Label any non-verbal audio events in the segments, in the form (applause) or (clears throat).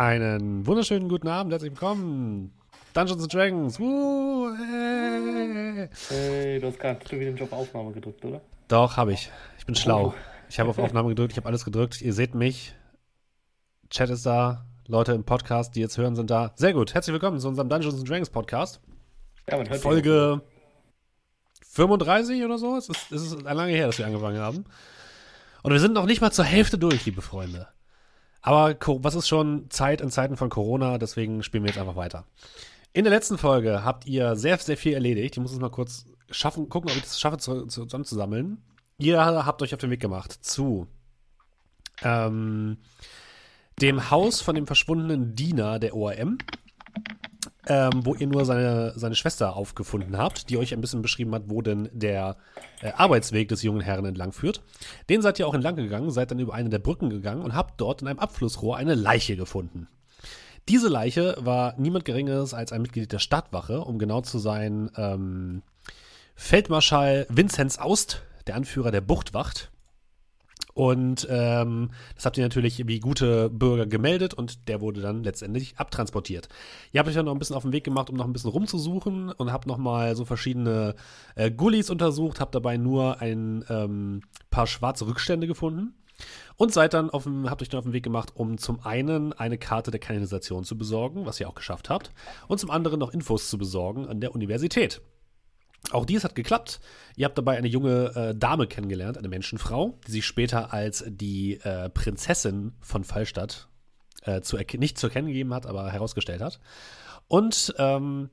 Einen wunderschönen guten Abend, herzlich willkommen. Dungeons and Dragons. Woo, hey. hey, du hast gerade wieder nicht auf Aufnahme gedrückt, oder? Doch, habe ich. Ich bin schlau. Oh. Ich habe auf Aufnahme gedrückt, ich habe alles gedrückt. Ihr seht mich. Chat ist da. Leute im Podcast, die jetzt hören, sind da. Sehr gut. Herzlich willkommen zu unserem Dungeons and Dragons Podcast. Ja, Folge 35 oder so. Es ist, es ist lange her, dass wir angefangen haben. Und wir sind noch nicht mal zur Hälfte durch, liebe Freunde. Aber was ist schon Zeit in Zeiten von Corona, deswegen spielen wir jetzt einfach weiter. In der letzten Folge habt ihr sehr, sehr viel erledigt. Ich muss es mal kurz schaffen, gucken, ob ich das schaffe, zusammenzusammeln. Ihr habt euch auf den Weg gemacht zu ähm, dem Haus von dem verschwundenen Diener der ORM ähm, wo ihr nur seine, seine Schwester aufgefunden habt, die euch ein bisschen beschrieben hat, wo denn der äh, Arbeitsweg des jungen Herrn entlang führt. Den seid ihr auch entlang gegangen, seid dann über eine der Brücken gegangen und habt dort in einem Abflussrohr eine Leiche gefunden. Diese Leiche war niemand Geringeres als ein Mitglied der Stadtwache, um genau zu sein, ähm, Feldmarschall Vinzenz Aust, der Anführer der Buchtwacht. Und ähm, das habt ihr natürlich wie gute Bürger gemeldet und der wurde dann letztendlich abtransportiert. Ihr habt euch dann noch ein bisschen auf den Weg gemacht, um noch ein bisschen rumzusuchen und habt nochmal so verschiedene äh, Gullis untersucht, habt dabei nur ein ähm, paar schwarze Rückstände gefunden. Und seid dann auf dem, habt euch dann auf den Weg gemacht, um zum einen eine Karte der Kanalisation zu besorgen, was ihr auch geschafft habt, und zum anderen noch Infos zu besorgen an der Universität. Auch dies hat geklappt. Ihr habt dabei eine junge äh, Dame kennengelernt, eine Menschenfrau, die sich später als die äh, Prinzessin von Fallstadt äh, zu nicht zu erkennen gegeben hat, aber herausgestellt hat. Und ähm,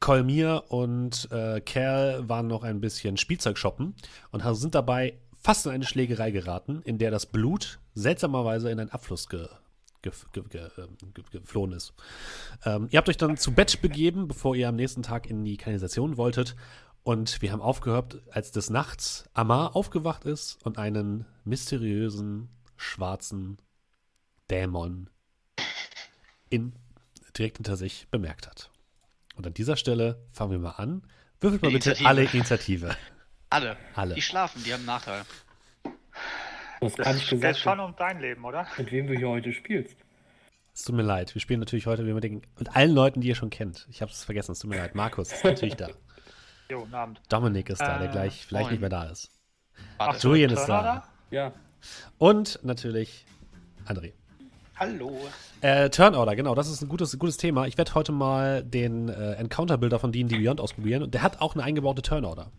Kolmir und äh, Kerl waren noch ein bisschen Spielzeug shoppen und sind dabei fast in eine Schlägerei geraten, in der das Blut seltsamerweise in einen Abfluss ge ge ge ähm, geflohen ist. Ähm, ihr habt euch dann zu Bett begeben, bevor ihr am nächsten Tag in die Kanalisation wolltet. Und wir haben aufgehört, als des Nachts Amar aufgewacht ist und einen mysteriösen, schwarzen Dämon in, direkt hinter sich bemerkt hat. Und an dieser Stelle fangen wir mal an. Würfelt mal bitte alle Initiative. Alle. Alle. Die schlafen, die haben Nachteil. Das, das kann ich gesagt. schon um dein Leben, oder? Mit wem du hier heute spielst. Es tut mir leid. Wir spielen natürlich heute mit, den, mit allen Leuten, die ihr schon kennt. Ich habe es vergessen. Es tut mir leid. Markus ist natürlich da. Jo, guten Abend. Dominik ist da, äh, der gleich vielleicht moin. nicht mehr da ist. Ach, Julian ist da. da. Ja. Und natürlich André. Hallo. Äh, Turnorder, genau, das ist ein gutes, gutes Thema. Ich werde heute mal den äh, Encounter-Builder von D&D Beyond ausprobieren und der hat auch eine eingebaute Turnorder.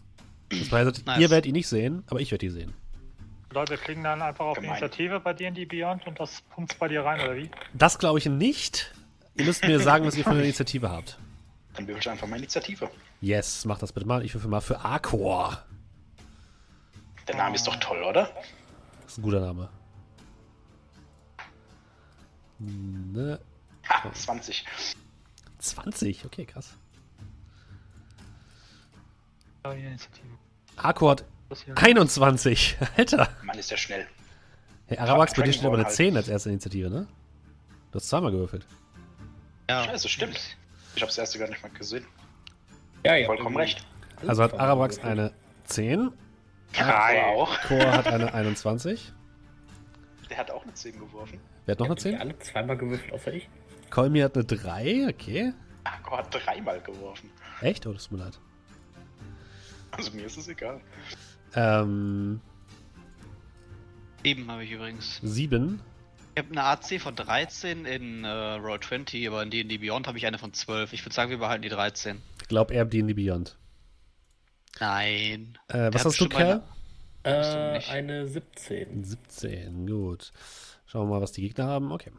Das bedeutet, nice. ihr werdet ihn nicht sehen, aber ich werde ihn sehen. Leute klicken dann einfach auf Gemein. Initiative bei D&D Beyond und das pumpt bei dir rein, oder wie? Das glaube ich nicht. Ihr müsst mir sagen, was ihr für eine (laughs) Initiative habt. Dann würfel ich einfach mal Initiative. Yes, mach das bitte mal. Ich würfel mal für Arcor. Der Name ist doch toll, oder? Das ist ein guter Name. Ne. Ha, 20. 20? Okay, krass. Arcor hat 21. (laughs) Alter. Mann, ist ja schnell. Hey, Arabax, bei dir steht aber eine halt. 10 als erste Initiative, ne? Du hast zweimal gewürfelt. Ja. Scheiße, stimmt. Ich hab's erste gar nicht mal gesehen. Ja, ja. Vollkommen recht. Also hat Arabax eine 10. Ja, auch. Chor hat eine 21. Der hat auch eine 10 geworfen. Wer hat noch eine 10? alle zweimal gewürfelt, außer ich. Kolmi hat eine 3, okay. Chor hat dreimal geworfen. Echt? Oh, das tut mir leid. Also mir ist es egal. Ähm. Sieben habe ich übrigens. Sieben? Ich habe eine AC von 13 in äh, Roll 20, aber in D&D Beyond habe ich eine von 12. Ich würde sagen, wir behalten die 13. Ich glaube eher D&D Beyond. Nein. Äh, was hast du, Kerl? Äh, eine 17. 17, gut. Schauen wir mal, was die Gegner haben. Okay.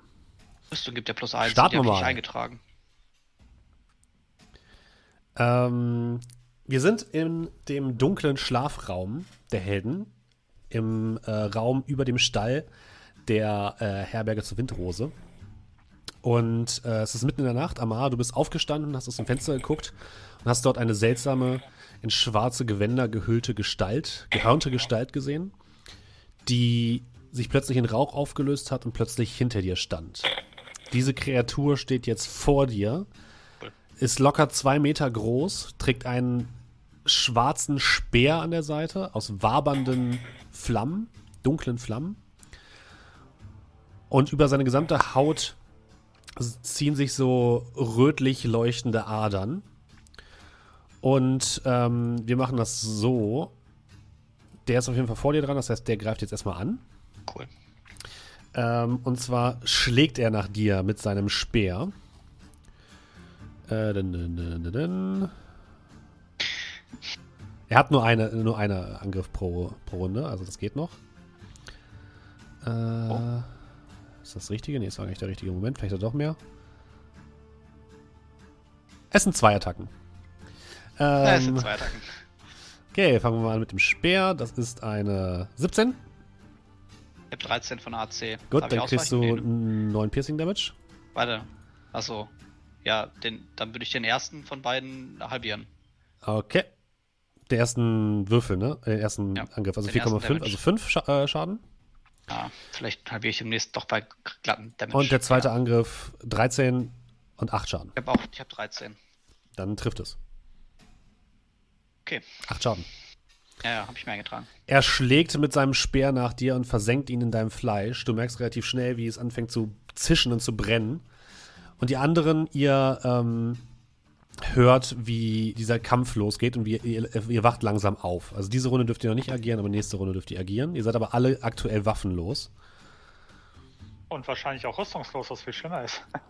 Rüstung gibt ja plus 1. Starten wir mal. eingetragen. Ähm, wir sind in dem dunklen Schlafraum der Helden, im äh, Raum über dem Stall der äh, Herberge zur Windrose. Und äh, es ist mitten in der Nacht. Amar, du bist aufgestanden, hast aus dem Fenster geguckt und hast dort eine seltsame, in schwarze Gewänder gehüllte Gestalt, gehörnte Gestalt gesehen, die sich plötzlich in Rauch aufgelöst hat und plötzlich hinter dir stand. Diese Kreatur steht jetzt vor dir ist locker zwei Meter groß, trägt einen schwarzen Speer an der Seite aus wabernden Flammen, dunklen Flammen. Und über seine gesamte Haut ziehen sich so rötlich leuchtende Adern. Und ähm, wir machen das so. Der ist auf jeden Fall vor dir dran, das heißt, der greift jetzt erstmal an. Cool. Ähm, und zwar schlägt er nach dir mit seinem Speer. Äh, dun, dun, dun, Er hat nur eine, nur eine Angriff pro, pro Runde, also das geht noch. Äh, oh. Ist das das Richtige? Nee, ist auch nicht der richtige Moment. Vielleicht hat er doch mehr. Es sind zwei Attacken. Ähm, ja, es sind zwei Attacken. Okay, fangen wir mal an mit dem Speer. Das ist eine 17. Ich habe 13 von AC. Gut, dann kriegst du einen neuen Piercing Damage. Warte. Achso. Ja, den, dann würde ich den ersten von beiden halbieren. Okay. Der ersten Würfel, ne? Den ersten ja, Angriff. Also 4,5, also 5 Scha äh, Schaden. Ja, vielleicht halbiere ich demnächst doch bei glatten Damage. Und der zweite ja. Angriff 13 und 8 Schaden. Ich habe auch, ich habe 13. Dann trifft es. Okay. 8 Schaden. Ja, ja habe ich mir eingetragen. Er schlägt mit seinem Speer nach dir und versenkt ihn in deinem Fleisch. Du merkst relativ schnell, wie es anfängt zu zischen und zu brennen. Und die anderen, ihr ähm, hört, wie dieser Kampf losgeht und wie, ihr, ihr, wacht langsam auf. Also diese Runde dürft ihr noch nicht agieren, aber nächste Runde dürft ihr agieren. Ihr seid aber alle aktuell waffenlos. Und wahrscheinlich auch rüstungslos, was viel schlimmer ist. (laughs)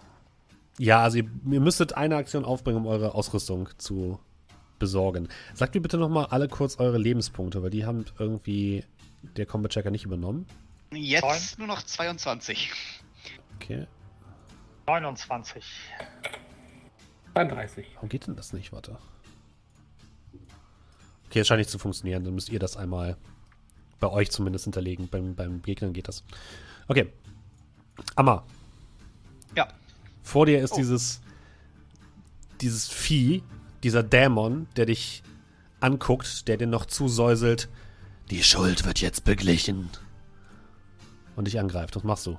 Ja, also ihr, ihr müsstet eine Aktion aufbringen, um eure Ausrüstung zu besorgen. Sagt mir bitte nochmal alle kurz eure Lebenspunkte, weil die haben irgendwie der Combat Checker nicht übernommen. Jetzt nur noch 22. Okay. 29. 32. Warum geht denn das nicht? Warte. Okay, es scheint nicht zu funktionieren. Dann müsst ihr das einmal bei euch zumindest hinterlegen. Beim, beim Gegnern geht das. Okay. Amma. Ja. Vor dir ist oh. dieses dieses Vieh, dieser Dämon, der dich anguckt, der dir noch zusäuselt, die Schuld wird jetzt beglichen. Und dich angreift. Was machst du?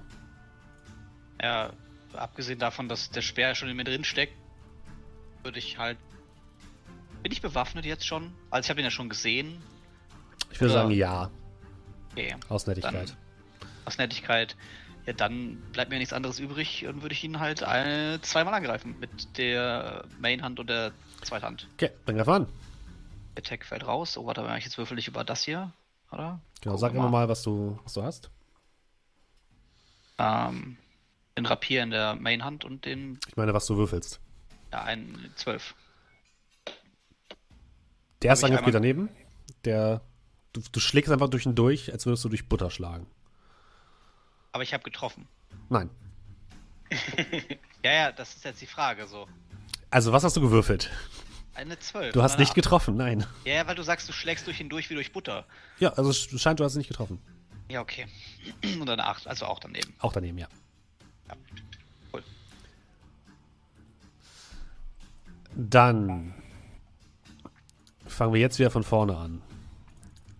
Ja, abgesehen davon, dass der Speer schon in mir drin steckt, würde ich halt. Bin ich bewaffnet jetzt schon? Also ich habe ihn ja schon gesehen. Ich würde sagen ja. Okay. Aus Nettigkeit. Dann, aus Nettigkeit. Ja, dann bleibt mir nichts anderes übrig und würde ich ihn halt äh, zweimal angreifen. Mit der Main-Hand und der Zweithand. Okay, dann greif an. Attack fällt raus. Oh, warte mal, jetzt würfel ich über das hier, oder? Genau, Gucken sag immer mal, was du, was du hast. Ähm, den Rapier in der Main-Hand und den. Ich meine, was du würfelst. Ja, ein 12. Der erste Angriff geht daneben. Der, du, du schlägst einfach durch ihn durch, als würdest du durch Butter schlagen. Aber ich habe getroffen. Nein. (laughs) ja, ja, das ist jetzt die Frage so. Also, was hast du gewürfelt? Eine 12. Du hast nicht 8. getroffen, nein. Ja, weil du sagst, du schlägst durch ihn durch wie durch Butter. Ja, also es scheint, du hast nicht getroffen. Ja, okay. (clears throat) Und eine 8, also auch daneben. Auch daneben, ja. Ja. Cool. Dann fangen wir jetzt wieder von vorne an.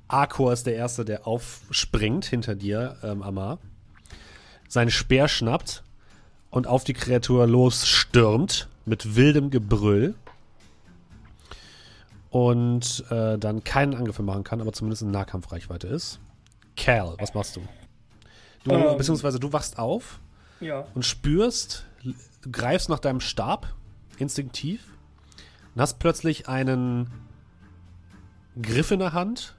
Arkor ist der Erste, der aufspringt hinter dir, ähm, Amar seinen Speer schnappt und auf die Kreatur losstürmt mit wildem Gebrüll und äh, dann keinen Angriff mehr machen kann, aber zumindest in Nahkampfreichweite ist. Cal, was machst du? Du, ähm, beziehungsweise du wachst auf ja. und spürst, du greifst nach deinem Stab instinktiv und hast plötzlich einen Griff in der Hand,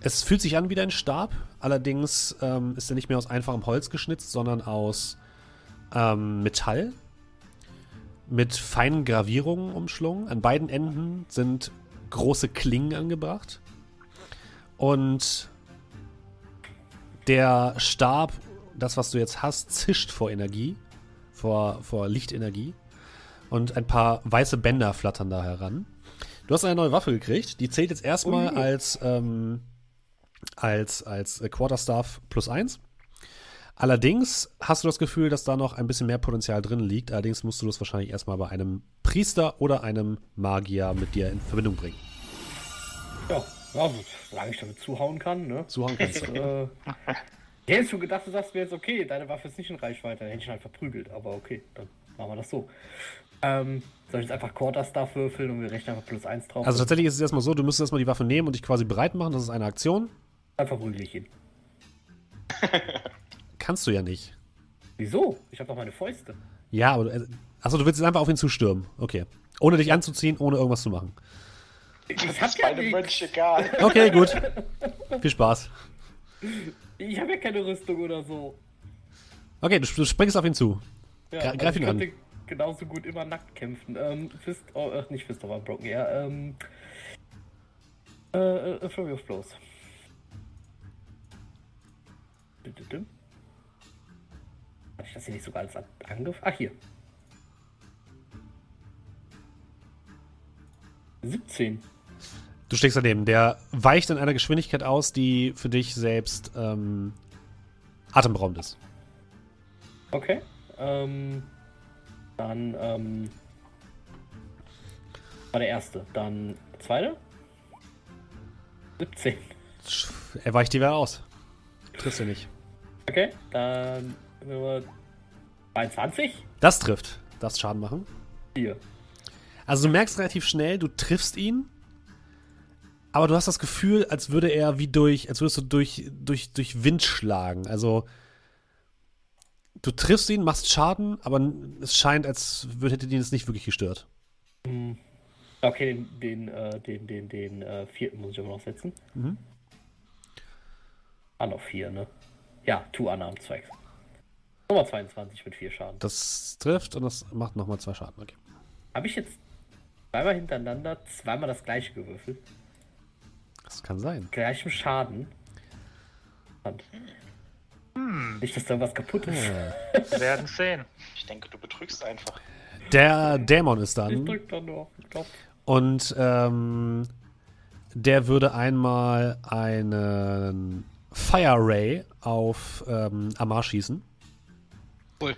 es fühlt sich an wie dein Stab, allerdings ähm, ist er nicht mehr aus einfachem Holz geschnitzt, sondern aus ähm, Metall mit feinen Gravierungen umschlungen. An beiden Enden sind große Klingen angebracht. Und der Stab, das, was du jetzt hast, zischt vor Energie, vor, vor Lichtenergie. Und ein paar weiße Bänder flattern da heran. Du hast eine neue Waffe gekriegt. Die zählt jetzt erstmal oh. als ähm, als, als Quarterstaff plus 1. Allerdings hast du das Gefühl, dass da noch ein bisschen mehr Potenzial drin liegt. Allerdings musst du das wahrscheinlich erstmal bei einem Priester oder einem Magier mit dir in Verbindung bringen. Ja, also, solange ich damit zuhauen kann, ne? Zuhauen kannst du. (laughs) äh, ich hätte schon gedacht, du sagst mir jetzt, okay, deine Waffe ist nicht in Reichweite, dann hätte ich ihn halt verprügelt, aber okay, dann machen wir das so. Ähm, soll ich jetzt einfach Quarterstaff würfeln und wir rechnen einfach plus 1 drauf? Also tatsächlich ist es erstmal so, du müsstest erstmal die Waffe nehmen und dich quasi bereit machen, das ist eine Aktion. Einfach prügel ich ihn. (laughs) Kannst du ja nicht. Wieso? Ich habe doch meine Fäuste. Ja, aber du, achso, du willst jetzt einfach auf ihn zustürmen. Okay. Ohne dich anzuziehen, ohne irgendwas zu machen. Ich Das hab ist ja. Mönch egal. Okay, gut. Viel Spaß. (laughs) Ich habe ja keine Rüstung oder so. Okay, du, du springst auf ihn zu. Ja, also greif ich ihn an. könnte genauso gut immer nackt kämpfen. Ähm, Fist, oh, äh, nicht Fist of Unbroken, ja, ähm. Äh, äh, Flurry of Blows. Hatte ich das hier nicht sogar als An- Angriff? Ach, hier. 17. Du stehst daneben. Der weicht in einer Geschwindigkeit aus, die für dich selbst ähm, atemberaubend ist. Okay. Ähm, dann, ähm. War der erste. Dann der zweite. 17. Er weicht dir wieder aus. Triffst du nicht. Okay, dann Nummer 22. Das trifft. Das Schaden machen. Hier. Also du merkst relativ schnell, du triffst ihn, aber du hast das Gefühl, als würde er wie durch, als würdest du durch, durch, durch Wind schlagen. Also du triffst ihn, machst Schaden, aber es scheint, als würde hätte ihn es nicht wirklich gestört. Okay, den, den, äh, den, den, den äh, vierten muss ich aber noch setzen. Mhm. Ah, noch vier, ne? Ja, two unarmed Zwecks. Nummer 22 mit vier Schaden. Das trifft und das macht nochmal zwei Schaden. Okay. Habe ich jetzt zweimal hintereinander zweimal das gleiche gewürfelt? Das kann sein. Gleichem Schaden. Und Nicht, dass da was kaputt ist. Wir (laughs) werden sehen. Ich denke, du betrügst einfach. Der Dämon ist Ich dann drück dann nur Knopf. und ähm, der würde einmal einen Fire Ray auf ähm, Amar schießen. Cool.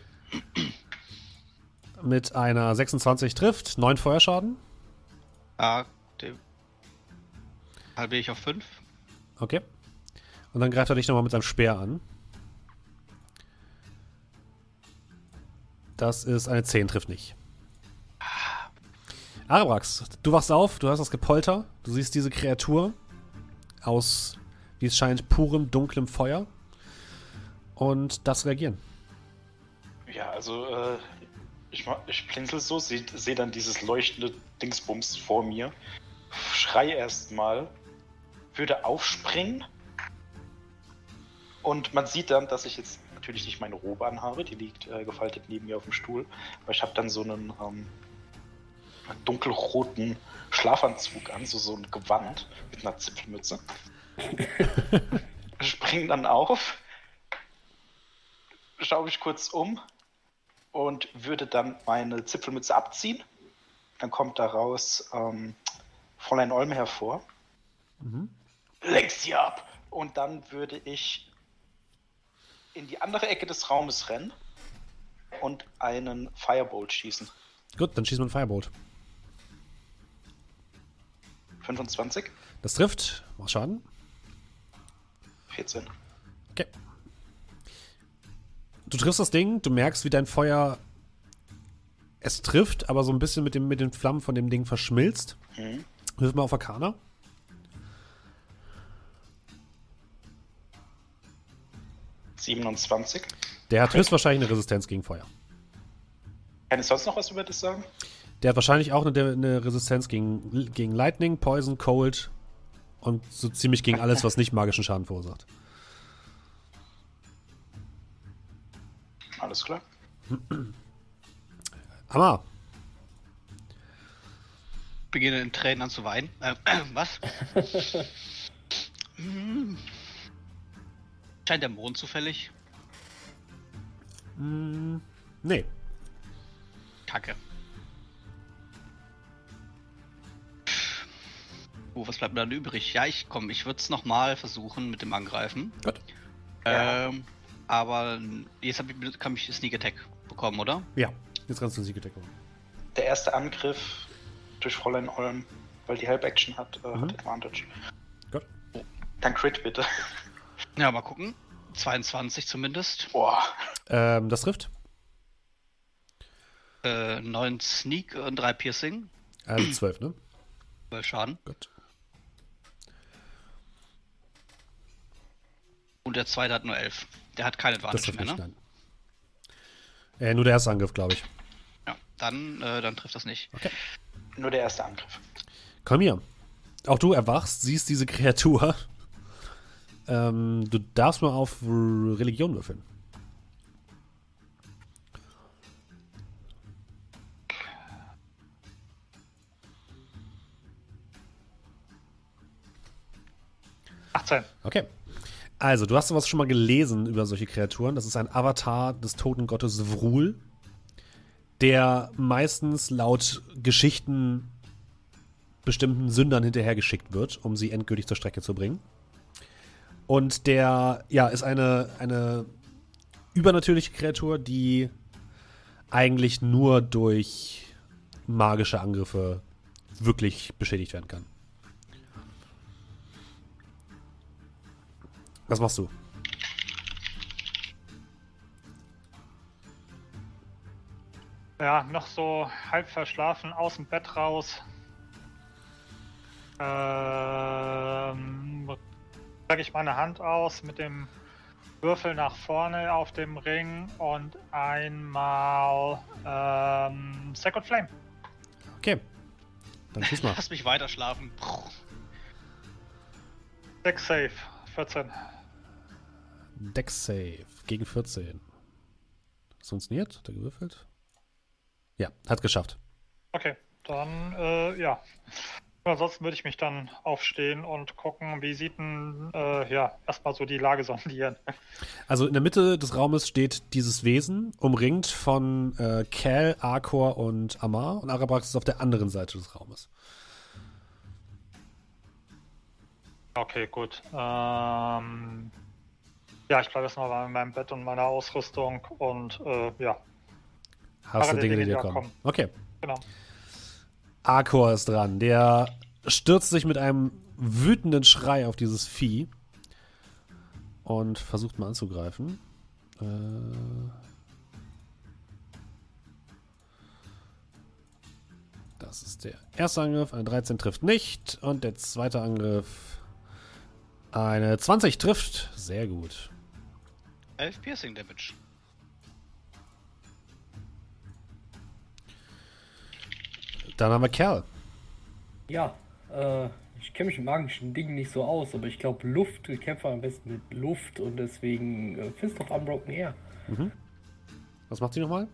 Mit einer 26 trifft, 9 Feuerschaden. Ja, den halbiere ich auf 5. Okay. Und dann greift er dich nochmal mit seinem Speer an. Das ist eine 10, trifft nicht. Arabrax, du wachst auf, du hörst das Gepolter, du siehst diese Kreatur aus, wie es scheint, purem, dunklem Feuer. Und das reagieren. Ja, also äh, ich, ich blinzel so, sehe seh dann dieses leuchtende Dingsbums vor mir, schrei erstmal, würde aufspringen und man sieht dann, dass ich jetzt natürlich nicht meine Robe anhabe, die liegt äh, gefaltet neben mir auf dem Stuhl, aber ich habe dann so einen ähm, dunkelroten Schlafanzug an, so, so ein Gewand mit einer Zipfelmütze. (laughs) Spring dann auf, schaue mich kurz um und würde dann meine Zipfelmütze abziehen. Dann kommt daraus ähm, Fräulein Olme hervor. Lenk sie ab! Und dann würde ich in die andere Ecke des Raumes rennen und einen Firebolt schießen. Gut, dann schießt man Firebolt. 25, Das trifft, macht Schaden. 14. Okay. Du triffst das Ding, du merkst, wie dein Feuer es trifft, aber so ein bisschen mit, dem, mit den Flammen von dem Ding verschmilzt. Mhm. Wirf mal auf Arcana. Siebenundzwanzig. Der hat höchstwahrscheinlich eine Resistenz gegen Feuer. Kann ich sonst noch was über das sagen? Der hat wahrscheinlich auch eine, eine Resistenz gegen, gegen Lightning, Poison, Cold und so ziemlich gegen alles, was nicht magischen Schaden verursacht. Alles klar. Hammer. Beginne in Tränen an zu weinen. Äh, (clears throat) was? (laughs) Scheint der Mond zufällig? Mm, nee. Kacke. Oh, was bleibt mir dann übrig? Ja, ich komm, ich würde es nochmal versuchen mit dem Angreifen. Gut. Ja. Ähm, aber jetzt hab ich, kann ich Sneak Attack bekommen, oder? Ja, jetzt kannst du einen Sieg-Attack machen. Der erste Angriff durch Fräulein Olm, weil die Help Action hat, äh, Mhm. hat Advantage. Gut. Dann Crit bitte. Ja, mal gucken. 22 zumindest. Boah. Ähm, das trifft. Äh, 9 Sneak und 3 Piercing. Also 12, ne? 12 Schaden. Gut. Und der zweite hat nur 11. Der hat keine Das Advantage mehr, nicht, ne? nein. Äh, nur der erste Angriff, glaube ich. Ja, dann, äh, dann trifft das nicht. Okay. Nur der erste Angriff. Komm hier. Auch du erwachst, siehst diese Kreatur. Ähm, du darfst mal auf Religion würfeln. Okay. Also, du hast sowas schon mal gelesen über solche Kreaturen. Das ist ein Avatar des toten Gottes Vrul, der meistens laut Geschichten bestimmten Sündern hinterhergeschickt wird, um sie endgültig zur Strecke zu bringen. Und der, ja, ist eine, eine übernatürliche Kreatur, die eigentlich nur durch magische Angriffe wirklich beschädigt werden kann. Was machst du? Ja, noch so halb verschlafen aus dem Bett raus. Ähm, strecke ich meine Hand aus mit dem Würfel nach vorne auf dem Ring und einmal ähm, Second Flame. Okay. Dann schieß mal. (laughs) Lass mich weiter schlafen. Deck Safe, 14. Dex Save gegen 14. Das funktioniert? Hat er gewürfelt? Ja, hat geschafft. Okay, dann äh, ja. Ansonsten würde ich mich dann aufstehen und gucken, wie sieht denn, äh, ja, erstmal so die Lage (laughs) sondieren. Also in der Mitte des Raumes steht dieses Wesen, umringt von äh, Cal, Arcor und Amar. Und Arabrax ist auf der anderen Seite des Raumes. Okay, gut. Ähm, ja, ich bleibe erstmal in meinem Bett und meiner Ausrüstung und äh, ja. Hast du Dinge, die dir kommen. kommen. Okay. Genau. Arcor ist dran. Der stürzt sich mit einem wütenden Schrei auf dieses Vieh und versucht mal anzugreifen. Äh das ist der erste Angriff. Eine 13 trifft nicht. Und der zweite Angriff. Eine 20 trifft. Sehr gut. 11 Piercing Damage. Dann haben wir Kerl. Ja, äh, ich kenne mich im magischen Dingen nicht so aus, aber ich glaube, Luft, ich kämpfe am besten mit Luft und deswegen äh, Fist of Unbroken Air. Mhm. Was macht sie nochmal?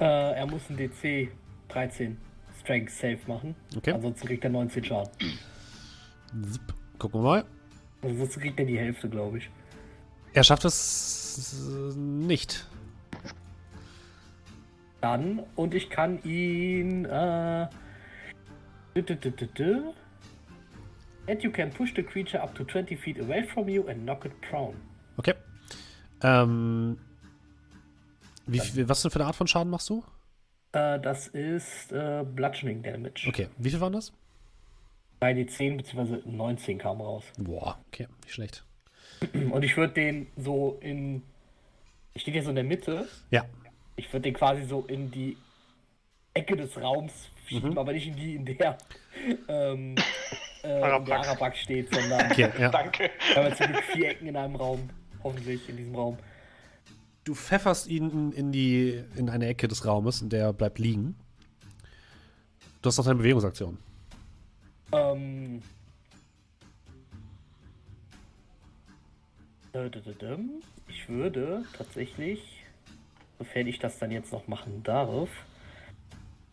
Äh, er muss ein DC 13 Strength Save machen. Okay. Ansonsten kriegt er 19 Schaden. Zip. Gucken wir mal. Ansonsten kriegt er die Hälfte, glaube ich. Er schafft es nicht. Dann, und ich kann ihn. Äh, And you can push the creature up to 20 feet away from you and knock it prone. Okay. Ähm, wie, wie, was denn für eine Art von Schaden machst du? Äh, das ist äh, Bludgeoning Damage. Okay. Wie viel waren das? 3d10 bzw. 19 kam raus. Boah, okay, nicht schlecht. Und ich würde den so in. Ich stehe ja so in der Mitte. Ja. Ich würde den quasi so in die Ecke des Raums schieben, mhm. aber nicht in die, in der ähm, äh, Arabax steht, sondern. Okay, ja. (laughs) Danke. Wir haben jetzt vier Ecken in einem Raum. Hoffentlich in diesem Raum. Du pfefferst ihn in, die, in eine Ecke des Raumes und der bleibt liegen. Du hast noch deine Bewegungsaktion. Ähm, Ich würde tatsächlich, sofern ich das dann jetzt noch machen darf,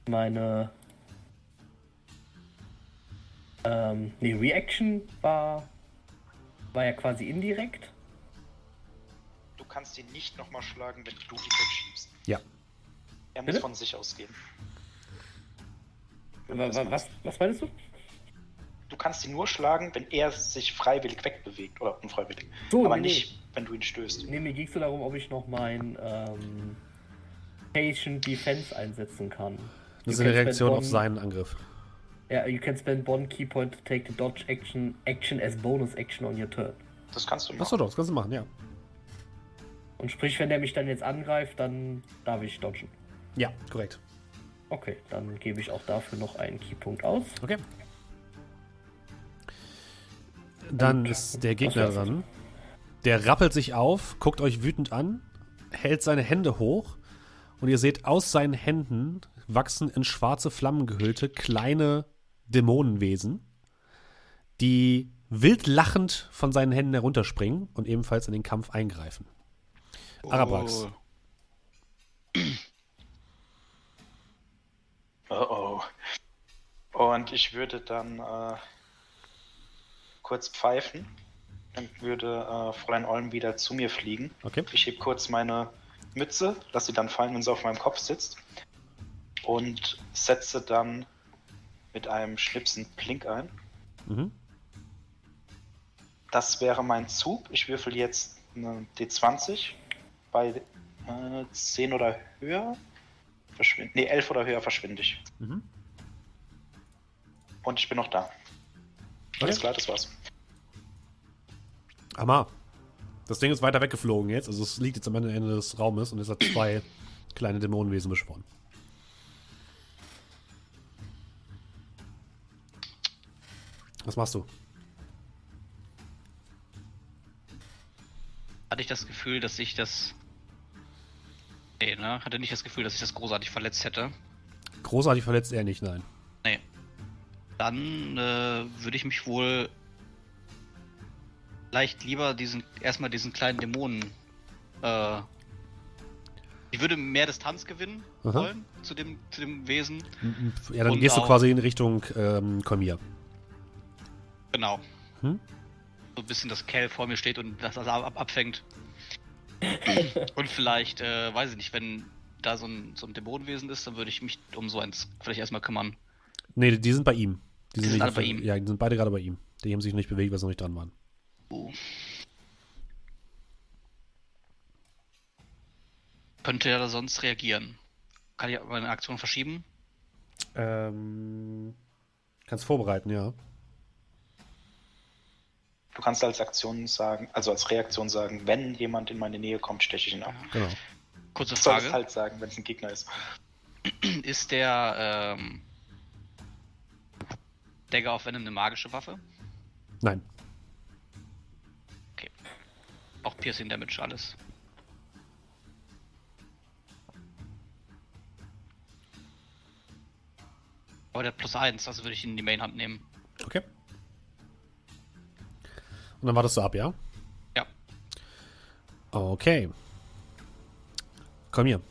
meine ähm, nee, Reaction war, war ja quasi indirekt. Du kannst ihn nicht nochmal schlagen, wenn du ihn wegschiebst. Ja. Er muss Bitte? von sich ausgehen. Was, was, was meinst du? du kannst ihn nur schlagen, wenn er sich freiwillig wegbewegt oder unfreiwillig. So, Aber nee, nicht, nee. wenn du ihn stößt. Nee, mir ging es darum, ob ich noch mein ähm, Patient Defense einsetzen kann. Das ist eine Reaktion auf seinen Angriff. Ja, you can spend one key point to take the dodge action, action as bonus action on your turn. Das kannst du machen. Achso, das kannst du machen, ja. Und sprich, wenn der mich dann jetzt angreift, dann darf ich dodgen. Ja, korrekt. Okay, dann gebe ich auch dafür noch einen Keypunkt aus. Okay. Dann ist der Gegner dran. Der rappelt sich auf, guckt euch wütend an, hält seine Hände hoch und ihr seht aus seinen Händen wachsen in schwarze Flammen gehüllte kleine Dämonenwesen, die wild lachend von seinen Händen herunterspringen und ebenfalls in den Kampf eingreifen. Arabrax. Oh oh. Und ich würde dann äh, kurz pfeifen. Dann würde äh, Fräulein Olm wieder zu mir fliegen. Okay. Ich heb kurz meine Mütze, lasse sie dann fallen, wenn sie auf meinem Kopf sitzt. Und setze dann mit einem Schnipsen Plink ein. Mhm. Das wäre mein Zug. Ich würfel jetzt eine D20 bei äh, 10 oder höher. Verschwinde. Nee, 11 oder höher verschwinde ich. Mhm. Und ich bin noch da. Alles klar, das war's. Hammer. Das Ding ist weiter weggeflogen jetzt. Also es liegt jetzt am Ende des Raumes und es hat zwei (clears throat) kleine Dämonenwesen beschworen. Was machst du? Hatte ich das Gefühl, dass ich das. Nee, ne? Hatte nicht das Gefühl, dass ich das großartig verletzt hätte. Großartig verletzt er nicht, nein. Nee. Dann äh, würde ich mich wohl leicht lieber diesen erstmal diesen kleinen Dämonen. Äh, ich würde mehr Distanz gewinnen Aha. wollen zu dem, zu dem Wesen. Ja, dann Und gehst du quasi in Richtung ähm, Kolmir. Genau. Hm? So ein bisschen das Kell vor mir steht und das ab abfängt. (laughs) und vielleicht, äh, weiß ich nicht, wenn da so ein, so ein Dämonenwesen ist, dann würde ich mich um so eins vielleicht erstmal kümmern. Nee, die sind bei ihm. Die sind nicht alle bei ihm. Ja, die sind beide gerade bei ihm. Die haben sich noch nicht bewegt, weil sie noch nicht dran waren. Uh. Könnte er da sonst reagieren? Kann ich meine Aktion verschieben? Ähm, kannst vorbereiten, ja. Du kannst als Aktion sagen, also als Reaktion sagen, wenn jemand in meine Nähe kommt, steche ich ihn ab. Genau. Kurze Du solltest Frage. halt sagen, wenn es ein Gegner ist. (clears throat) Ist der ähm, Dagger auf Venom eine magische Waffe? Nein. Auch Piercing Damage, alles. Aber der hat plus 1, also würde ich ihn in die Mainhand nehmen. Okay. Und dann wartest du ab, ja? Ja. Okay. Komm hier.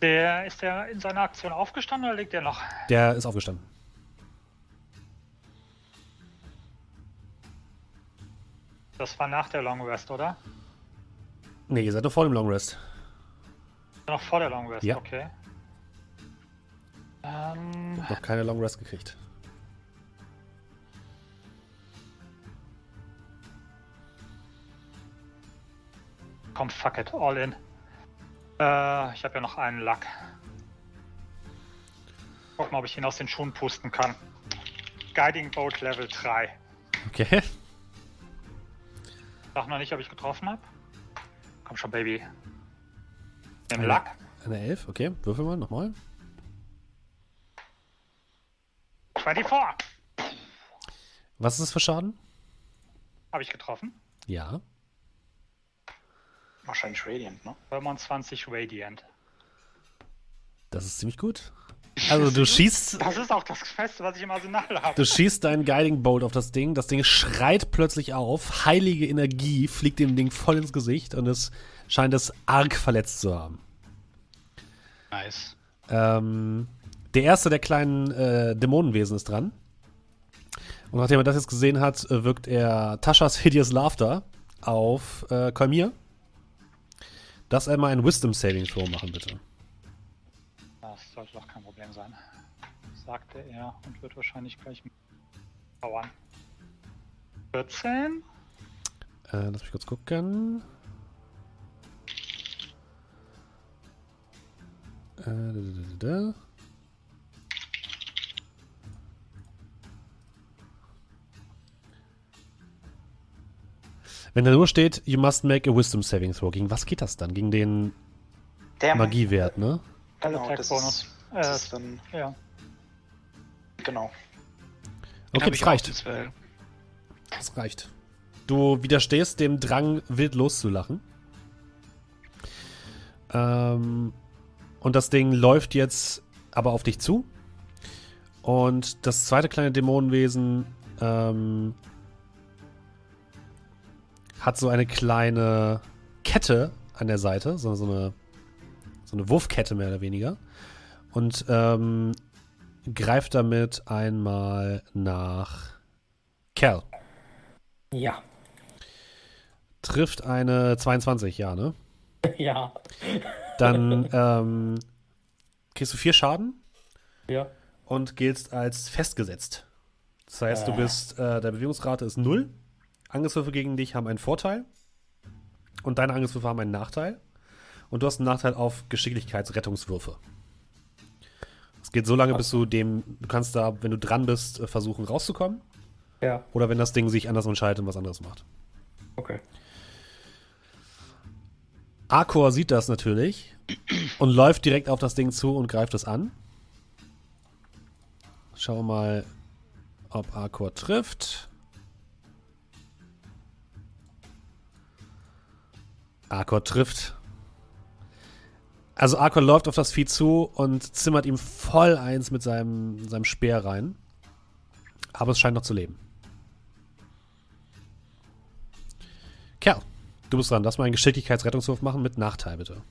Der, ist der in seiner Aktion aufgestanden oder liegt der noch? Der ist aufgestanden. Das war nach der Long Rest, oder? Nee, ihr seid noch vor dem Long Rest. Noch vor der Long Rest, Ja. okay. Ähm, Noch keine Long Rest gekriegt. Komm, fuck it, all in. Äh, ich habe ja noch einen Lack. Guck mal, ob ich ihn aus den Schuhen pusten kann. Guiding Bolt Level 3. Okay. Sag noch nicht, ob ich getroffen habe. Komm schon, Baby. Im Eine- Lack. Eine 11, okay. Würfel mal nochmal. 24. Was ist das für Schaden? Habe ich getroffen. Ja. Wahrscheinlich Radiant, ne? 25 Radiant. Das ist ziemlich gut. (laughs) Also du schießt, Das ist auch das Beste, was ich im Arsenal habe. du schießt deinen Guiding Bolt auf das Ding. Das Ding schreit plötzlich auf. Heilige Energie fliegt dem Ding voll ins Gesicht und es scheint es arg verletzt zu haben. Nice. Ähm, der erste der kleinen äh, Dämonenwesen ist dran. Und nachdem er das jetzt gesehen hat, äh, wirkt er Taschas Hideous Laughter auf äh, Kolmir. Dass er mal ein Wisdom Saving Throw machen, bitte. Das sollte doch kein Problem sein. Sagte er und wird wahrscheinlich gleich dauern. 14? Äh, lass mich kurz gucken. Äh, da, da, da, Wenn da nur steht, you must make a wisdom saving throw, gegen was geht das dann? Gegen den Der Magiewert, ne? Genau, das Bonus. ist, Äh, das ist dann, Ja. genau. Den Okay, das reicht. Das reicht. Du widerstehst dem Drang, wild loszulachen. Ähm, und das Ding läuft jetzt aber auf dich zu. Und das zweite kleine Dämonenwesen ähm, hat so eine kleine Kette an der Seite, so, so, eine, so eine Wurfkette mehr oder weniger. Und ähm, greift damit einmal nach Cal. Ja. Trifft eine 22, ja, ne? (laughs) Ja. Dann ähm, kriegst du vier Schaden Ja. und giltst als festgesetzt. Das heißt, du Ah. bist, äh, der Bewegungsrate ist null. Angriffswürfe gegen dich haben einen Vorteil. Und deine Angriffswürfe haben einen Nachteil. Und du hast einen Nachteil auf Geschicklichkeitsrettungswürfe. Es geht so lange, bis du dem, du kannst da, wenn du dran bist, äh, versuchen rauszukommen. Ja. Oder wenn das Ding sich anders entscheidet und was anderes macht. Okay. Arkor sieht das natürlich und läuft direkt auf das Ding zu und greift es an. Schauen wir mal, ob Arkor trifft. Arkor trifft. Also Arkor läuft auf das Vieh zu und zimmert ihm voll eins mit seinem, seinem Speer rein. Aber es scheint noch zu leben. Kerl, du bist dran. Lass mal einen Geschicklichkeitsrettungswurf machen mit Nachteil, bitte.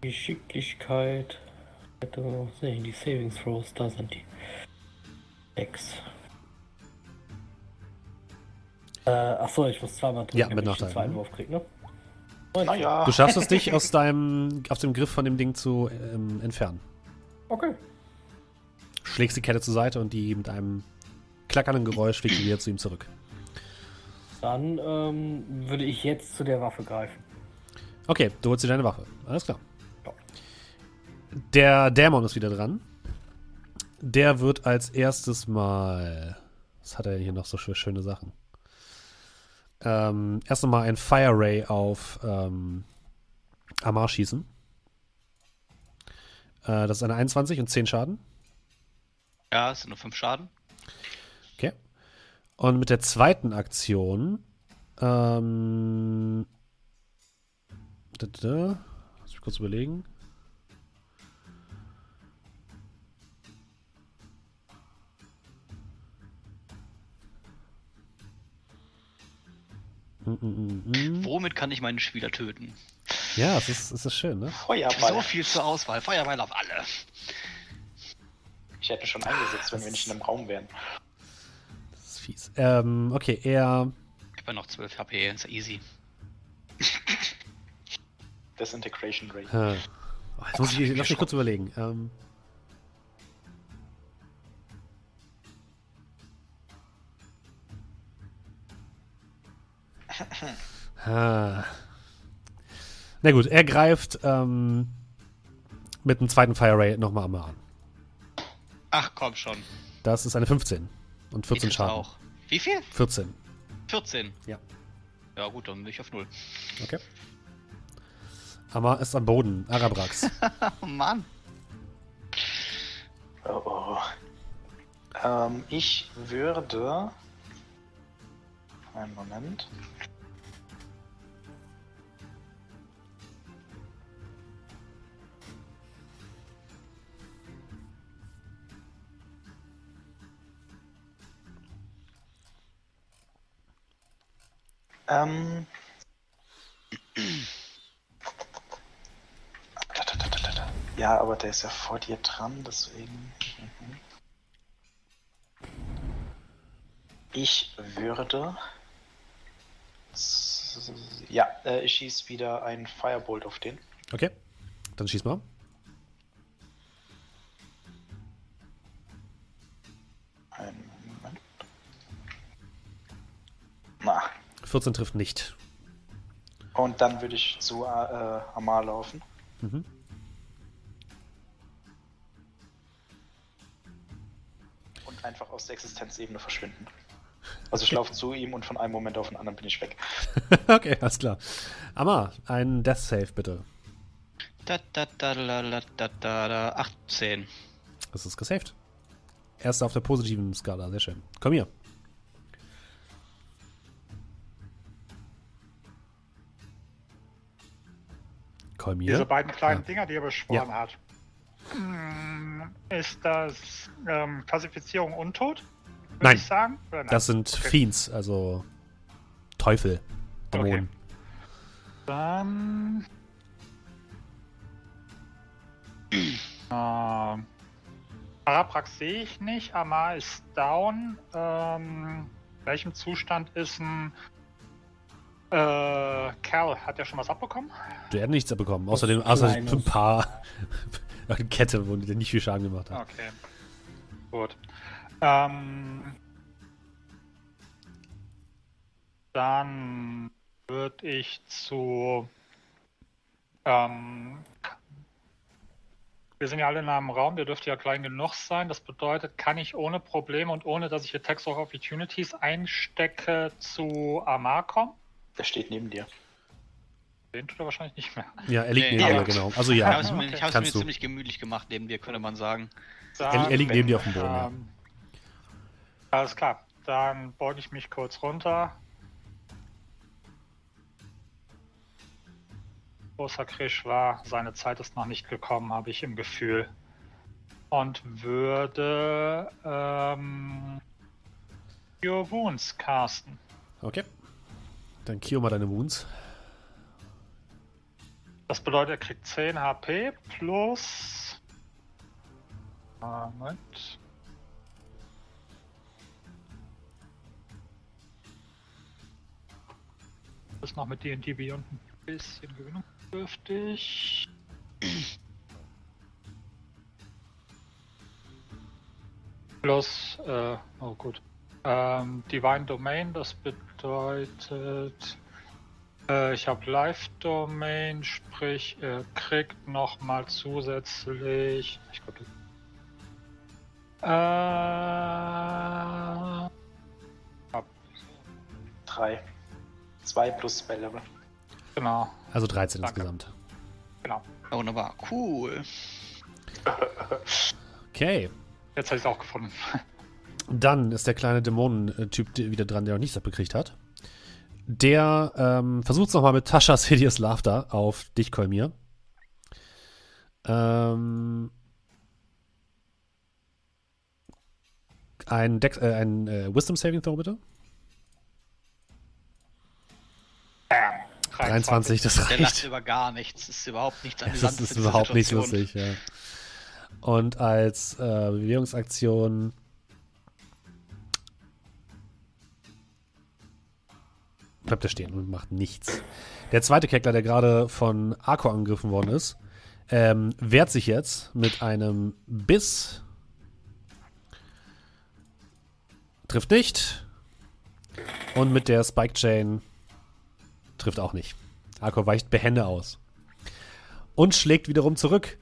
Geschicklichkeit. Bitte sehen, die Savings Throws, da sind die. Sechs. Äh, achso, ich muss zweimal drücken, Ja, mit damit ich Nachteil, den zweiten. Wurf krieg, ne? Naja, Du schaffst es dich aus deinem, aus dem Griff von dem Ding zu ähm, entfernen. Okay. Schlägst die Kette zur Seite und die mit einem klackernden Geräusch fliegt die wieder zu ihm zurück. Dann ähm, würde ich jetzt zu der Waffe greifen. Okay, du holst dir deine Waffe. Alles klar. Ja. Der Dämon ist wieder dran. Der wird als erstes mal. Was hat er denn hier noch so für schöne Sachen? Ähm, erst nochmal ein Fire Ray auf ähm, Amar schießen. Äh, das ist eine 21 und 10 Schaden. Ja, es sind nur 5 Schaden. Okay. Und mit der zweiten Aktion. Ähm. Da, da. Lass mich kurz überlegen. Womit kann ich meinen Spieler töten? Ja, es ist, es ist schön, ne? Feuerball. So viel zur Auswahl. Feuerball auf alle. Ich hätte schon eingesetzt, wenn wir nicht in einem Raum wären. Das ist fies. Ähm, okay, er. Ich habe noch 12 HP, ist easy. Disintegration. Äh, oh, jetzt muss ich, lass mich kurz überlegen. Ähm, Na gut, er greift ähm, mit einem zweiten Fire Ray nochmal am an. Ach komm schon. Das ist eine 15 und Die 14 trifft Schaden. Auch. Wie viel? 14. 14. Ja. Ja gut, dann bin ich auf 0. Okay. Amar ist am Boden. Arabrax. (laughs) Oh Mann. Oh, oh. Ähm, ich würde. Einen Moment. Ähm. Ja, aber der ist ja vor dir dran, deswegen. Mhm. Ich würde. Ja, äh, ich schieße wieder einen Firebolt auf den. Okay. Dann schieß mal. Einen Moment. Na, 14 trifft nicht. und dann würde ich zu äh, Amar laufen. Mhm. und einfach aus der Existenzebene verschwinden. Also ich laufe zu ihm und von einem Moment auf den anderen bin ich weg. (laughs) okay, alles klar. Amar, ein Death Save bitte. Da, da, da, da, da, da, da, da. 18. Das ist gesaved. Erster auf der positiven Skala, sehr schön. Komm hier. Kolmir. Diese beiden kleinen Ja. Dinger, die er beschworen hat. Hm, Ist das ähm, Klassifizierung untot? Würde Nein. ich sagen? Oder nein? Das sind Okay. Fiends, also Teufel, Dämonen. Dann. ähm, Paraprax sehe ich nicht. Amar ist down. Ähm, in welchem Zustand ist ein. Äh, Cal, hat der schon was abbekommen? Der hat nichts abbekommen, außerdem Was außer Kleines. ein paar eine (laughs) Kette, wo der nicht viel Schaden gemacht hat. Okay. Gut. Ähm, dann würde ich zu. Ähm, wir sind ja alle in einem Raum, der dürfte ja klein genug sein. Das bedeutet, kann ich ohne Probleme und ohne, dass ich Attacks of Opportunities einstecke, zu Amar kommen? Der steht neben dir. Den tut er wahrscheinlich nicht mehr. Ja, er liegt Nee, neben dir, aber- genau. Also Ich ja, habe es mir, ich mir ziemlich gemütlich gemacht neben dir, könnte man sagen. Er- er liegt neben dir auf dem Boden, ja. Alles klar, dann beuge ich mich kurz runter. Großer Krisch war, seine Zeit ist noch nicht gekommen, habe ich im Gefühl. Und würde ähm, Your Wounds casten. okay. Dann cure mal deine Wounds. Das bedeutet, er kriegt 10 HP plus. Moment. Ist noch mit D&D Beyond ein bisschen gewinnungsbedürftig. (clears throat) Plus, äh, oh gut. Ähm, Divine Domain, das bedeutet, äh, ich habe Live Domain, sprich, er kriegt nochmal zusätzlich. Ich glaube, äh, Drei. Zwei plus Spell-Level. genau, Also 13 Danke. insgesamt. genau. Ja, wunderbar, cool. Okay. Jetzt habe ich es auch gefunden. Dann ist der kleine Dämonentyp wieder dran, der noch nichts abgekriegt hat. Der ähm, versucht es nochmal mit Taschas Hideous Laughter auf dich, Kolmir. Ähm, ein Dex, äh, ein äh, Wisdom Saving Throw, bitte. 23, das Der lacht reicht. über gar nichts. Das ist überhaupt nichts Das amüsant ist überhaupt nicht (laughs) lustig, ja. Und als äh, Bewegungsaktion bleibt er stehen und macht nichts. Der zweite Keckler, der gerade von Arco angegriffen worden ist, ähm, wehrt sich jetzt mit einem Biss. Trifft nicht. Und mit der Spike Chain trifft auch nicht. Arco weicht behende aus. Und schlägt wiederum zurück.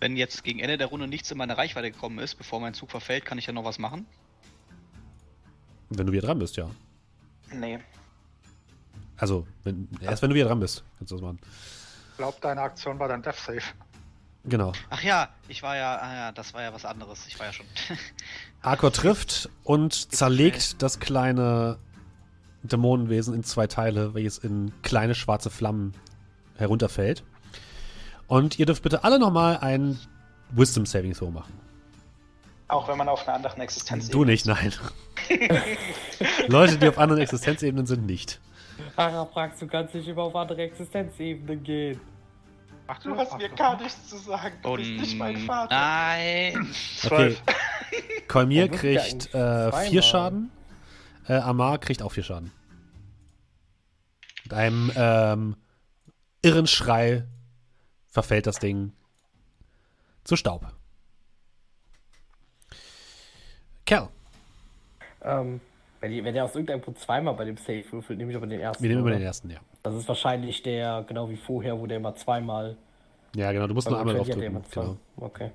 Wenn jetzt gegen Ende der Runde nichts in meine Reichweite gekommen ist, bevor mein Zug verfällt, kann ich ja noch was machen. Wenn du wieder dran bist, ja. Nee. Also, wenn, erst wenn du wieder dran bist, kannst du das machen. Ich glaube, deine Aktion war dein Death Save. Genau. Ach ja, ich war ja, ah ja, das war ja was anderes. Ich war ja schon. (laughs) Arcor trifft und zerlegt das kleine Dämonenwesen in zwei Teile, welches in kleine schwarze Flammen herunterfällt. Und ihr dürft bitte alle nochmal ein Wisdom Saving Throw machen. Auch wenn man auf einer anderen Existenz Du nicht, nein. (laughs) Leute, die auf anderen Existenzebenen sind, nicht. Araprax, du kannst nicht immer auf andere Existenzebenen gehen. Ach, Du hast mir gar nichts zu sagen. Du bist nicht mein Vater. nein. Okay. Kolmir (laughs) kriegt äh, vier Schaden. Äh, Amar kriegt auch vier Schaden. Mit einem ähm, irren Schrei verfällt das Ding zu Staub. Kerl, Ähm, wenn, die, wenn der aus irgendeinem Grund zweimal bei dem Safe würfelt, nehme ich aber den ersten. wir nehmen immer den ersten, ja. Das ist wahrscheinlich der, genau wie vorher, wo der immer zweimal. Ja, genau, du musst nur einmal drauf drücken. Genau. Okay.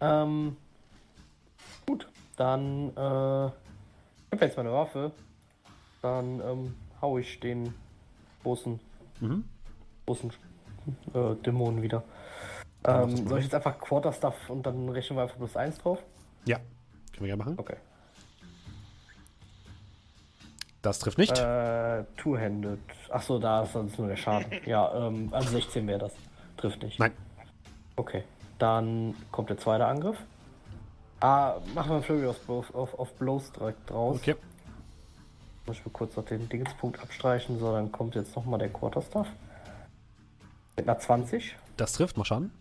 Ähm, gut, dann, äh, ich habe jetzt meine Waffe. Dann, ähm, hau ich den großen, Mhm. großen äh, Dämonen wieder. Ähm, soll ich jetzt einfach Quarterstaff und dann rechnen wir einfach plus eins drauf? Ja, können wir gerne machen. Okay. Das trifft nicht. Äh, Two-Handed. Achso, da ist sonst nur der Schaden. (laughs) Ja, ähm, also 16 wäre das. Trifft nicht. Nein. Okay. Dann kommt der zweite Angriff. Ah, machen wir Flurry auf Blows, auf, auf Blows direkt draus. Okay. Muss ich mir kurz noch den Dingspunkt abstreichen. So, dann kommt jetzt nochmal der Quarterstaff. Mit einer 20. Das trifft, mach Schaden.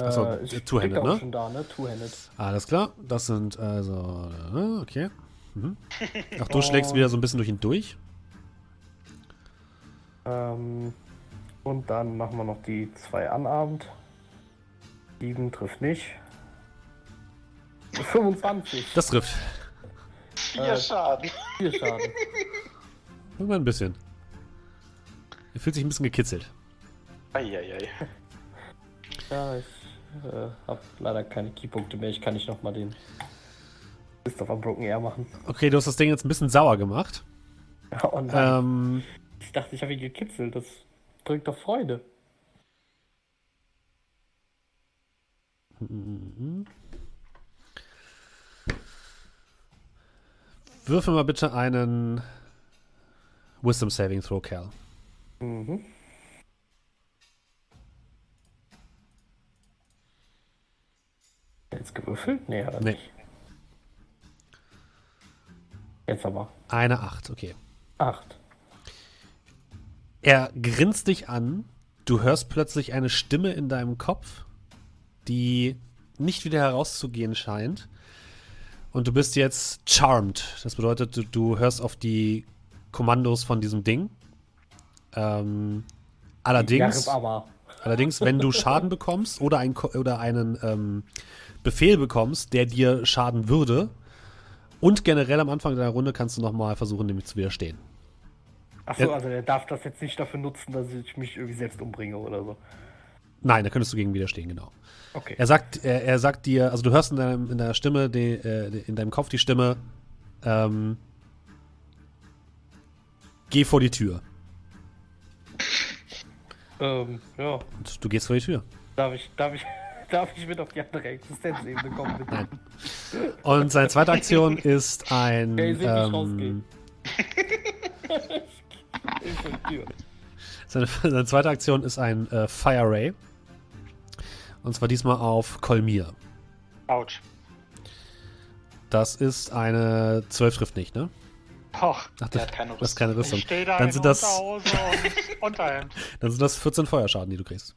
Achso, Äh, Two-Handed, ne? schon da, ne? Two-Handed. Alles klar. Das sind also. äh, Okay. Mhm. (laughs) Ach, du schlägst wieder so ein bisschen durch ihn durch. Ähm, und dann machen wir noch die zwei Anabend. 7 trifft nicht. 25. Das trifft. Vier Äh, Schaden. 4 Schaden. Nur ein bisschen. Er fühlt sich ein bisschen gekitzelt. Eieiei. Ja, ich äh, habe leider keine Keypunkte mehr. Ich kann nicht nochmal den Christopher Broken Air machen. Okay, du hast das Ding jetzt ein bisschen sauer gemacht. Ja, und dann, Ähm, ich dachte, ich habe ihn gekitzelt. Das bringt doch Freude. Würfel mal bitte einen Wisdom Saving Throw, Kerl. Mhm. Jetzt gewürfelt? Nee, hat er Nee. nicht. Jetzt aber. Eine 8, okay. 8. Er grinst dich an. Du hörst plötzlich eine Stimme in deinem Kopf, die nicht wieder herauszugehen scheint. Und du bist jetzt charmed. Das bedeutet, du, du hörst auf die Kommandos von diesem Ding. Ähm, allerdings, allerdings, wenn du Schaden bekommst oder, ein, oder einen ähm, Befehl bekommst, der dir schaden würde, und generell am Anfang deiner Runde kannst du nochmal versuchen, dem zu widerstehen. Achso, also der darf das jetzt nicht dafür nutzen, dass ich mich irgendwie selbst umbringe oder so. Nein, da könntest du gegen widerstehen, genau. Okay. Er sagt, er, er sagt dir, also du hörst in, deinem, in deiner Stimme, die, äh, in deinem Kopf die Stimme, ähm, geh vor die Tür. Ähm, ja. Und du gehst vor die Tür. Darf ich, darf ich, (laughs) darf ich mit auf die andere Existenzebene kommen, bitte? Nein. Und seine zweite Aktion (laughs) ist ein. Ja, mich ähm, rausgehen. (laughs) Ich seine, seine zweite Aktion ist ein äh, Fire Ray. Und zwar diesmal auf Kolmir. Autsch. Das ist eine 12 trifft nicht, ne? Och, Ach, Der hat keine das ist keine ich Rüstung. stehe da Dann in sind das, Unterhose und Unterhemd. (laughs) dann sind das 14 Feuerschaden, die du kriegst.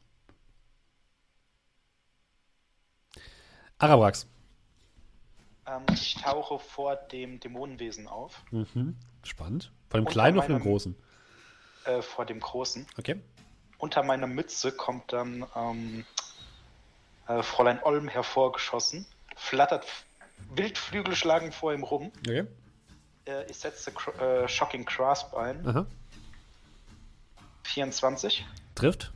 Arabrax. Ähm, ich tauche vor dem Dämonenwesen auf, Mhm. Spannend. Von dem Und kleinen oder von dem großen? äh, vor dem großen. Okay. Unter meiner Mütze kommt dann ähm, äh, Fräulein Olm hervorgeschossen, flattert f- Wildflügel schlagen vor ihm rum. Okay. Äh, ich setze äh, Shocking Grasp ein. Aha. 24. Trifft.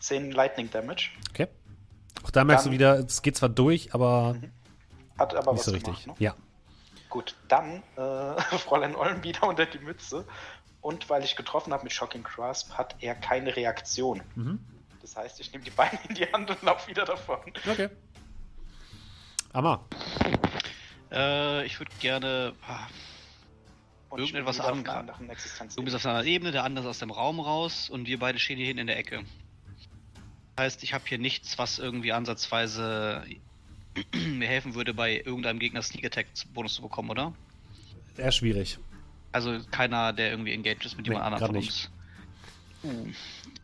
10 Lightning Damage. Okay. Auch da merkst Dann- du wieder, es geht zwar durch, aber Hat aber nicht was so gemacht, richtig. ne? Ja. Gut, dann äh, (laughs) Fräulein Olm wieder unter die Mütze. Und weil ich getroffen habe mit Shocking Grasp, hat er keine Reaktion. Mhm. Das heißt, ich nehme die Beine in die Hand und laufe wieder davon. Okay. Amar. Äh, ich würde gerne. ah, Und Irgendetwas Existenz. Du bist auf einer Ebene, der andere ist aus dem Raum raus und wir beide stehen hier hinten in der Ecke. Heißt, ich habe hier nichts, was irgendwie ansatzweise (clears throat) mir helfen würde, bei irgendeinem Gegner Sneak Attack Bonus zu bekommen, oder? Eher schwierig. Also keiner, der irgendwie engaged ist mit jemand Nee, anderem von nicht. Uh,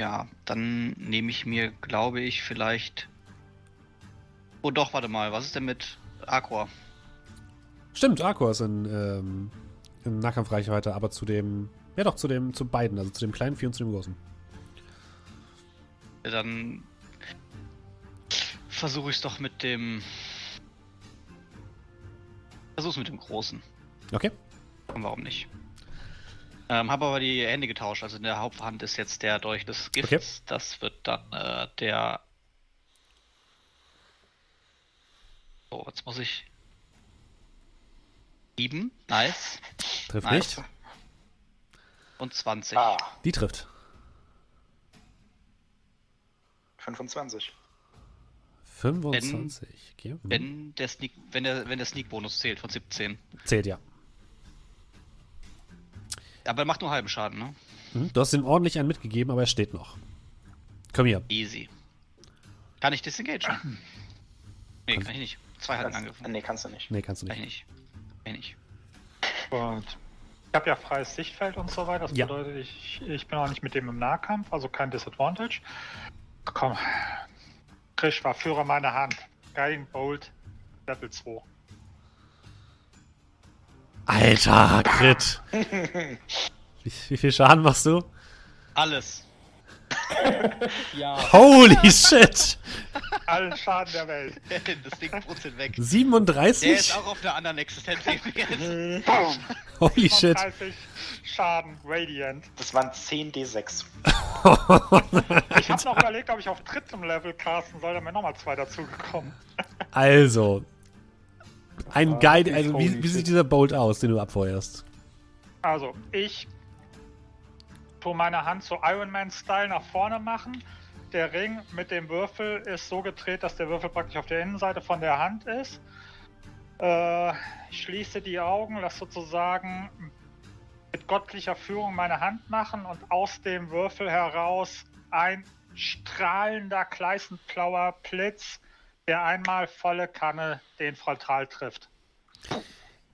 ja, dann nehme ich mir, glaube ich, vielleicht. Oh doch, warte mal, was ist denn mit Aqua? Stimmt, Arcor ist in, ähm, in Nahkampfreichweite, aber zu dem. Ja doch, zu dem, zu beiden, also zu dem kleinen Vieh und zu dem großen. Dann versuche ich es doch mit dem. Versuch's mit dem Großen. Okay. Und warum nicht? Ähm, habe aber die Hände getauscht. Also in der Haupthand ist jetzt der Dolch des Gifts. Okay. Das wird dann äh, der. So, jetzt muss ich. 7. Nice. Trifft Nice. nicht. Und 20. Ah, Die trifft. 25. 25. Okay. Mhm. Wenn der Sneak, wenn der, wenn der Sneak-Bonus zählt von 17. Zählt ja. Aber er macht nur halben Schaden, ne? Hm? Du hast ihm ordentlich einen mitgegeben, aber er steht noch. Komm hier. Easy. Kann ich disengage? Nee, kann ich nicht. Zwei hatten Kannst, angegriffen. nee, kannst du nicht. Nee, kannst du Kann ich nicht. nicht. Kann ich nicht. Und ich habe ja freies Sichtfeld und so weiter. Das Ja. bedeutet, ich, ich bin auch nicht mit dem im Nahkampf, also kein Disadvantage. Komm. Krisch war Führer meiner Hand. Guiding Bolt, Level 2. Alter, Crit. (laughs) wie, wie viel Schaden machst du? Alles. (laughs) Ja. Holy shit. Allen Schaden der Welt. (laughs) das Ding brutzelt weg. Der ist 37? auch auf einer anderen Existenz jetzt. Holy shit. 35 Schaden, Radiant. Das waren 10 D6. Ich habe noch überlegt, ob ich auf drittem Level casten soll, da mir nochmal zwei dazugekommen. Also. Ein Ah, Guide, also wie, wie sieht dieser Bolt aus, den du abfeuerst? Also, ich tue meine Hand so Iron Man-Style nach vorne machen. Der Ring mit dem Würfel ist so gedreht, dass der Würfel praktisch auf der Innenseite von der Hand ist. Äh, ich schließe die Augen, lasse sozusagen mit göttlicher Führung meine Hand machen und aus dem Würfel heraus ein strahlender, gleißend blauer Blitz, der einmal volle Kanne den Frontal trifft.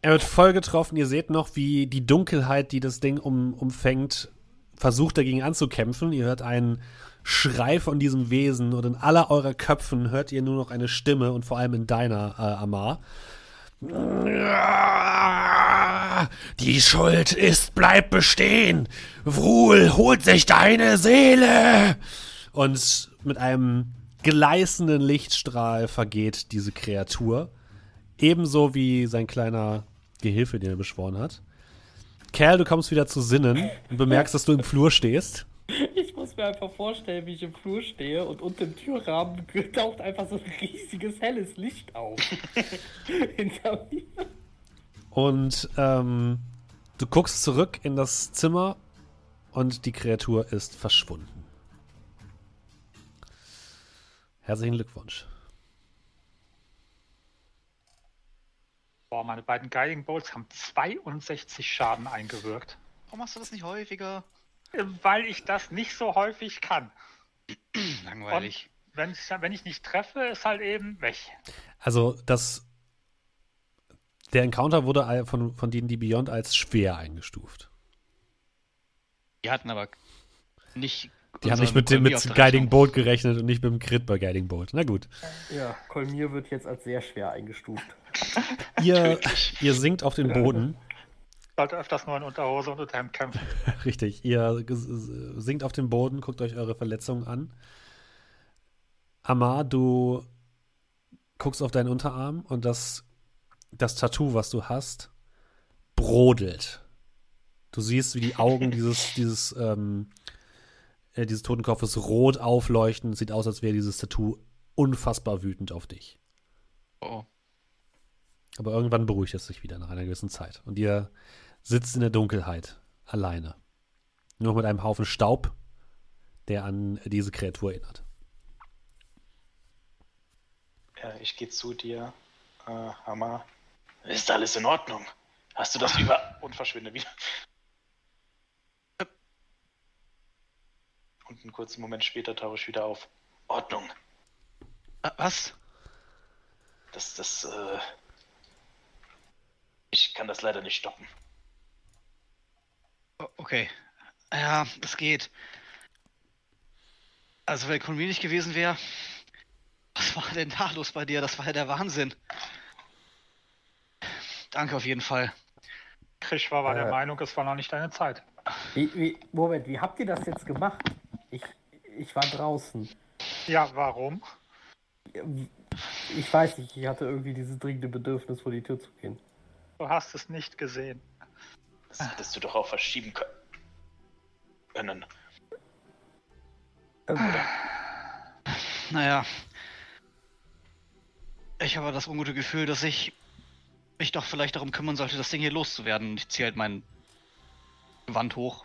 Er wird voll getroffen. Ihr seht noch, wie die Dunkelheit, die das Ding um, umfängt, versucht dagegen anzukämpfen. Ihr hört einen Schrei von diesem Wesen und in aller eurer Köpfen hört ihr nur noch eine Stimme und vor allem in deiner, äh, Amar. Die Schuld ist, bleibt bestehen. Vrul holt sich deine Seele. Und mit einem gleißenden Lichtstrahl vergeht diese Kreatur. Ebenso wie sein kleiner Gehilfe, den er beschworen hat. Kerl, du kommst wieder zu Sinnen und bemerkst, dass du im Flur stehst. Ich muss mir einfach vorstellen, wie ich im Flur stehe und unter dem Türrahmen taucht einfach so ein riesiges helles Licht auf. (laughs) Hinter mir. Und ähm, du guckst zurück in das Zimmer und die Kreatur ist verschwunden. Herzlichen Glückwunsch. Boah, meine beiden Guiding Bolts haben 62 Schaden eingewirkt. Warum machst du das nicht häufiger? Weil ich das nicht so häufig kann. (clears throat) Langweilig. Wenn ich, wenn ich nicht treffe, ist halt eben weg. Also, das. Der Encounter wurde von, von D&D Beyond als schwer eingestuft. Die hatten aber nicht. Die haben unseren nicht mit dem mit Guiding. Bolt gerechnet und nicht mit dem Crit bei Guiding Bolt. Na gut. Ja, Kolmir wird jetzt als sehr schwer eingestuft. (laughs) Ihr, ihr sinkt auf den Boden. Sollte öfters nur in Unterhose und Unterhemd kämpfen. (laughs) Richtig, ihr sinkt auf den Boden, guckt euch eure Verletzungen an. Amar, du guckst auf deinen Unterarm und das, das Tattoo, was du hast, brodelt. Du siehst, wie die Augen dieses, dieses, ähm, äh, dieses Totenkopfes rot aufleuchten. Sieht aus, als wäre dieses Tattoo unfassbar wütend auf dich. Oh. Aber irgendwann beruhigt es sich wieder nach einer gewissen Zeit. Und ihr sitzt in der Dunkelheit, alleine. Nur mit einem Haufen Staub, der an diese Kreatur erinnert. Ja, ich gehe zu dir, äh, Hammer. Ist alles in Ordnung? Hast du das über... (laughs) Und verschwinde wieder. Und einen kurzen Moment später tauche ich wieder auf. Ordnung. Ah, Was? Das, das, äh... Ich kann das leider nicht stoppen. Okay. Ja, das geht. Also, wenn Konmi nicht gewesen wäre. Was war denn da los bei dir? Das war ja der Wahnsinn. Danke auf jeden Fall. Krisch war, war der Äh. Meinung, es war noch nicht deine Zeit. Wie, wie, Moment, wie habt ihr das jetzt gemacht? Ich, war draußen. Ja, warum? Ich weiß nicht, ich hatte irgendwie dieses dringende Bedürfnis, vor die Tür zu gehen. Du hast es nicht gesehen. Das hättest du doch auch verschieben kö- können. Ähm, Naja. Ich habe das ungute Gefühl, dass ich mich doch vielleicht darum kümmern sollte, das Ding hier loszuwerden. Und ich ziehe halt mein Gewand hoch.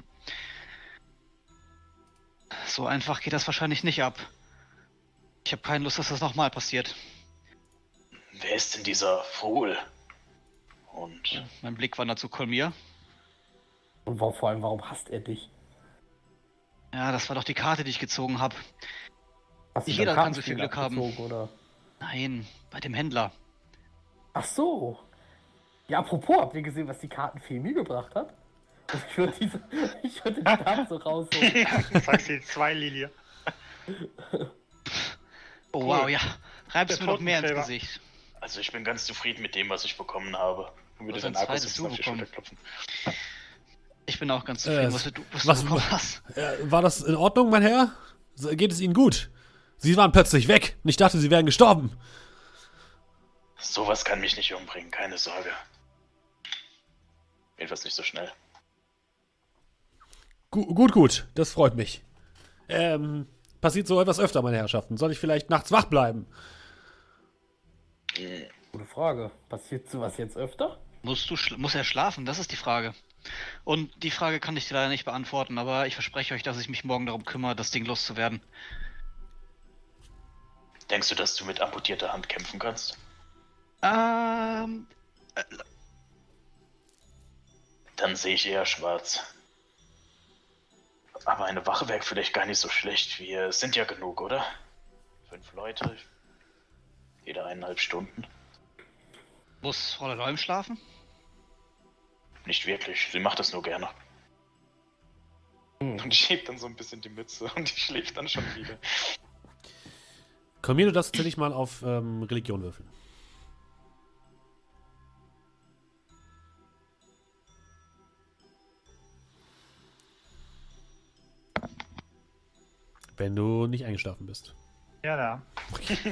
So einfach geht das wahrscheinlich nicht ab. Ich habe keine Lust, dass das nochmal passiert. Wer ist denn dieser Fool? Und Mein Blick wandert zu Kolmir. Und vor allem, warum hasst er dich? Ja, das war doch die Karte, die ich gezogen habe. Nicht jeder kann so viel Glück haben. Oder? Nein, bei dem Händler. Ach so. Ja, apropos, habt ihr gesehen, was die Kartenfee mir gebracht hat? Ich würde diese, ich würde die Karte so rausholen. (laughs) Sagst du zwei Lilie. Oh Cool. wow, ja. Reibst mir noch mehr ins. Gesicht. Also ich bin ganz zufrieden mit dem, was ich bekommen habe. Und würde Was den ein Argus zweites jetzt auf die du Schulter klopfen. Ich bin auch ganz zufrieden, Äh, was du, was was- du bekommen hast. Äh, war das in Ordnung, mein Herr? Geht es Ihnen gut? Sie waren plötzlich weg. Und ich dachte, Sie wären gestorben. Sowas kann mich nicht umbringen, keine Sorge. Jedenfalls nicht so schnell. Gu gut, gut. Das freut mich. Ähm, passiert so etwas öfter, meine Herrschaften. Soll ich vielleicht nachts wach bleiben? Gute Frage. Passiert sowas jetzt öfter? Musst du muss er schlafen? Das ist die Frage. Und die Frage kann ich dir leider nicht beantworten, aber ich verspreche euch, dass ich mich morgen darum kümmere, das Ding loszuwerden. Denkst du, dass du mit amputierter Hand kämpfen kannst? Ähm, Dann sehe ich eher schwarz. Aber eine Wache wäre vielleicht gar nicht so schlecht. Wir sind ja genug, oder? Fünf Leute. Jeder eineinhalb Stunden. muss Fräulein Olm schlafen? Nicht wirklich. Sie macht das nur gerne. Und ich heb dann so ein bisschen die Mütze und die schläft dann schon wieder. Komm mir, du darfst tatsächlich mal auf ähm, Religion würfeln. Wenn du nicht eingeschlafen bist. Ja, ja.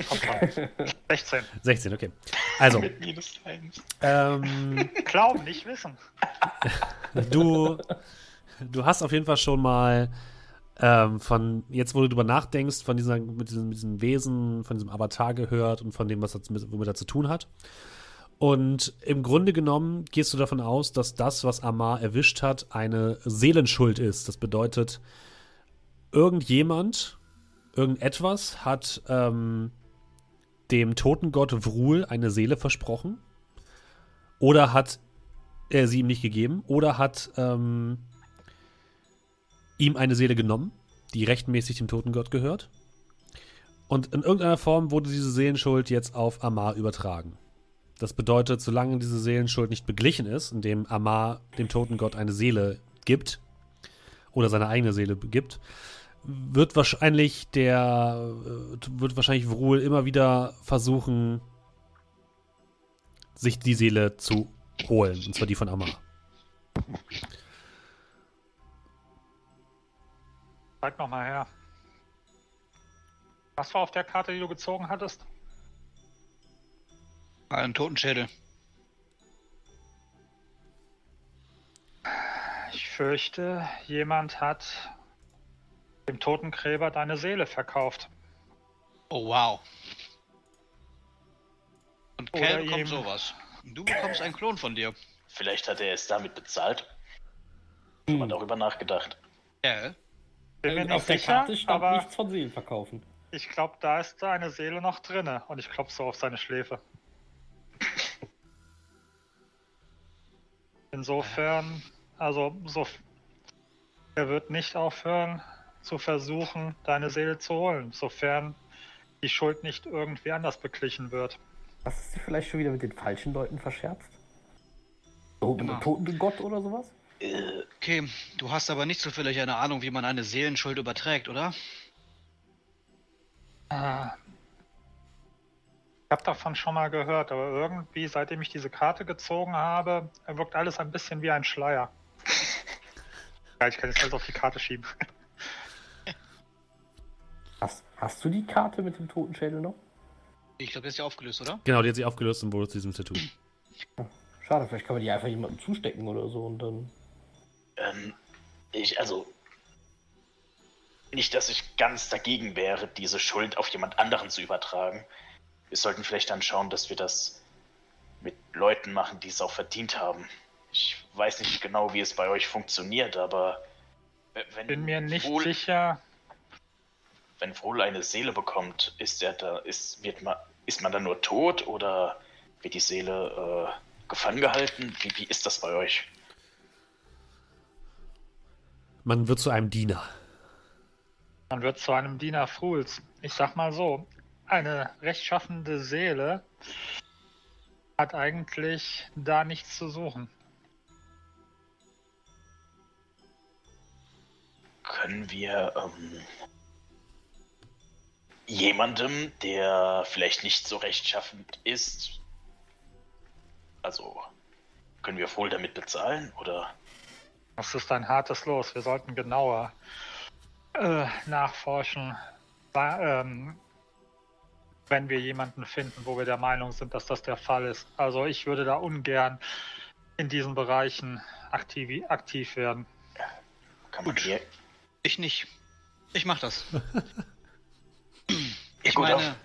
Kommt mal. 16. 16, okay. Also, Mit minus eins. ähm, (laughs) Glauben, nicht wissen. (laughs) du, du hast auf jeden Fall schon mal ähm, von, jetzt wo du drüber nachdenkst, von dieser, mit, diesem, mit diesem Wesen, von diesem Avatar gehört und von dem, was das mit, womit er zu tun hat. Und im Grunde genommen gehst du davon aus, dass das, was Amar erwischt hat, eine Seelenschuld ist. Das bedeutet, irgendjemand, irgendetwas hat ähm, dem Totengott Vrul eine Seele versprochen oder hat er sie ihm nicht gegeben oder hat ähm, ihm eine Seele genommen, die rechtmäßig dem Totengott gehört. Und in irgendeiner Form wurde diese Seelenschuld jetzt auf Amar übertragen. Das bedeutet, solange diese Seelenschuld nicht beglichen ist, indem Amar dem Totengott eine Seele gibt oder seine eigene Seele gibt, wird wahrscheinlich der äh, wird wahrscheinlich Vrul immer wieder versuchen, sich die Seele zu holen, und zwar die von Amar. Zeig noch mal her. Was war auf der Karte, die du gezogen hattest? Ein Totenschädel. Ich fürchte, jemand hat dem Totengräber deine Seele verkauft. Oh wow. Und Oder Cal bekommt ihm- sowas. Du bekommst einen Klon von dir. Vielleicht hat er es damit bezahlt. Schon mal darüber nachgedacht. Cal? Bin mir Auf nicht der sicher, Karte stand aber nichts von Seelen verkaufen. ich glaube, da ist da eine Seele noch drinne und ich klopfe so auf seine Schläfe. Insofern, also so, er wird nicht aufhören zu versuchen, deine Seele zu holen, sofern die Schuld nicht irgendwie anders beglichen wird. Hast du dich vielleicht schon wieder mit den falschen Leuten verscherzt? So, mit einem toten Gott oder sowas? Äh, Okay, du hast aber nicht zufällig eine Ahnung, wie man eine Seelenschuld überträgt, oder? Ah. Ich habe davon schon mal gehört, aber irgendwie, seitdem ich diese Karte gezogen habe, wirkt alles ein bisschen wie ein Schleier. (laughs) ja, ich kann jetzt alles auf die Karte schieben. Hast, hast du die Karte mit dem Totenschädel noch? Ich glaube, der ist ja aufgelöst, oder? Genau, die hat sich aufgelöst und wurde zu diesem Tattoo. Schade, vielleicht kann man die einfach jemandem zustecken oder so und dann. ähm, ich, also. Nicht, dass ich ganz dagegen wäre, diese Schuld auf jemand anderen zu übertragen. Wir sollten vielleicht dann schauen, dass wir das mit Leuten machen, die es auch verdient haben. Ich weiß nicht genau, wie es bei euch funktioniert, aber wenn Bin mir nicht Wohl- sicher. Wenn Vrol eine Seele bekommt, ist er da, ist, wird man, ist man dann nur tot oder wird die Seele äh, gefangen gehalten? Wie, wie ist das bei euch? Man wird zu einem Diener. Man wird zu einem Diener Fruls. Ich sag mal so, eine rechtschaffende Seele hat eigentlich da nichts zu suchen. Können wir ähm, jemandem, der vielleicht nicht so rechtschaffend ist, also können wir wohl damit bezahlen oder? Das ist ein hartes Los. Wir sollten genauer äh, nachforschen, wa- ähm, wenn wir jemanden finden, wo wir der Meinung sind, dass das der Fall ist. Also ich würde da ungern in diesen Bereichen aktiv, aktiv werden. Kann man Gut. hier. Ich nicht. Ich mach das. (laughs) Ja, Ich gut, meine, auf-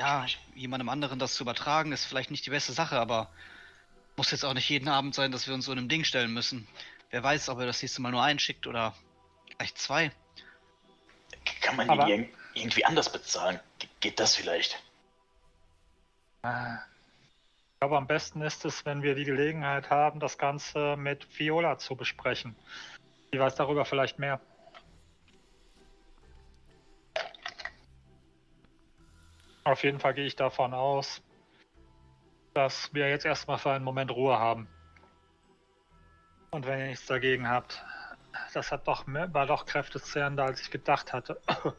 ja, jemandem anderen das zu übertragen, ist vielleicht nicht die beste Sache, aber muss jetzt auch nicht jeden Abend sein, dass wir uns so einem Ding stellen müssen. Wer weiß, ob er das nächste Mal nur einen schickt oder vielleicht zwei. Kann man Aber- ihn irg- irgendwie anders bezahlen? Ge- Geht das vielleicht? Ich glaube, am besten ist es, wenn wir die Gelegenheit haben, das Ganze mit Viola zu besprechen. Die weiß darüber vielleicht mehr. Auf jeden Fall gehe ich davon aus, dass wir jetzt erstmal für einen Moment Ruhe haben. Und wenn ihr nichts dagegen habt, das hat doch mehr, war doch kräftezehrender, als ich gedacht hatte. (laughs)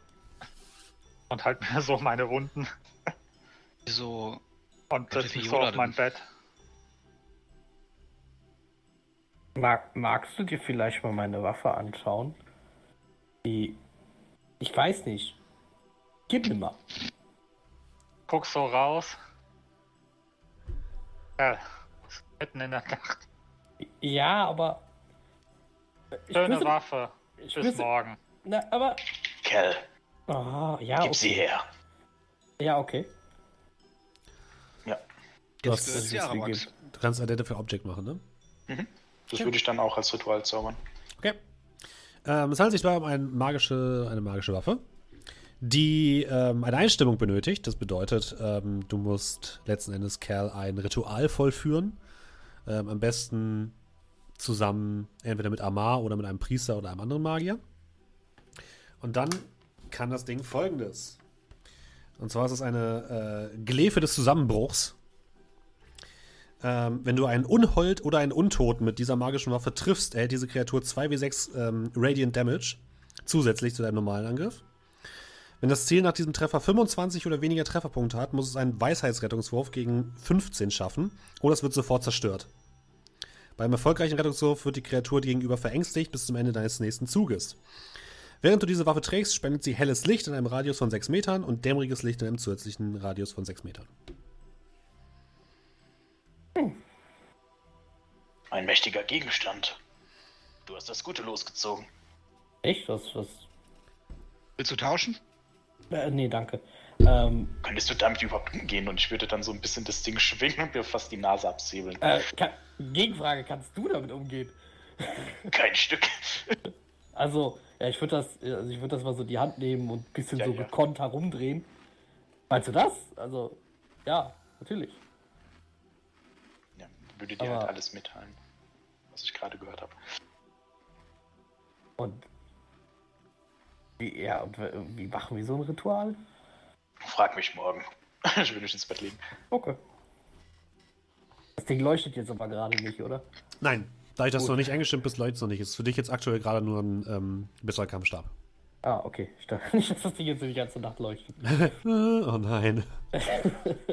Und halt mir so meine Wunden Wieso? und mich so auf mein? Bett. Mag, magst du dir vielleicht mal meine Waffe anschauen? Die. Ich weiß nicht. Gib mir mal. Guck so raus. Ist mitten in der Nacht. Ja, aber. Ich Schöne wüsste- Waffe. ich Bis wüsste- morgen. Na, aber. Kerl, Ah, ja, gib okay. sie her. Ja, okay. Ja, Du, Jetzt hast, ist ja, du kannst Identify Object machen, ne? das würde ich dann auch als Ritual zaubern. Okay. Ähm, es handelt sich dabei um eine magische, eine magische Waffe, die ähm, eine Einstimmung benötigt. Das bedeutet, ähm, du musst letzten Endes Kerl ein Ritual vollführen. Ähm, am besten zusammen entweder mit Amar oder mit einem Priester oder einem anderen Magier. Und dann kann das Ding folgendes. Und zwar ist es eine äh, Glefe des Zusammenbruchs. Ähm, wenn du einen Unhold oder einen Untoten mit dieser magischen Waffe triffst, erhält diese Kreatur 2w6 ähm, Radiant Damage zusätzlich zu deinem normalen Angriff. Wenn das Ziel nach diesem Treffer 25 oder weniger Trefferpunkte hat, muss es einen Weisheitsrettungswurf gegen 15 schaffen oder es wird sofort zerstört. Beim erfolgreichen Rettungswurf wird die Kreatur dir gegenüber verängstigt bis zum Ende deines nächsten Zuges. Während du diese Waffe trägst, spendet sie helles Licht in einem Radius von 6 Metern und dämmeriges Licht in einem zusätzlichen Radius von 6 Metern. Ein mächtiger Gegenstand. Du hast das Gute losgezogen. Echt? Was, was? Willst du tauschen? Äh, nee, danke. Ähm, Könntest du damit überhaupt umgehen? Und ich würde dann so ein bisschen das Ding schwingen und mir fast die Nase absäbeln. äh, kann, Gegenfrage, kannst du damit umgehen? (laughs) Kein Stück. Also, ja, ich würde das, also ich würde das mal so in die Hand nehmen und ein bisschen Ja, so ja. gekonnt herumdrehen. Meinst du das? Also, ja, natürlich. Ja, würde dir Aber- halt alles mitteilen, was ich gerade gehört habe. Und ja, und wie machen wir so ein Ritual? Frag mich morgen. (laughs) ich will mich ins Bett legen. Okay. Das Ding leuchtet jetzt aber gerade nicht, oder? Nein, dadurch, dass Gut. du noch nicht eingestimmt bist, leuchtet es noch nicht. Ist für dich jetzt aktuell gerade nur ein ähm, bisser Kampfstab. Ah, okay. Ich dachte (laughs) nicht, dass das Ding jetzt die ganze Nacht leuchtet. (laughs) oh nein.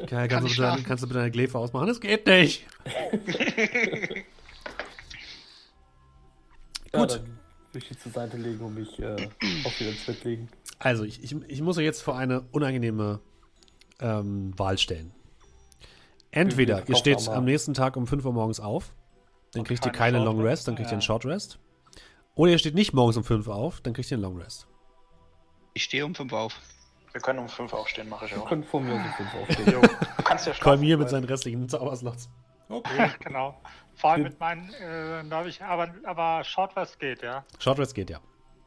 Geil, kannst, du Kann ich bitte, kannst du bitte deine Glefe ausmachen? Das geht nicht. Ja, Gut. dann will ich die zur Seite legen und mich äh, auch wieder ins Bett legen. Also, ich, ich, ich muss euch jetzt vor eine unangenehme ähm, Wahl stellen. Entweder ihr steht am nächsten Tag um 5 Uhr morgens auf, dann kriegt ihr keine Long Rest, dann kriegt ihr einen. Short Rest. Oder ihr steht nicht morgens um 5 Uhr auf, dann kriegt ihr einen Long Rest. Ich stehe um 5 auf. Wir können um 5 aufstehen, mache ich Wir auch. können vor mir so fünf (laughs) aufstehen. Jo, du kannst ja schlafen. Kolmier mit weil- seinen restlichen Zauberslots. Okay. (laughs) genau. Vor allem mit meinen, äh, darf ich, aber, aber Shortwest geht, ja. Short Rest geht ja.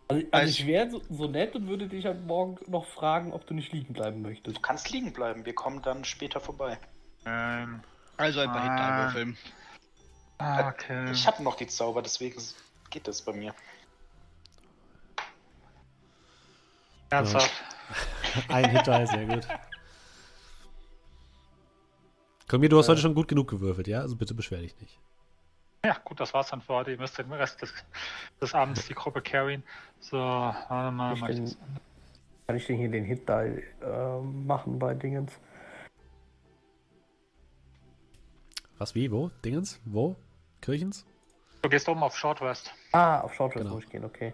Also, also ich wäre so, so nett und würde dich am Morgen noch fragen, ob du nicht liegen bleiben möchtest. Du kannst liegen bleiben, wir kommen dann später vorbei. Ähm, Also ein paar Ah. Hinterwürfeln. Ah, okay. Ich habe noch die Zauber, deswegen geht das bei mir. Ernsthaft. (laughs) Ein Hinterhalt, sehr gut. Komm, du hast heute schon gut genug gewürfelt, ja? Also bitte beschwer dich nicht. Ja, gut, das war's dann für heute. Ihr müsst den Rest des, des Abends die Gruppe carryen. So, warte mal. Ich mach ich bin- das- Kann ich denn hier den Hit da äh, machen bei Dingens? Was, wie, wo? Dingens? Wo? Kirchens? Du gehst oben auf Short Rest. Ah, auf Shortrest Genau. muss ich gehen, okay.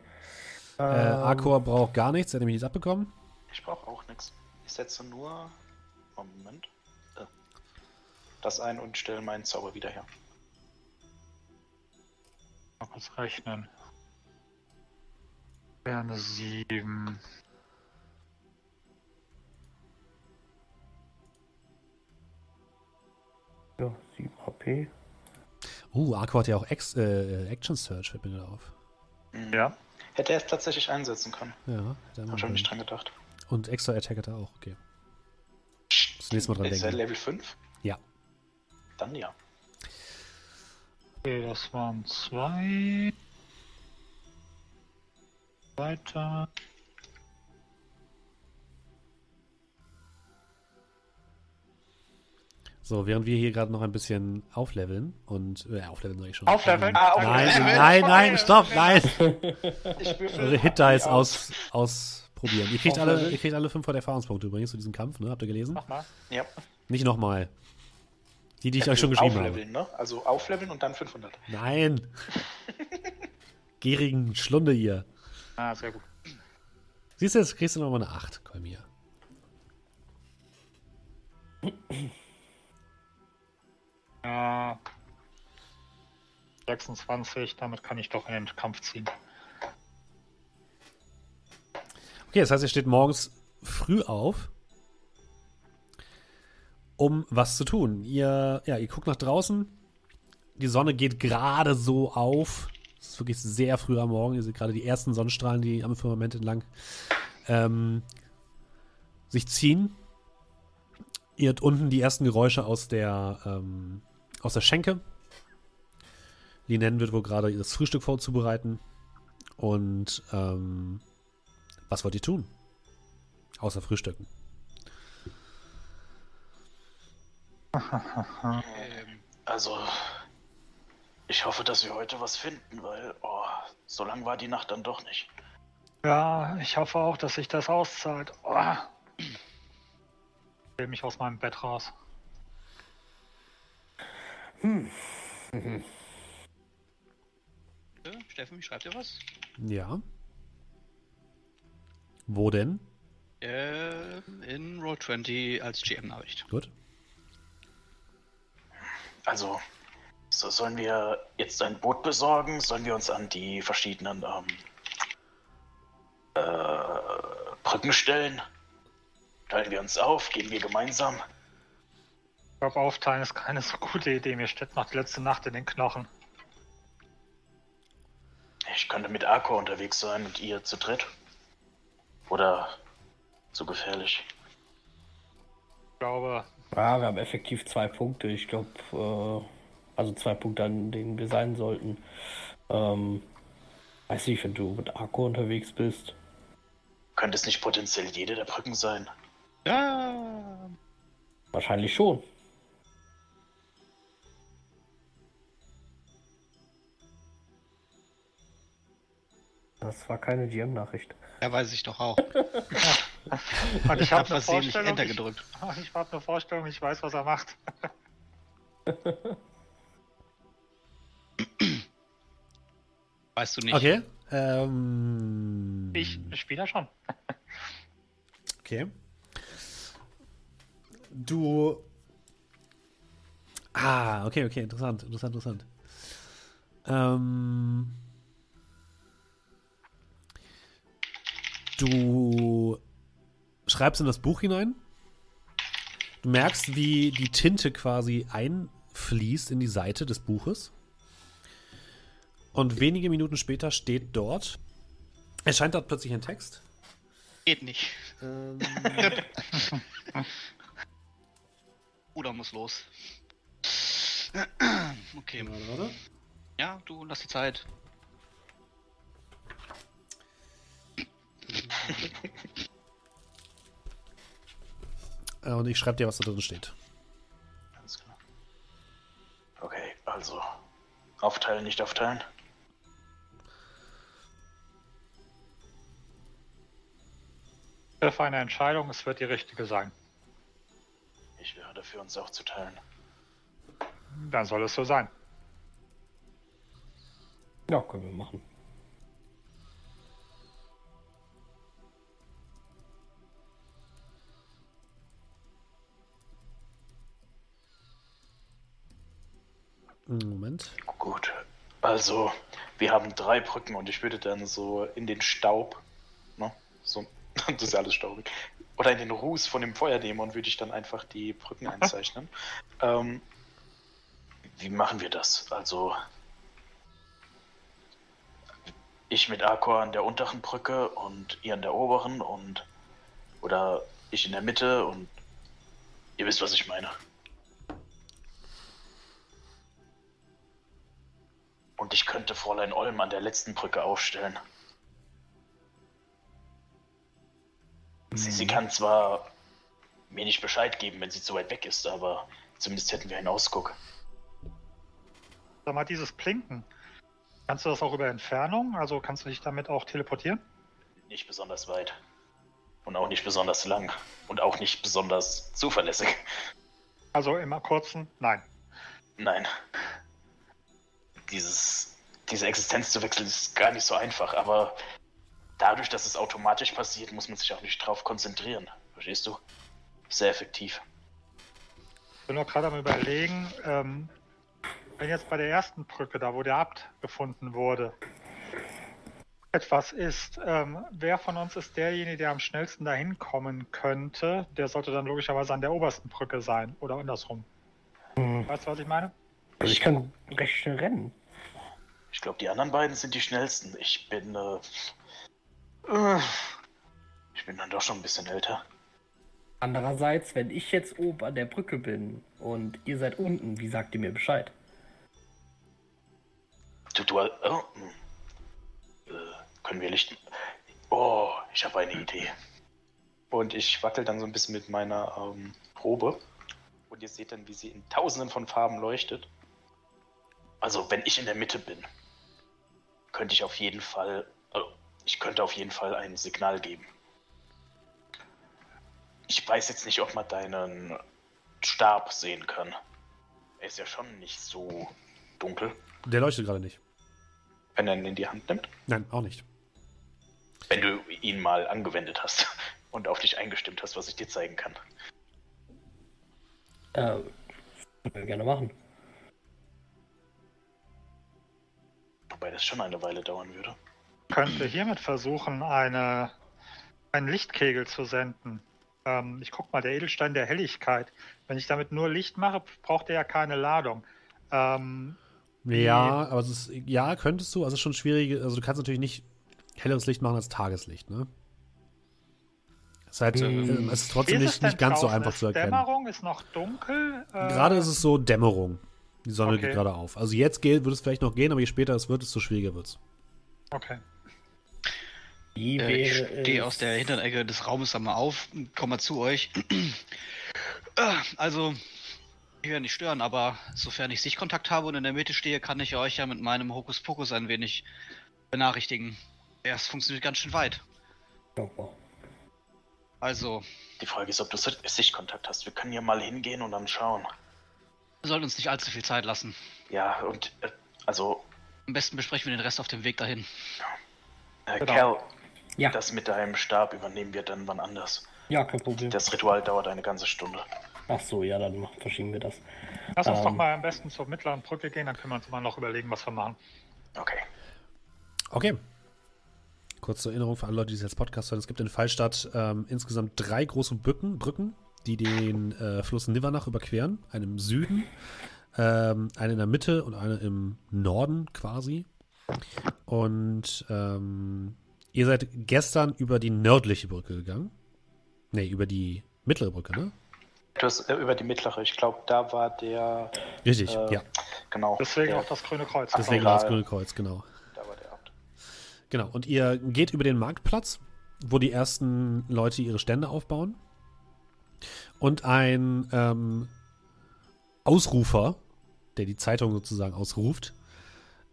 Äh, Ähm, Arkor braucht gar nichts, er hat nämlich nichts abbekommen. Ich brauche auch nichts. Ich setze nur. Moment. Äh, Das ein und stelle meinen Zauber wieder her. Mal kurz rechnen. Wäre eine 7. Ja, 7 HP. Uh, Arkor hat ja auch Ex äh, Action Search, fällt mir auf. Ja. Hätte er es tatsächlich einsetzen können. Ja, da Hab schon nicht dran gedacht. Und Extra Attack hat er auch, okay. Das nächste Mal dran Ist er denken. Level 5? Ja. Dann ja. Okay, das waren zwei. Weiter. So, während wir hier gerade noch ein bisschen aufleveln und, äh, aufleveln sag ich schon. Aufleveln? Ähm, Ah, Nein, aufleveln. nein, nein, stopp, nein. (laughs) Ich würfel Eure Hit Dice aus, ausprobieren. Ihr kriegt alle, ihr kriegt alle 500 Erfahrungspunkte übrigens zu diesem Kampf, ne? Habt ihr gelesen? Mach mal. Ja. Nicht nochmal. Die, die ich euch schon geschrieben habe. Aufleveln, ne? Also aufleveln und dann 500. Nein. (laughs) Gierigen Schlunde ihr. Ah, sehr gut. Siehst du, jetzt kriegst du nochmal eine 8, Kolmir. Ja. 26, damit kann ich doch in den Kampf ziehen. Okay, das heißt, ihr steht morgens früh auf, um was zu tun. Ihr, ja, ihr guckt nach draußen. Die Sonne geht gerade so auf. Es ist wirklich sehr früh am Morgen. Ihr seht gerade die ersten Sonnenstrahlen, die am Firmament entlang ähm, sich ziehen. Ihr hört unten die ersten Geräusche aus der, ähm, aus der Schenke. Linen wird wohl gerade das Frühstück vorzubereiten. Und ähm, was wollt ihr tun? Außer frühstücken. Ähm, Also, ich hoffe, dass wir heute was finden, weil, oh, so lang war die Nacht dann doch nicht. Ja, ich hoffe auch, dass sich das auszahlt. Oh. Ich will mich aus meinem Bett raus. äh, Steffen, schreibt ihr was? Ja. Wo denn? Äh, in Roll20 als GM-Nachricht. Gut. Also, so, sollen wir jetzt ein Boot besorgen? Sollen wir uns an die verschiedenen ähm, äh, Brücken stellen? Teilen wir uns auf? Gehen wir gemeinsam? Ich glaube, aufteilen ist keine so gute Idee. Mir steckt noch die letzte Nacht in den Knochen. Ich könnte mit Arco unterwegs sein und ihr zu dritt. Oder zu gefährlich. Ich glaube, Ja, wir haben effektiv zwei Punkte. Ich glaube, äh, also zwei Punkte, an denen wir sein sollten. Ähm, weiß nicht, wenn du mit Akku unterwegs bist. Könnte es nicht potenziell jede der Brücken sein? Ja. Wahrscheinlich schon. Das war keine GM-Nachricht. Ja, weiß ich doch auch. (laughs) (laughs) und ich habe eine Vorstellung. Enter Ich, gedrückt. (laughs) ich habe eine Vorstellung, ich weiß, was er macht. (laughs) Weißt du nicht. Okay. Ähm, Ich spiele ja schon. Okay. Du. Ah, okay, okay, interessant, interessant, interessant. Ähm. Du schreibst in das Buch hinein. Du merkst, wie die Tinte quasi einfließt in die Seite des Buches. Und wenige Minuten später steht dort. Erscheint dort plötzlich ein Text. Geht nicht. Ähm, (laughs) Bruder muss los. (clears throat) Okay. Warte, warte. Ja, du lass die Zeit. (laughs) Und ich schreibe dir, was da drin steht. Alles klar. Okay, also. Aufteilen, nicht aufteilen. Triff eine Entscheidung, es wird die richtige sein. Ich wäre dafür, uns aufzuteilen. Dann soll es so sein. Ja, können wir machen. Moment. Gut. Also, wir haben drei Brücken und ich würde dann so in den Staub, ne? So, (laughs) das ist alles staubig. Oder in den Ruß von dem Feuerdämon würde ich dann einfach die Brücken (laughs) einzeichnen. ähm, wie machen wir das? Also, ich mit Arkor an der unteren Brücke und ihr an der oberen und oder ich in der Mitte und ihr wisst, was ich meine. Und ich könnte Fräulein Olm an der letzten Brücke aufstellen. Sie, sie kann zwar mir nicht Bescheid geben, wenn sie zu weit weg ist, aber zumindest hätten wir einen Ausguck. Sag mal, dieses Plinken. Kannst du das auch über Entfernung? Also kannst du dich damit auch teleportieren? Nicht besonders weit. Und auch nicht besonders lang. Und auch nicht besonders zuverlässig. Also immer kurzen? Nein. Nein. Dieses, diese Existenz zu wechseln ist gar nicht so einfach, aber dadurch, dass es automatisch passiert, muss man sich auch nicht drauf konzentrieren. Verstehst du? Sehr effektiv. Ich bin nur gerade am überlegen, ähm, wenn jetzt bei der ersten Brücke, da wo der Abt gefunden wurde, etwas ist, ähm, wer von uns ist derjenige, der am schnellsten dahin kommen könnte? Der sollte dann logischerweise an der obersten Brücke sein oder andersrum. Hm. Weißt du, was ich meine? Also ich kann recht schnell rennen. Ich glaube, die anderen beiden sind die schnellsten. Ich bin, äh, äh, ich bin dann doch schon ein bisschen älter. Andererseits, wenn ich jetzt oben an der Brücke bin und ihr seid unten, wie sagt ihr mir Bescheid? Du, du, äh, oh, äh, können wir Licht. Oh, ich habe eine Idee. Und ich wackel dann so ein bisschen mit meiner ähm, Probe. Und ihr seht dann, wie sie in tausenden von Farben leuchtet. Also, wenn ich in der Mitte bin, könnte ich auf jeden Fall. Also, ich könnte auf jeden Fall ein Signal geben. Ich weiß jetzt nicht, ob man deinen Stab sehen kann. Er ist ja schon nicht so dunkel, Der leuchtet gerade nicht. wenn er ihn in die Hand nimmt. Nein, auch nicht. Wenn du ihn mal angewendet hast (laughs) und auf dich eingestimmt hast, was ich dir zeigen kann. Äh, können wir gerne machen. Wobei das schon eine Weile dauern würde. könnte hiermit versuchen, eine, einen Lichtkegel zu senden. Ähm, ich guck mal, der Edelstein der Helligkeit. Wenn ich damit nur Licht mache, braucht er ja keine Ladung. Ähm, Ja, aber es ist, ja, könntest du, also es ist schon schwierig, also du kannst natürlich nicht helleres Licht machen als Tageslicht, ne? Es ist, halt, Hm. äh, es ist trotzdem ist es nicht, nicht ganz so einfach zu erkennen. Dämmerung ist noch dunkel. Äh, Gerade ist es so Dämmerung. Die Sonne Okay. geht gerade auf. Also jetzt geht, würde es vielleicht noch gehen, aber je später es wird, desto schwieriger wird es. Okay. Wie Äh, ich stehe aus der hinteren Ecke des Raumes einmal auf, komme mal zu euch. Äh, (clears throat) also, ich werde nicht stören, aber sofern ich Sichtkontakt habe und in der Mitte stehe, kann ich euch ja mit meinem Hokuspokus ein wenig benachrichtigen. Ja, es funktioniert ganz schön weit. Oh, wow. Also, Die Frage ist, ob du Si- Sichtkontakt hast. Wir können ja mal hingehen und dann schauen. Wir sollten uns nicht allzu viel Zeit lassen. Ja, und äh, also, Am besten besprechen wir den Rest auf dem Weg dahin. äh, Genau. Cal, Ja, das mit deinem Stab übernehmen wir dann wann anders. ja, kein Problem. Das Ritual dauert eine ganze Stunde. Ach so, ja, dann verschieben wir das. Lass uns doch Ähm. mal am besten zur mittleren Brücke gehen, dann können wir uns mal noch überlegen, was wir machen. Okay. Okay. Kurz zur Erinnerung für alle Leute, die es jetzt Podcast hören. Es gibt in Fallstadt ähm, insgesamt drei große Brücken, Brücken die den äh, Fluss Nivernach überqueren. Eine im Süden, ähm, eine in der Mitte und eine im Norden quasi. Und ähm, ihr seid gestern über die nördliche Brücke gegangen. Nee, über die mittlere Brücke, ne? Du hast äh, über die mittlere, ich glaube, da war der. Richtig, äh, ja. Genau. Deswegen der, auch das grüne Kreuz. Deswegen war das. Grüne Kreuz, genau. Da war der Abt. Genau. Und ihr geht über den Marktplatz, wo die ersten Leute ihre Stände aufbauen. Und ein ähm, Ausrufer, der die Zeitung sozusagen ausruft,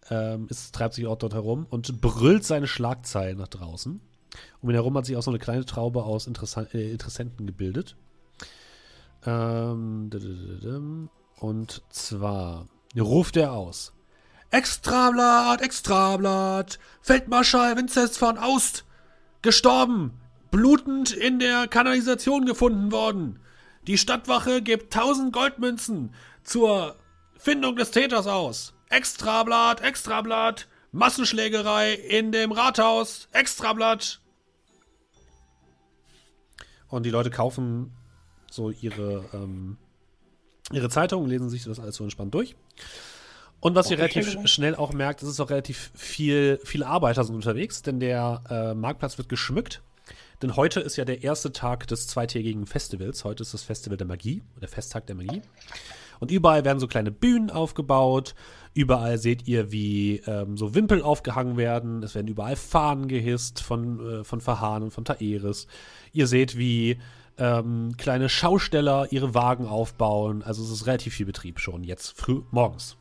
ähm, ist, treibt sich auch dort herum und brüllt seine Schlagzeilen nach draußen. Um ihn herum hat sich auch so eine kleine Traube aus Interessan äh, Interessenten gebildet. Ähm, und zwar ruft er aus. Extrablatt, Extrablatt, Feldmarschall Vinzenz von Aust, gestorben, blutend in der Kanalisation gefunden worden. Die Stadtwache gibt 1000 Goldmünzen zur Findung des Täters aus. Extrablatt, Extrablatt, Massenschlägerei in dem Rathaus, Extrablatt. Und die Leute kaufen so ihre, ähm, ihre Zeitung, lesen sich das alles so entspannt durch. Und was ihr relativ sch schnell auch merkt, ist es auch relativ viel, viele Arbeiter sind unterwegs, denn der äh, Marktplatz wird geschmückt. Denn heute ist ja der erste Tag des zweitägigen Festivals. Heute ist das Festival der Magie, der Festtag der Magie. Und überall werden so kleine Bühnen aufgebaut. Überall seht ihr, wie ähm, so Wimpel aufgehangen werden. Es werden überall Fahnen gehisst von, äh, von Verhahn und von Taeris. Ihr seht, wie ähm, kleine Schausteller ihre Wagen aufbauen. Also es ist relativ viel Betrieb schon jetzt früh morgens.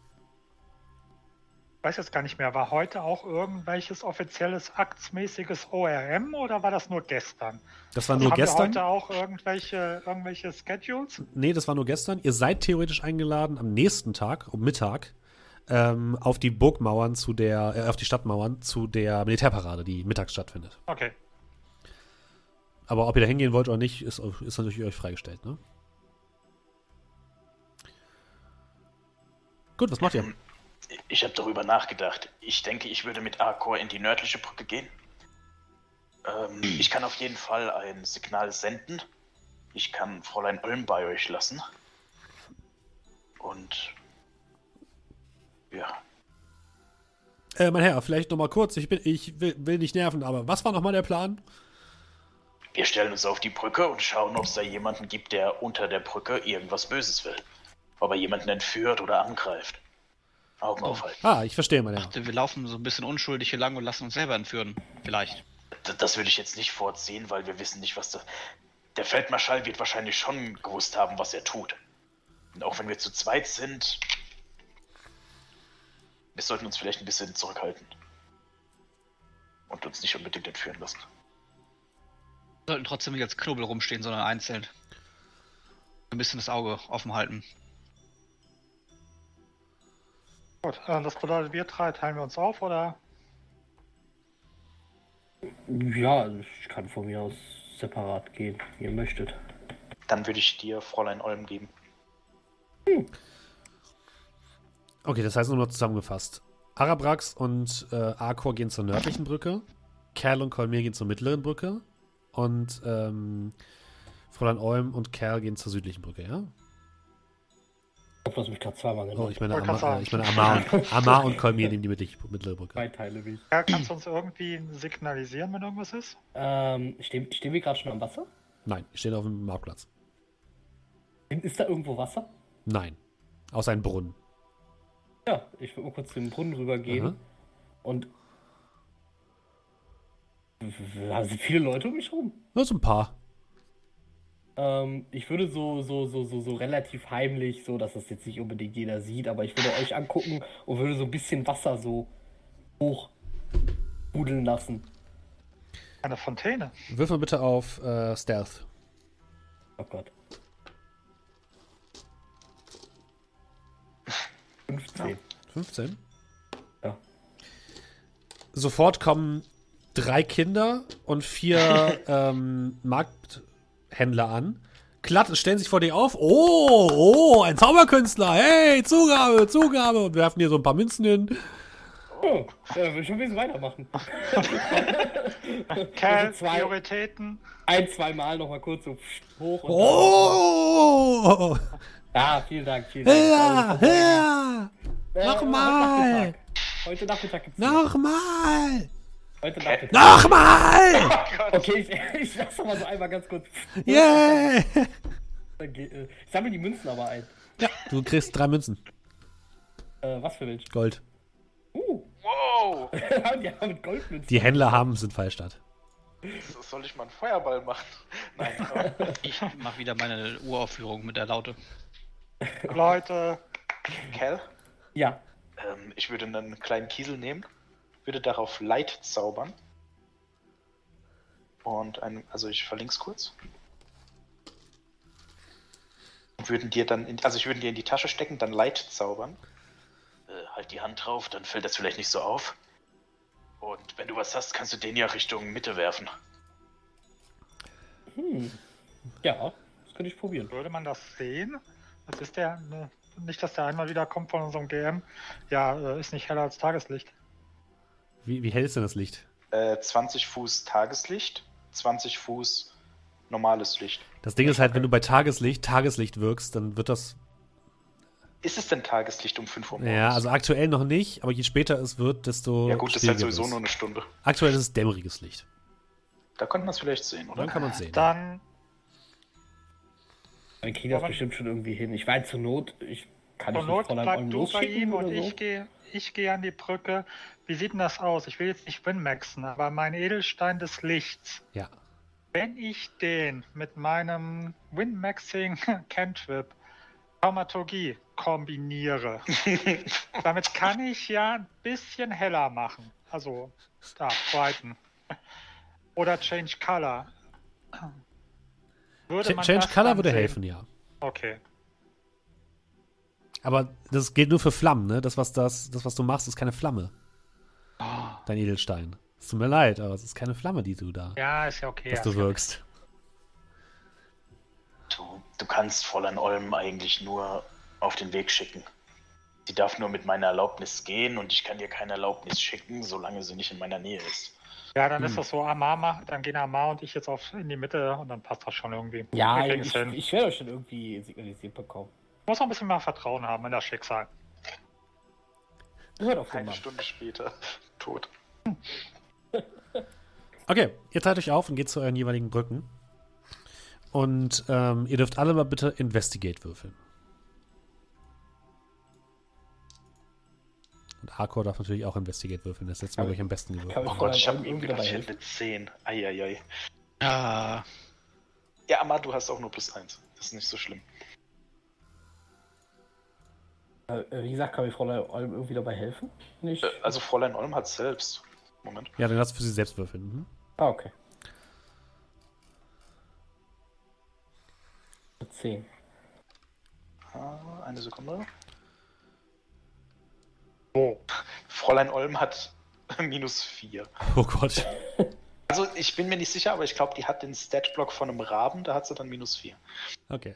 Weiß jetzt gar nicht mehr, war heute auch irgendwelches offizielles aktsmäßiges ORM oder war das nur gestern? Das war nur Haben wir gestern. heute auch irgendwelche, irgendwelche Schedules? Nee, das war nur gestern. Ihr seid theoretisch eingeladen am nächsten Tag, um Mittag, ähm, auf die Burgmauern zu der, äh, auf die Stadtmauern zu der Militärparade, die mittags stattfindet. Okay. Aber ob ihr da hingehen wollt oder nicht, ist, ist natürlich euch freigestellt, ne? Gut, was macht ihr? Ich habe darüber nachgedacht. Ich denke, ich würde mit Arcor in die nördliche Brücke gehen. Ähm, ich kann auf jeden Fall ein Signal senden. Ich kann Fräulein Ulm bei euch lassen. Und ja, Äh, mein Herr, vielleicht noch mal kurz. Ich, bin, ich will, will nicht nerven, aber was war noch mal der Plan? wir stellen uns auf die Brücke und schauen, ob es da jemanden gibt, der unter der Brücke irgendwas Böses will. Ob er jemanden entführt oder angreift. Augen aufhalten. Ah, ich verstehe, Herr. Dachte, wir laufen so ein bisschen unschuldig hier lang und lassen uns selber entführen. Vielleicht. D- Das würde ich jetzt nicht vorziehen, weil wir wissen nicht, was da. Der Feldmarschall wird wahrscheinlich schon gewusst haben, was er tut. Und auch wenn wir zu zweit sind, wir sollten uns vielleicht ein bisschen zurückhalten. Und uns nicht unbedingt entführen lassen. Wir sollten trotzdem nicht als Knobel rumstehen, sondern einzeln. Ein bisschen das Auge offen halten. Gut, äh, das bedeutet, wir drei teilen wir uns auf oder? Ja, also ich kann von mir aus separat gehen, wie ihr möchtet. Dann würde ich dir Fräulein Olm geben. Okay, das heißt nur noch zusammengefasst. Arabrax und äh, Arkor gehen zur nördlichen Brücke. Kerl und Kolmir gehen zur mittleren Brücke. Und ähm, Fräulein Olm und Kerl gehen zur südlichen Brücke, ja? Ich glaube, du hast mich gerade zweimal Oh, genannt. ich meine, Amar, ich meine Amar, und, Amar und Kolmir nehmen die mittlere, mittlere Brücke. Zwei Teile wie ich. Ja, kannst du uns irgendwie signalisieren, wenn irgendwas ist? Ähm, stehen, stehen wir gerade schon am Wasser? Nein, die stehen auf dem Marktplatz. Ist da irgendwo Wasser? Nein. Außer ein Brunnen. Ja, ich würde mal kurz zu dem Brunnen rübergehen Aha. und. Da sind viele Leute um mich rum. Nur so ein paar. Ähm, ich würde so, so, so, so, so relativ heimlich, so dass das jetzt nicht unbedingt jeder sieht, aber ich würde euch angucken und würde so ein bisschen Wasser so hoch budeln lassen. Eine Fontäne. Wirf mal bitte auf äh, Stealth. Oh Gott. 15. 15. Ja. Sofort kommen drei Kinder und vier (laughs) ähm, Markthändler an. Klatt, stellen sich vor dir auf. Oh, oh, ein Zauberkünstler. Hey, Zugabe, Zugabe. Und werfen dir so ein paar Münzen hin. Oh, ja, will ich schon ein bisschen weitermachen. (laughs) Kerl, Also zwei- Prioritäten. Ein, zwei Mal nochmal kurz so hoch und Oh, Ja, vielen Dank, vielen Dank. ja, ja. Äh, Nochmal. Heute Nachmittag, heute Nachmittag gibt's Nochmal. Heute Nachmittag. Nochmal. (laughs) Okay, ich, ich lasse doch mal so einmal ganz kurz. Yeah. Ich sammle die Münzen aber ein. Ja, du kriegst drei Münzen. Äh, was für welche? Gold. Uh, Wow! (laughs) die haben mit Goldmünzen. Die Händler haben es in Fallstadt. So- Soll ich mal einen Feuerball machen? (laughs) Nein, Ich mache wieder meine Uraufführung mit der Laute. Leute, Cal, Ja. ähm, ich würde einen kleinen Kiesel nehmen, würde darauf Light zaubern. Und ein, also ich verlinke es kurz. Und würden dir dann, in, also ich würde dir in die Tasche stecken, dann Light zaubern. Äh, halt die Hand drauf, dann fällt das vielleicht nicht so auf. Und wenn du was hast, kannst du den ja Richtung Mitte werfen. Hm. Ja, das könnte ich probieren. würde man das sehen? Das ist der. Ne, nicht, dass der einmal wieder kommt von unserem GM. Ja, äh, ist nicht heller als Tageslicht. Wie, wie hell ist denn das Licht? Äh, 20 Fuß Tageslicht, 20 Fuß normales Licht. Das Ding ist halt, wenn du bei Tageslicht Tageslicht wirkst, dann wird das. Ist es denn Tageslicht um 5 Uhr morgens? Ja, also aktuell noch nicht, aber je später es wird, desto. Ja gut, das ist halt sowieso wird's. nur eine Stunde. Aktuell ist es dämmeriges Licht. Da konnte man es vielleicht sehen, oder? Dann kann man es sehen. Dann Wir kriegen das bestimmt schon irgendwie hin. Ich weiß zur Not, ich kann zur ich Not bleib du bei ihm und so? ich gehe ich gehe an die Brücke. Wie sieht denn das aus? Ich will jetzt nicht Winmaxen, aber mein Edelstein des Lichts. Ja. Wenn ich den mit meinem Winmaxing (laughs) Cantrip Thaumaturgie kombiniere, (laughs) damit kann ich ja ein bisschen heller machen. Also da, Brighten. Oder Change Color. (clears throat) Würde Ch Change Color würde sehen? helfen, ja. Okay. Aber das gilt nur für Flammen, ne? Das, was das, das, was du machst, ist keine Flamme. Ah. Dein Edelstein. Es tut mir leid, aber es ist keine Flamme, die du da, Ja, ist ja okay. dass du ja. wirkst. Du, du kannst Fräulein Olm eigentlich nur auf den Weg schicken. Sie darf nur mit meiner Erlaubnis gehen und ich kann ihr keine Erlaubnis schicken, solange sie nicht in meiner Nähe ist. Ja, dann Hm. ist das so, Amar macht, dann gehen Amar und ich jetzt auf in die Mitte und dann passt das schon irgendwie. Ja, ich, hin. ich werde euch schon irgendwie signalisiert bekommen. Muss auch ein bisschen mehr Vertrauen haben in das Schicksal. Auf den Eine Mann. Stunde später, (laughs) tot. (laughs) Okay, ihr teilt euch auf und geht zu euren jeweiligen Brücken. Und ähm, ihr dürft alle mal bitte Investigate würfeln. Und Arcor darf natürlich auch Investigate würfeln. Das setzt mir euch am besten gewürfelt. Oh ich Gott, ich habe irgendwie gedacht, ich hätte eine 10. Eieiei. Ah, Ja, Amar, du hast auch nur plus 1. Das ist nicht so schlimm. Wie gesagt, kann ich Fräulein Olm irgendwie dabei helfen? Nicht? Äh, Also Fräulein Olm hat selbst. Moment. Ja, dann du für sie selbst würfeln. Mhm. Ah, okay. 10. Ah, eine Sekunde. Oh. Fräulein Olm hat (laughs) minus 4. Oh Gott. Also ich bin mir nicht sicher, aber ich glaube, die hat den Stat-Block von einem Raben, da hat sie dann minus 4. Okay.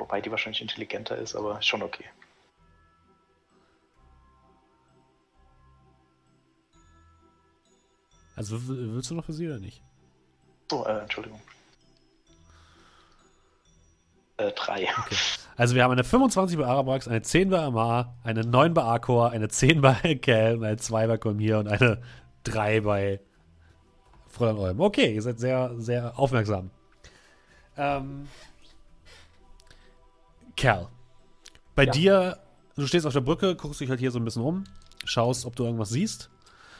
Wobei die wahrscheinlich intelligenter ist, aber schon okay. Also willst du noch für sie oder nicht? So, äh, Entschuldigung. Äh, 3. Okay. Also wir haben eine 25 bei Arabrax, eine 10 bei Amar, eine 9 bei Arcor, eine 10 bei Cal, eine 2 bei Colmir und eine 3 bei Fräulein Olm. Okay, ihr seid sehr, sehr aufmerksam. Ähm, Cal, bei Ja. dir, du stehst auf der Brücke, guckst dich halt hier so ein bisschen rum, schaust, ob du irgendwas siehst,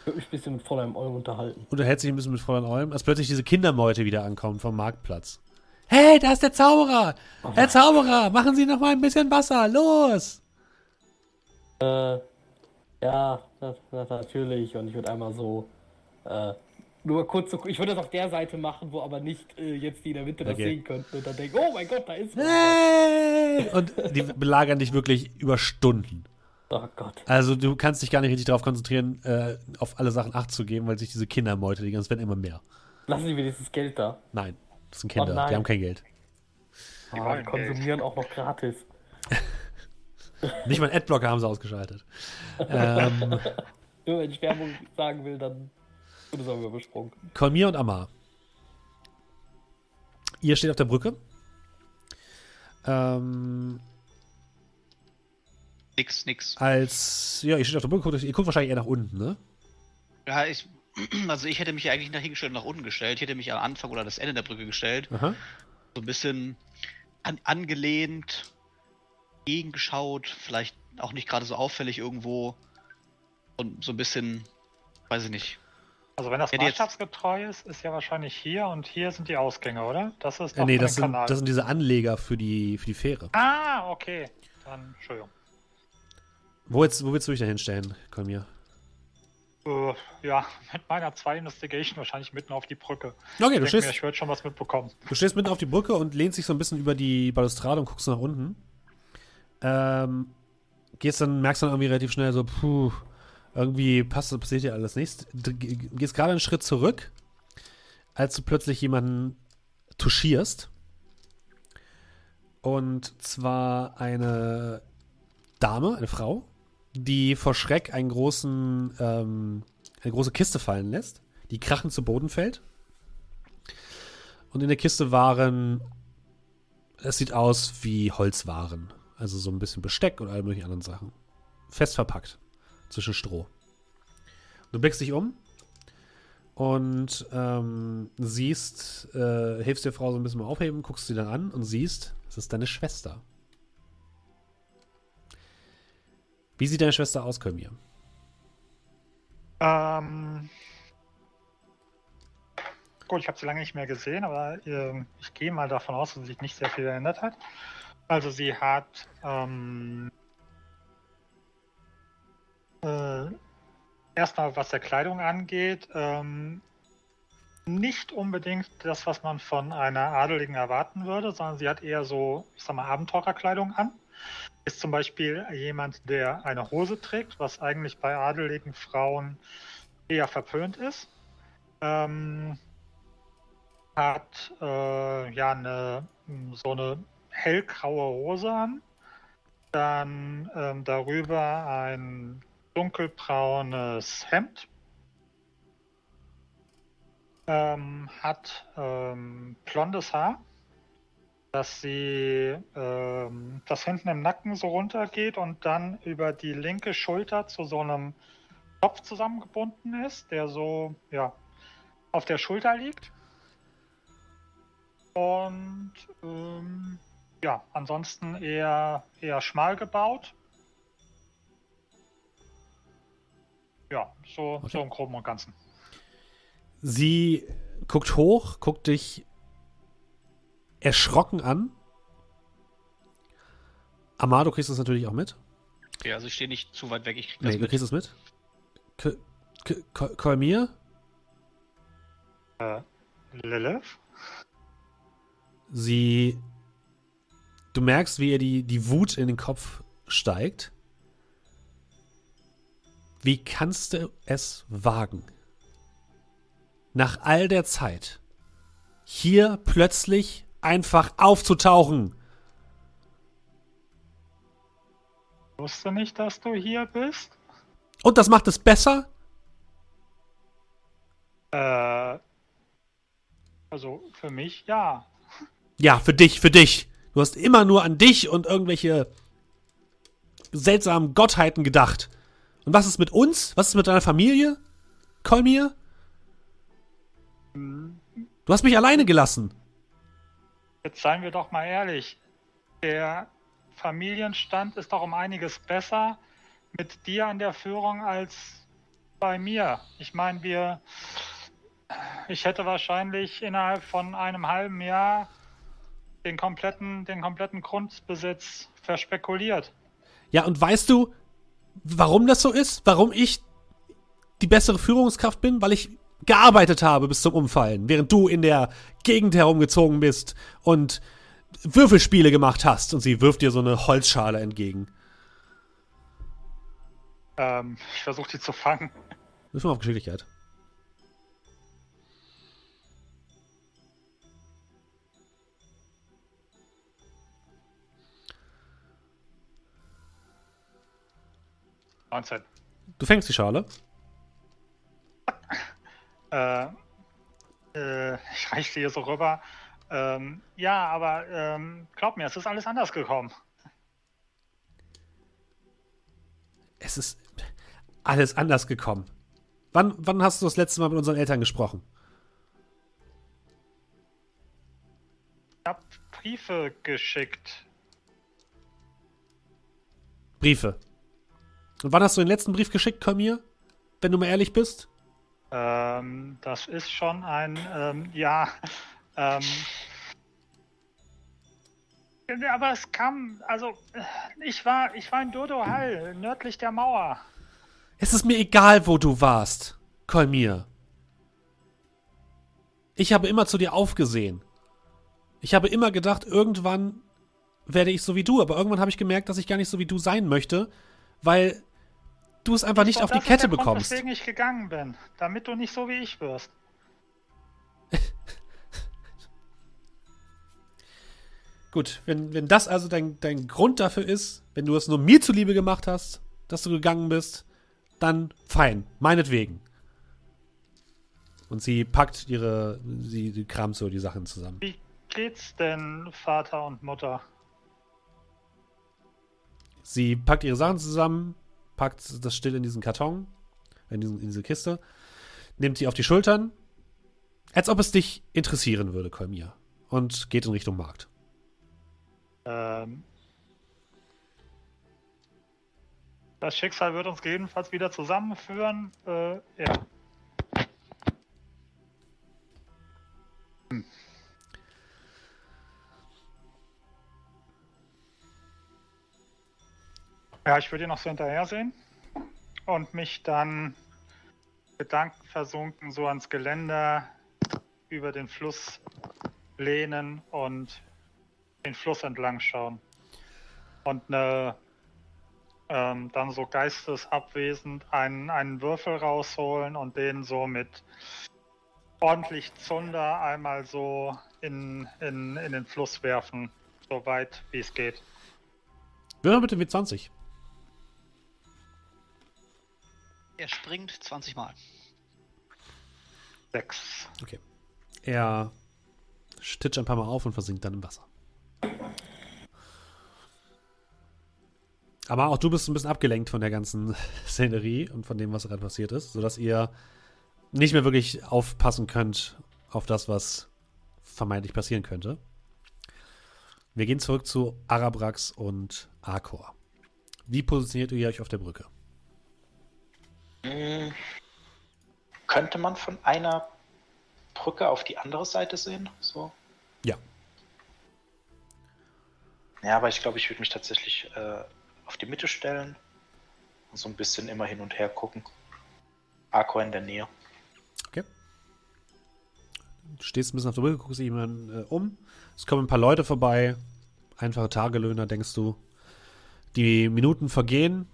Ich würde mich ein bisschen mit Fräulein Olm unterhalten. unterhältst dich ein bisschen mit Fräulein Olm, als plötzlich diese Kindermeute wieder ankommen vom Marktplatz. Hey, da ist der Zauberer! Der Zauberer, machen Sie noch mal ein bisschen Wasser, los! Äh, ja, das, das natürlich. Und ich würde einmal so, äh, nur kurz so, ich würde das auf der Seite machen, wo aber nicht äh, jetzt die in der Mitte das Okay. sehen könnten und dann denken, oh mein Gott, da ist was. Und die belagern dich wirklich über Stunden. Oh Gott. Also du kannst dich gar nicht richtig darauf konzentrieren, äh, auf alle Sachen Acht zu geben, weil sich diese Kindermeute, die ganzen werden immer mehr. Lassen Sie mir dieses Geld da. Nein, das sind Kinder, Oh die haben kein Geld. Ah, die wollen konsumieren auch noch gratis. (laughs) Nicht mal einen Adblocker haben sie ausgeschaltet. (laughs) ähm, Nur wenn ich Werbung sagen will, dann wird es auch übersprungen. Kolmir und Amar. Ihr steht auf der Brücke. Ähm, nix, nix. als, ja, ihr steht auf der Brücke, guckt, ihr guckt wahrscheinlich eher nach unten, ne? Ja, ich, (clears throat) also ich hätte mich ja eigentlich nach hingestellt und nach unten gestellt. Ich hätte mich am Anfang oder das Ende der Brücke gestellt. Aha. so ein bisschen an, angelehnt, gegengeschaut, vielleicht auch nicht gerade so auffällig irgendwo. Und so ein bisschen, weiß ich nicht. Also wenn das jetzt- maßstabsgetreu ist, ist ja wahrscheinlich hier und hier sind die Ausgänge, oder? Das ist doch nee, für das sind, Kanal. das sind diese Anleger für die, für die Fähre. ah, okay. Dann, Entschuldigung. Wo, jetzt, wo willst du dich da hinstellen, Kolmir? Äh, ja, mit meiner 2 Investigation wahrscheinlich mitten auf die Brücke. Okay, Ich du denke mir, stehst, ich würde schon was mitbekommen. du stehst mitten auf die Brücke und lehnst dich so ein bisschen über die Balustrade und guckst nach unten. Ähm, gehst dann, merkst dann irgendwie relativ schnell so, puh, irgendwie passt, passiert hier alles nichts. Du ge- gehst gerade einen Schritt zurück, als du plötzlich jemanden touchierst. Und zwar eine Dame, eine Frau, die vor Schreck einen großen, ähm, eine große Kiste fallen lässt, die krachend zu Boden fällt. Und in der Kiste waren, es sieht aus wie Holzwaren. Also so ein bisschen Besteck und alle möglichen anderen Sachen. Fest verpackt. Zwischen Stroh. Du blickst dich um und ähm, siehst, äh, hilfst der Frau so ein bisschen mal aufheben, guckst sie dann an und siehst, es ist deine Schwester. Wie sieht deine Schwester aus, Kolmir? Ähm, gut, ich habe sie lange nicht mehr gesehen, aber ähm, ich gehe mal davon aus, dass sich nicht sehr viel verändert hat. Also sie hat ähm, äh, erstmal, was der Kleidung angeht, ähm, nicht unbedingt das, was man von einer Adeligen erwarten würde, sondern sie hat eher so, ich sag mal, Abenteurerkleidung an. Ist zum Beispiel jemand, der eine Hose trägt, was eigentlich bei adeligen Frauen eher verpönt ist. Ähm, hat äh, ja eine so eine hellgraue Hose an. Dann ähm, darüber ein dunkelbraunes Hemd. Ähm, hat ähm, blondes Haar, dass sie ähm, das hinten im Nacken so runtergeht und dann über die linke Schulter zu so einem Kopf zusammengebunden ist, der so ja auf der Schulter liegt. Und ähm, ja, ansonsten eher, eher schmal gebaut. Ja, so, Okay. so im Groben und Ganzen. Sie guckt hoch, guckt dich erschrocken an. Amado, kriegst du das natürlich auch mit? Ja, also ich stehe nicht zu weit weg, ich krieg das Nee, du kriegst es mit. Kolmir, Äh, Lilith? sie. Du merkst, wie ihr die, die Wut in den Kopf steigt. Wie kannst du es wagen? Nach all der Zeit hier plötzlich einfach aufzutauchen. Wusste nicht, dass du hier bist? Und das macht es besser? Äh, also für mich ja. Ja, für dich, für dich. Du hast immer nur an dich und irgendwelche seltsamen Gottheiten gedacht. Und was ist mit uns? Was ist mit deiner Familie? Kolmir? Du hast mich alleine gelassen. Jetzt seien wir doch mal ehrlich. Der Familienstand ist doch um einiges besser mit dir an der Führung als bei mir. Ich meine, wir. Ich hätte wahrscheinlich innerhalb von einem halben Jahr den kompletten, den kompletten Grundbesitz verspekuliert. Ja, und weißt du, warum das so ist? Warum ich die bessere Führungskraft bin? Weil ich gearbeitet habe bis zum Umfallen, während du in der Gegend herumgezogen bist und Würfelspiele gemacht hast. Und sie wirft dir so eine Holzschale entgegen. Ähm, ich versuche die zu fangen. Wirf mal auf Geschicklichkeit. Neunzehn. Du fängst die Schale. Äh, äh, ich reiche dir so rüber. Ähm, ja, aber ähm, glaub mir, es ist alles anders gekommen. Es ist alles anders gekommen. Wann, wann hast du das letzte Mal mit unseren Eltern gesprochen? hab Briefe geschickt. Briefe. Und wann hast du den letzten Brief geschickt, Kamir? Wenn du mal ehrlich bist? Ähm, das ist schon ein, ähm, ja, ähm, aber es kam, also, ich war, ich war in Dodo Hall, nördlich der Mauer. Es ist mir egal, wo du warst, Kolmir. Ich habe immer zu dir aufgesehen. Ich habe immer gedacht, irgendwann werde ich so wie du, aber irgendwann habe ich gemerkt, dass ich gar nicht so wie du sein möchte, weil du es einfach ich nicht auf die Kette bekommst. Grund, weswegen ich gegangen bin, damit du nicht so wie ich wirst. (laughs) Gut, wenn, wenn das also dein, dein Grund dafür ist, wenn du es nur mir zuliebe gemacht hast, dass du gegangen bist, dann fein, meinetwegen. Und sie packt ihre, sie, sie kramt so die Sachen zusammen. Wie geht's denn, Vater und Mutter? Sie packt ihre Sachen zusammen, packt das still in diesen Karton, in, diesen, in diese Kiste, nimmt sie auf die Schultern, als ob es dich interessieren würde, Kolmir, und geht in Richtung Markt. Ähm, das Schicksal wird uns jedenfalls wieder zusammenführen. Äh, ja. Hm. Ja, ich würde ihn noch so hinterher sehen und mich dann gedankenversunken so ans Geländer über den Fluss lehnen und den Fluss entlang schauen. Und eine, ähm, dann so geistesabwesend einen, einen Würfel rausholen und den so mit ordentlich Zunder einmal so in, in, in den Fluss werfen, so weit wie es geht. Würfel bitte W20. Er springt 20 Mal. Sechs. Okay. Er stitcht ein paar Mal auf und versinkt dann im Wasser. Aber auch du bist ein bisschen abgelenkt von der ganzen (laughs) Szenerie und von dem, was gerade passiert ist, sodass ihr nicht mehr wirklich aufpassen könnt auf das, was vermeintlich passieren könnte. Wir gehen zurück zu Arabrax und Arkor. Wie positioniert ihr euch auf der Brücke? Hm. Könnte man von einer Brücke auf die andere Seite sehen? So? Ja. Ja, aber ich glaube, ich würde mich tatsächlich äh, auf die Mitte stellen und so ein bisschen immer hin und her gucken. Arco in der Nähe. Okay. Du stehst ein bisschen auf der Brücke, guckst dich jemand äh, um. Es kommen ein paar Leute vorbei. Einfache Tagelöhner, denkst du. Die Minuten vergehen.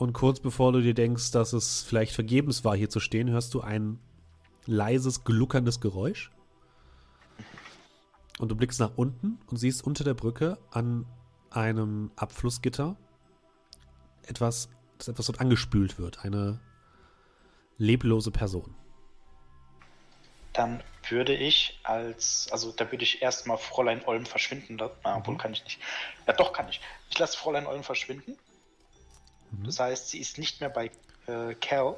Und kurz bevor du dir denkst, dass es vielleicht vergebens war, hier zu stehen, hörst du ein leises, gluckerndes Geräusch. Und du blickst nach unten und siehst unter der Brücke an einem Abflussgitter etwas, das etwas dort angespült wird. Eine leblose Person. Dann würde ich als, also da würde ich erstmal Fräulein Olm verschwinden. Da, na, obwohl mhm. kann ich nicht. Ja, doch kann ich. Ich lasse Fräulein Olm verschwinden. Mhm. Das heißt, sie ist nicht mehr bei äh, Cal.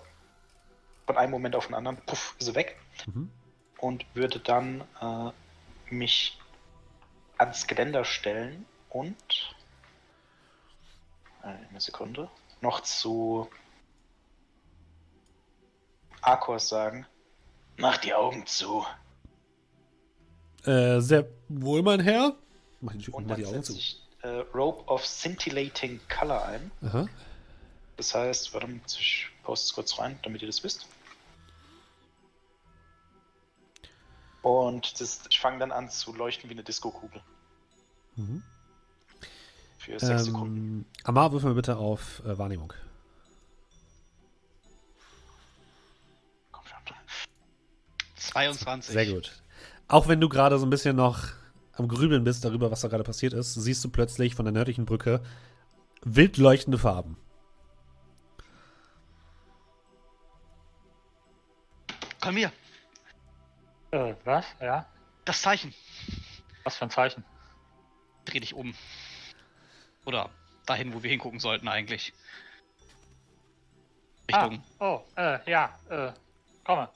Von einem Moment auf den anderen, puff, ist sie weg. Mhm. Und würde dann äh, mich ans Geländer stellen und äh, eine Sekunde noch zu Arkos sagen. Mach die Augen zu. Äh, sehr wohl, mein Herr. Mach die, und mach die Augen zu. Ich, äh, Rope of Scintillating Color ein. Aha. Das heißt, warte mal, ich poste es kurz rein, damit ihr das wisst. Und das, ich fange dann an zu leuchten wie eine Disco-Kugel. Mhm. Für sechs ähm, Sekunden. Amar, wirf mir bitte auf äh, Wahrnehmung. Komm schon. 22. Sehr gut. Auch wenn du gerade so ein bisschen noch am Grübeln bist darüber, was da gerade passiert ist, siehst du plötzlich von der nördlichen Brücke wild leuchtende Farben. Komm hier. Äh, was? Ja? Das Zeichen. Was für ein Zeichen? Dreh dich um. Oder dahin, wo wir hingucken sollten eigentlich. Richtung. Ah, oh, äh, ja, äh, komme.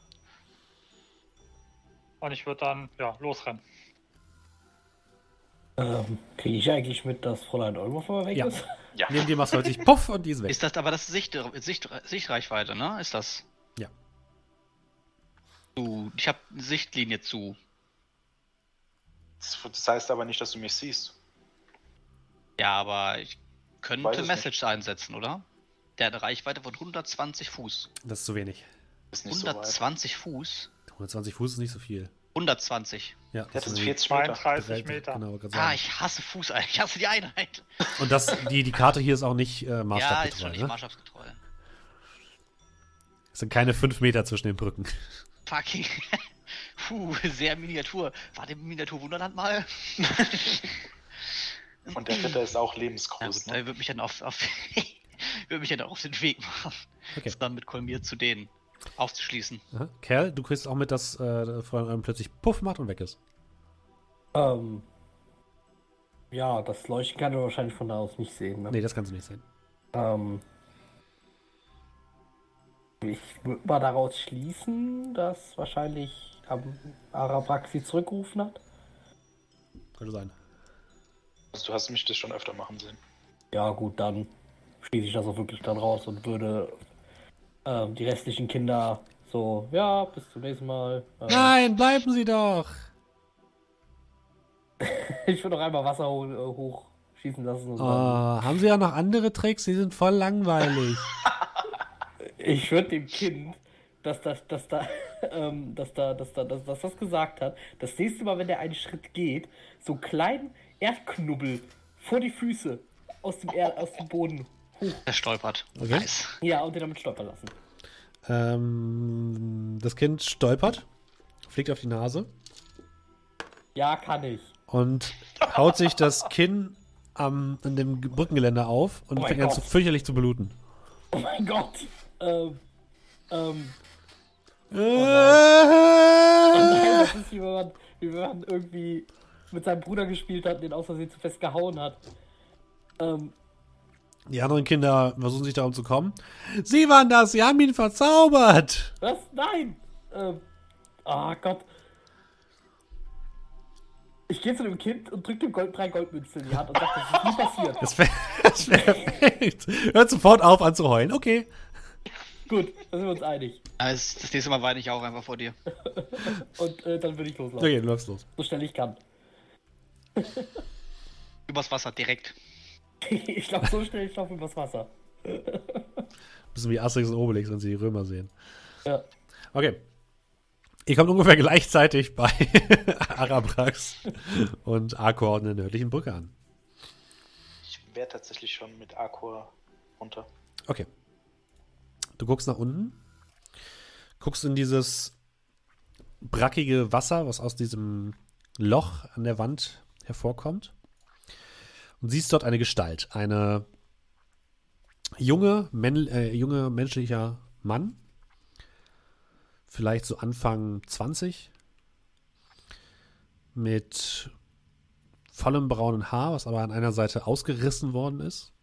Und ich würde dann, ja, losrennen. Ähm, Kriege ich eigentlich mit, dass Fräulein Olmo mir weg Ja. ist? Ja. Neben dir machst du plötzlich Puff und die ist weg. Ist das aber das Sicht, Sicht, Sichtreichweite, ne? Ist das? Du, ich habe eine Sichtlinie zu. Das, das heißt aber nicht, dass du mich siehst. Ja, aber ich könnte Message einsetzen, oder? Der hat eine Reichweite von 120 Fuß. Das ist zu wenig. Ist nicht so weit. 120 Fuß? 120 Fuß ist nicht so viel. 120. Ja, Der hat ist jetzt irgendwie 40 Meter. 32 drei- Meter. Genau, Ah, ich hasse Fuß, ich hasse die Einheit. Und das, die, die Karte hier ist auch nicht äh, Ja, ist schon maßstabgetreu. nicht ne? maßstabsgetreu. Es sind keine 5 Meter zwischen den Brücken. Fucking. (laughs) Puh, sehr Miniatur. War dem Miniatur Wunderland mal? (laughs) Und der Ritter ist auch lebensgroß. gut, ne? der wird mich dann auf, auf (laughs) wird mich dann auf den Weg machen. Okay. Das dann mit Kolmir zu denen aufzuschließen. Aha. Kerl, du kriegst auch mit, dass äh, Fräulein Olm plötzlich Puff macht und weg ist. Ähm, ja, das Leuchten kann er wahrscheinlich von da aus nicht sehen. Ne? Nee, das kannst du nicht sehen. Ähm, ich würde mal daraus schließen, dass wahrscheinlich am Arabrax sie zurückgerufen hat. Könnte sein. Also, du hast mich das schon öfter machen sehen. Ja, gut, dann schließe ich das auch wirklich dann raus und würde ähm, die restlichen Kinder so, ja, bis zum nächsten Mal. Ähm, Nein, bleiben Sie doch! (laughs) Ich würde noch einmal Wasser hoch, äh, hochschießen lassen. Und Oh, dann, haben Sie ja noch andere Tricks? Die sind voll langweilig. (laughs) ich würde dem Kind, dass das, dass da, (laughs) ähm, dass da, dass da, dass, dass das gesagt hat, das nächste Mal, wenn der einen Schritt geht, so einen kleinen Erdknubbel vor die Füße aus dem, Erd, aus dem Boden hoch. Der stolpert. Okay. Nice. Ja, und den damit stolpern lassen. ähm, das Kind stolpert, fliegt auf die Nase Ja, kann ich. und haut sich das Kinn am, in dem Brückengeländer auf und Oh fängt an zu fürchterlich zu bluten. Oh mein Gott. Ähm, ähm, Äh, Nein, (laughs) das ist wie wenn man, wie wenn man irgendwie mit seinem Bruder gespielt hat und den aus Versehen zu fest gehauen hat. Ähm, Die anderen Kinder versuchen sich darum zu kommen. Sie waren das, sie haben ihn verzaubert. was? Nein! Ähm, ah Gott. Ich gehe zu dem Kind und drück dem Gold, drei Goldmünzen in die Hand und sage, das ist nie passiert. Das wäre das perfekt. Hört sofort auf an zu heulen. Okay. Gut, da sind wir uns einig. Aber Das, das nächste Mal weine ich auch einfach vor dir. (laughs) Und äh, dann würde ich loslaufen. Okay, du läufst los. So schnell ich kann. (laughs) Übers Wasser, direkt. (laughs) ich laufe so schnell, ich laufe übers Wasser. Bisschen wie Asterix und Obelix, wenn sie die Römer sehen. Ja. Okay. Ihr kommt ungefähr gleichzeitig bei Arabrax und Arkor an der nördlichen Brücke an. Ich wäre tatsächlich schon mit Aqua runter. Okay. Du guckst nach unten, guckst in dieses brackige Wasser, was aus diesem Loch an der Wand hervorkommt. Und siehst dort eine Gestalt, eine junge, männ, äh, junge menschlicher Mann, vielleicht so Anfang 20, mit vollem braunen Haar, was aber an einer Seite ausgerissen worden ist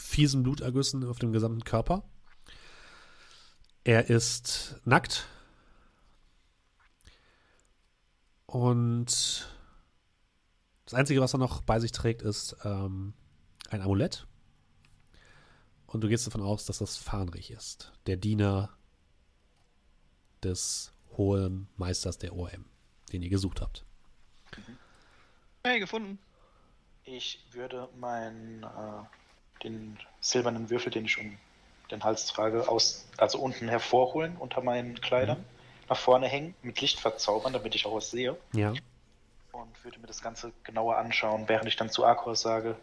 fiesen Blutergüssen auf dem gesamten Körper. Er ist nackt. Und das Einzige, was er noch bei sich trägt, ist ähm, ein Amulett. Und du gehst davon aus, dass das Fahnrich ist. Der Diener des hohen Meisters der OM, den ihr gesucht habt. Hey, gefunden. Ich würde meinen äh, den silbernen Würfel, den ich um den Hals trage, aus, also unten hervorholen unter meinen Kleidern, nach vorne hängen, mit Licht verzaubern, damit ich auch was sehe. Ja. Und würde mir das Ganze genauer anschauen, während ich dann zu Akor sage: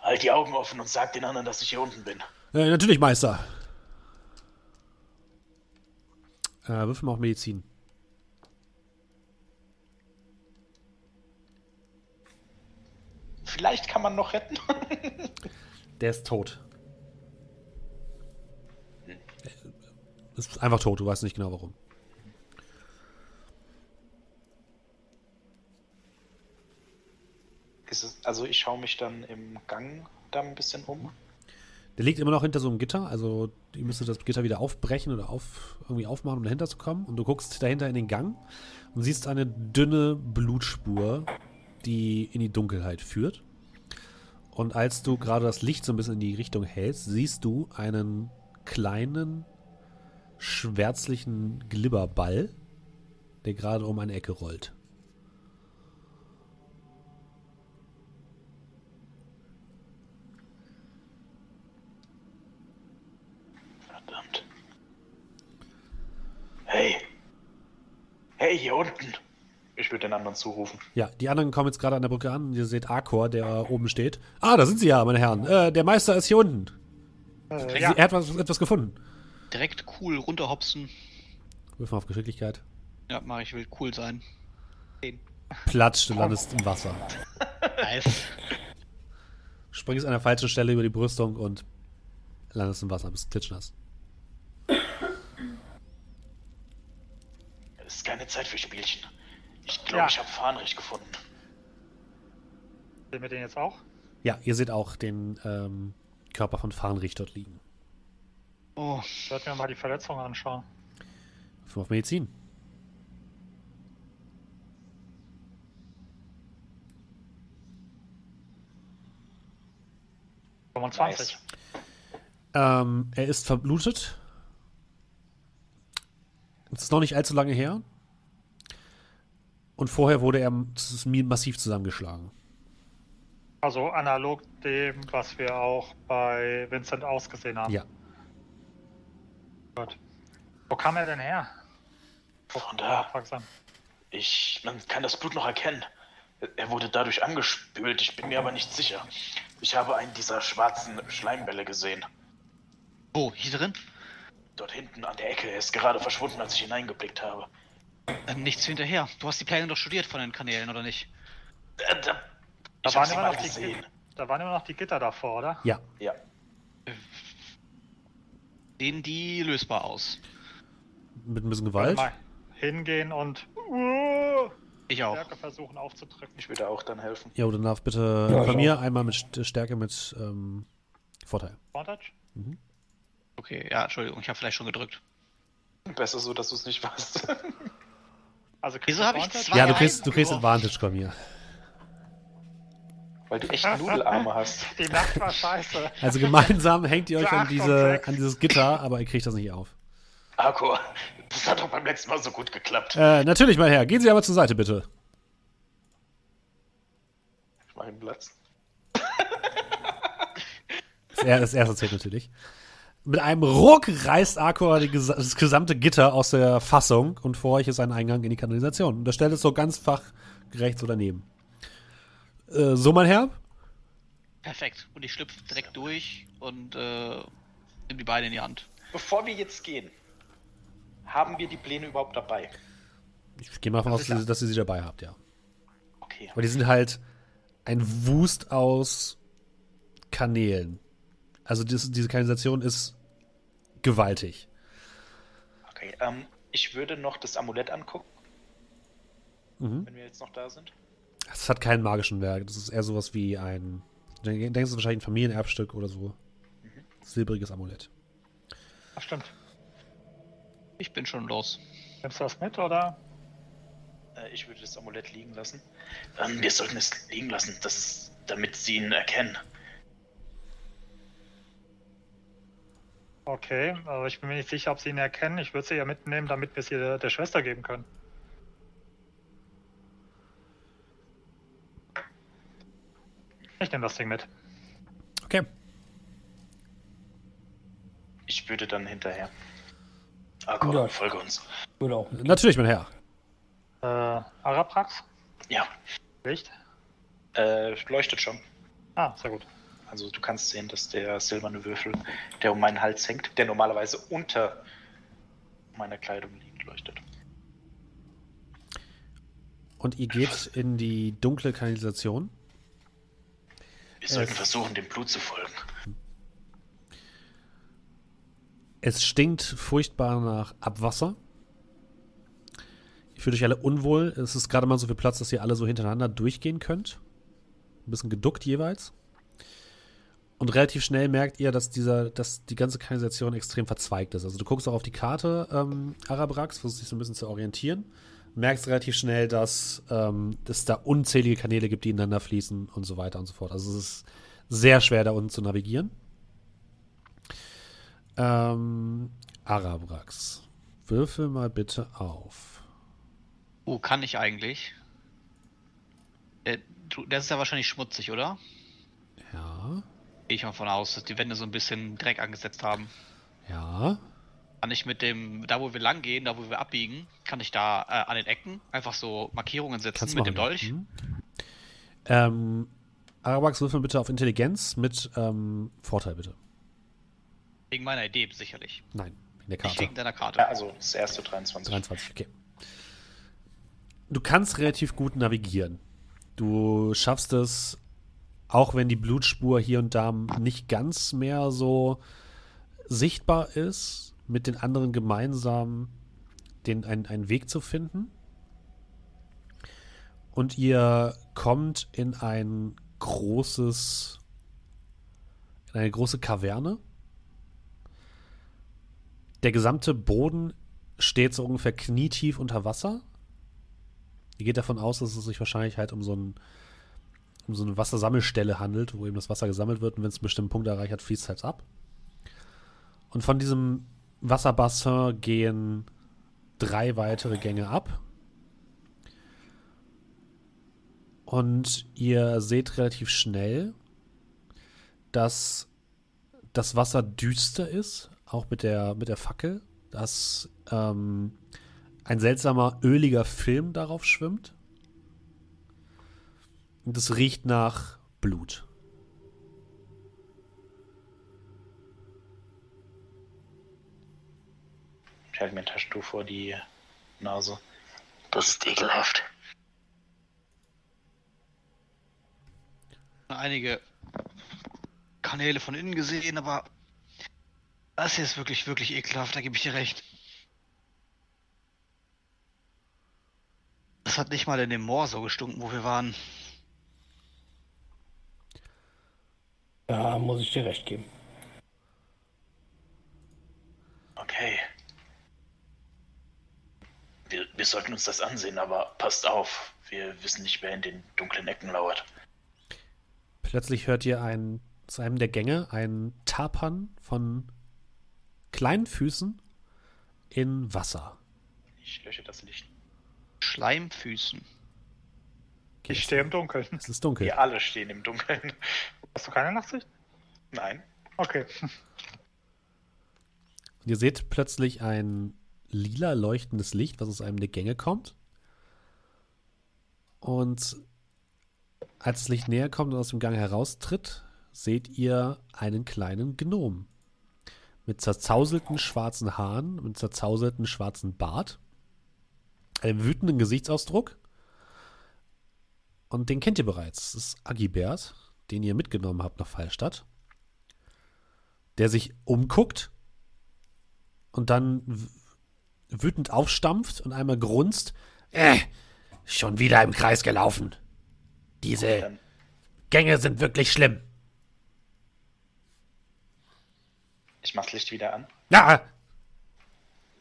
Halt die Augen offen und sag den anderen, dass ich hier unten bin. Äh, natürlich, Meister. Äh, würfel mal auf Medizin. Vielleicht kann man noch retten. (laughs) Der ist tot. Ist einfach tot, du weißt nicht genau warum. Ist es, also ich schaue mich dann im Gang da ein bisschen um. Der liegt immer noch hinter so einem Gitter, also ihr müsstet das Gitter wieder aufbrechen oder auf, irgendwie aufmachen, um dahinter zu kommen. Und du guckst dahinter in den Gang und siehst eine dünne Blutspur, die in die Dunkelheit führt. Und als du gerade das Licht so ein bisschen in die Richtung hältst, siehst du einen kleinen, schwärzlichen Glibberball, der gerade um eine Ecke rollt. Verdammt. Hey. Hey, hier unten. Ich würde den anderen zurufen. Ja, die anderen kommen jetzt gerade an der Brücke an ihr seht Arkor, der oben steht. Ah, da sind sie ja, meine Herren. Äh, der Meister ist hier unten. Äh, Sie, ja, Er hat was, etwas gefunden. Direkt cool runterhopsen. Wirf mal auf Geschicklichkeit. Ja, mach ich will cool sein. Platsch, du landest im Wasser. (laughs) Nice. Springst an der falschen Stelle über die Brüstung und landest im Wasser, bist klitschnass. Es ist keine Zeit für Spielchen. Ich glaube, Ja. ich habe Fahnenrecht gefunden. sehen wir den jetzt auch? Ja, ihr seht auch den ähm, Körper von Farnrich dort liegen. Oh, Sollten wir mal die Verletzung anschauen. Mal auf Medizin. Nice. 25. Ähm, er ist verblutet. Es ist noch nicht allzu lange her. Und vorher wurde er massiv zusammengeschlagen. Also analog dem, was wir auch bei Vincent ausgesehen haben. Ja. Gut. Wo kam er denn her? Von da. Ich, man kann das Blut noch erkennen. Er wurde dadurch angespült, ich bin mir aber nicht sicher. Ich habe einen dieser schwarzen Schleimbälle gesehen. wo? Hier drin? Dort hinten an der Ecke. Er ist gerade verschwunden, als ich hineingeblickt habe. Ähm, nichts hinterher. Du hast die Pläne doch studiert von den Kanälen, oder nicht? Äh, da, Da waren, immer noch die, gesehen. Gi- da waren immer noch die Gitter davor, oder? Ja. Ja. Sehen die lösbar aus? Mit ein bisschen Gewalt. Mal hingehen und uh, Ich auch. Stärke versuchen aufzudrücken. Ich würde auch dann helfen. Ja, dann darf bitte Ja, von ich mir einmal mit St- Stärke mit ähm, Vorteil. Advantage? Okay, ja, Entschuldigung, ich habe vielleicht schon gedrückt. Besser so, dass du es nicht weißt. (laughs) Also Wieso du hab ich zwei? Ja, du kriegst, du kriegst. Advantage von mir. Weil du echt Nudelarme hast. (laughs) Die Nacht war scheiße. Also gemeinsam hängt ihr euch an, diese, an dieses Gitter, aber ihr kriegt das nicht auf. Akko, das hat doch beim letzten Mal so gut geklappt. Äh, natürlich, mein Herr. Gehen Sie aber zur Seite, bitte. Ich mach ihm Platz. Das, er, das erste zählt natürlich. Mit einem Ruck reißt ges- das gesamte Gitter aus der Fassung und vor euch ist ein Eingang in die Kanalisation. Und das stellt es so ganz fachgerecht so daneben. Äh, so, mein Herr? Perfekt. Und ich schlüpfe direkt durch und äh, nehme die Beine in die Hand. Bevor wir jetzt gehen, haben wir die Pläne überhaupt dabei? Ich gehe mal davon aus, Sicher. dass ihr- dass ihr sie dabei habt, ja. Okay. Aber die sind halt ein Wust aus Kanälen. Also das, diese Kanalisation ist gewaltig. Okay, ähm, ich würde noch das Amulett angucken, Mhm. wenn wir jetzt noch da sind. Es hat keinen magischen Werk. Das ist eher sowas wie ein. Es ist wahrscheinlich ein Familienerbstück oder so. Silbriges Amulett. Ach, stimmt. Ich bin schon los. Nimmst du das mit oder? Äh, ich würde das Amulett liegen lassen. Ähm, wir sollten es liegen lassen, das, damit sie ihn erkennen. Okay, aber ich bin mir nicht sicher, ob sie ihn erkennen. Ich würde sie ja mitnehmen, damit wir sie der, der Schwester geben können. Ich nehme das Ding mit. Okay. Ich würde dann hinterher. Akko, Ja. folge uns. Auch. Natürlich, mein Herr. Äh, Araprax? Ja, Licht? äh, leuchtet schon. Ah, sehr gut. Also du kannst sehen, dass der silberne Würfel, der um meinen Hals hängt, der normalerweise unter meiner Kleidung liegt, leuchtet. Und ihr geht in die dunkle Kanalisation. Wir sollten Es- versuchen, dem Blut zu folgen. Es stinkt furchtbar nach Abwasser. Ihr fühlt euch alle unwohl. Es ist gerade mal so viel Platz, dass ihr alle so hintereinander durchgehen könnt. Ein bisschen geduckt jeweils. Und relativ schnell merkt ihr, dass dieser, dass die ganze Kanalisation extrem verzweigt ist. Also du guckst auch auf die Karte, ähm, Arabrax, versuchst dich so ein bisschen zu orientieren. merkst relativ schnell, dass ähm, es da unzählige Kanäle gibt, die ineinander fließen und so weiter und so fort. Also es ist sehr schwer, da unten zu navigieren. Ähm, Arabrax, würfel mal bitte auf. Oh, kann ich eigentlich? Äh, das ist ja wahrscheinlich schmutzig, oder? Ja, Gehe ich mal von aus, dass die Wände so ein bisschen Dreck angesetzt haben. ja. Kann ich mit dem, da wo wir lang gehen, da wo wir abbiegen, kann ich da äh, an den Ecken einfach so Markierungen setzen Kannst mit dem machen, Dolch? ja. Mhm. Ähm, Arabrax, würfel bitte auf Intelligenz mit ähm, Vorteil, bitte. Wegen meiner Idee sicherlich. Nein, in der Nicht Karte. wegen deiner Karte. Ja, also das erste 23. 23, okay. Du kannst relativ gut navigieren. Du schaffst es, auch wenn die Blutspur hier und da nicht ganz mehr so sichtbar ist, mit den anderen gemeinsam den, ein, einen Weg zu finden. Und ihr kommt in ein großes, in eine große Kaverne. Der gesamte Boden steht so ungefähr knietief unter Wasser. Ihr geht davon aus, dass es sich wahrscheinlich halt um so, ein, um so eine Wassersammelstelle handelt, wo eben das Wasser gesammelt wird und wenn es einen bestimmten Punkt erreicht hat, fließt es halt ab. Und von diesem Wasserbassin gehen drei weitere Gänge ab. Und ihr seht relativ schnell, dass das Wasser düster ist, auch mit der, mit der Fackel, dass ähm, ein seltsamer öliger Film darauf schwimmt. Und es riecht nach Blut. Ich halte mir ein Taschentuch vor die Nase. Das ist ekelhaft. Einige Kanäle von innen gesehen, aber das hier ist wirklich, wirklich ekelhaft, da gebe ich dir recht. Das hat nicht mal in dem Moor so gestunken, wo wir waren. Da muss ich dir recht geben. Okay. Wir, wir sollten uns das ansehen, aber passt auf. Wir wissen nicht, wer in den dunklen Ecken lauert. Plötzlich hört ihr ein, zu einem der Gänge ein Tapern von kleinen Füßen in Wasser. Ich lösche das Licht. Schleimfüßen. Okay, Ich stehe im Dunkeln. Es ist dunkel. Wir alle stehen im Dunkeln. Hast du keine Nachtsicht? Nein. Okay. (laughs) Und ihr seht plötzlich ein lila leuchtendes Licht, was aus einem der Gänge kommt. Und als das Licht näher kommt und aus dem Gang heraustritt, seht ihr einen kleinen Gnom. Mit zerzauselten schwarzen Haaren, mit zerzauselten schwarzen Bart, einem wütenden Gesichtsausdruck. Und den kennt ihr bereits. Das ist Agibert, den ihr mitgenommen habt nach Fallstadt. Der sich umguckt und dann wütend aufstampft und einmal grunzt. Äh, schon wieder im Kreis gelaufen. Diese Gänge sind wirklich schlimm. ich mach das Licht wieder an. Na,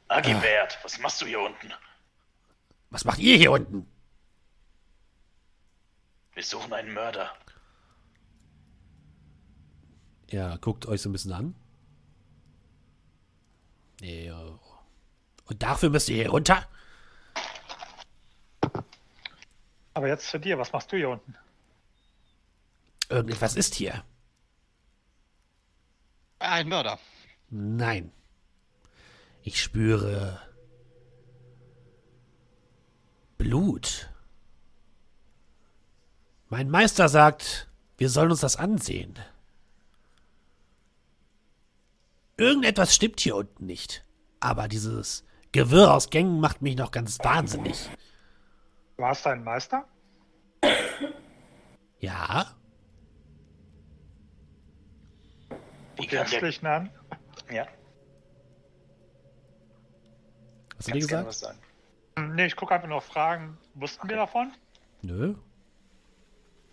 Agibert, was machst du hier unten? was macht ihr hier unten? Wir suchen einen Mörder. Ja, guckt euch so ein bisschen an. Ja. Und dafür müsst ihr hier runter? Aber jetzt zu dir. Was machst du hier unten? Irgendetwas ist hier. Ein Mörder. Nein. Ich spüre Blut. Mein Meister sagt, wir sollen uns das ansehen. Irgendetwas stimmt hier unten nicht. Aber dieses Gewirr aus Gängen macht mich noch ganz wahnsinnig. War es dein Meister? Ja? Kann der, Ängstlichen an? Ja, Was kannst gerne gesagt? was sagen. Hm, Nee, ich gucke einfach nur Fragen. Wussten wir davon? Nö.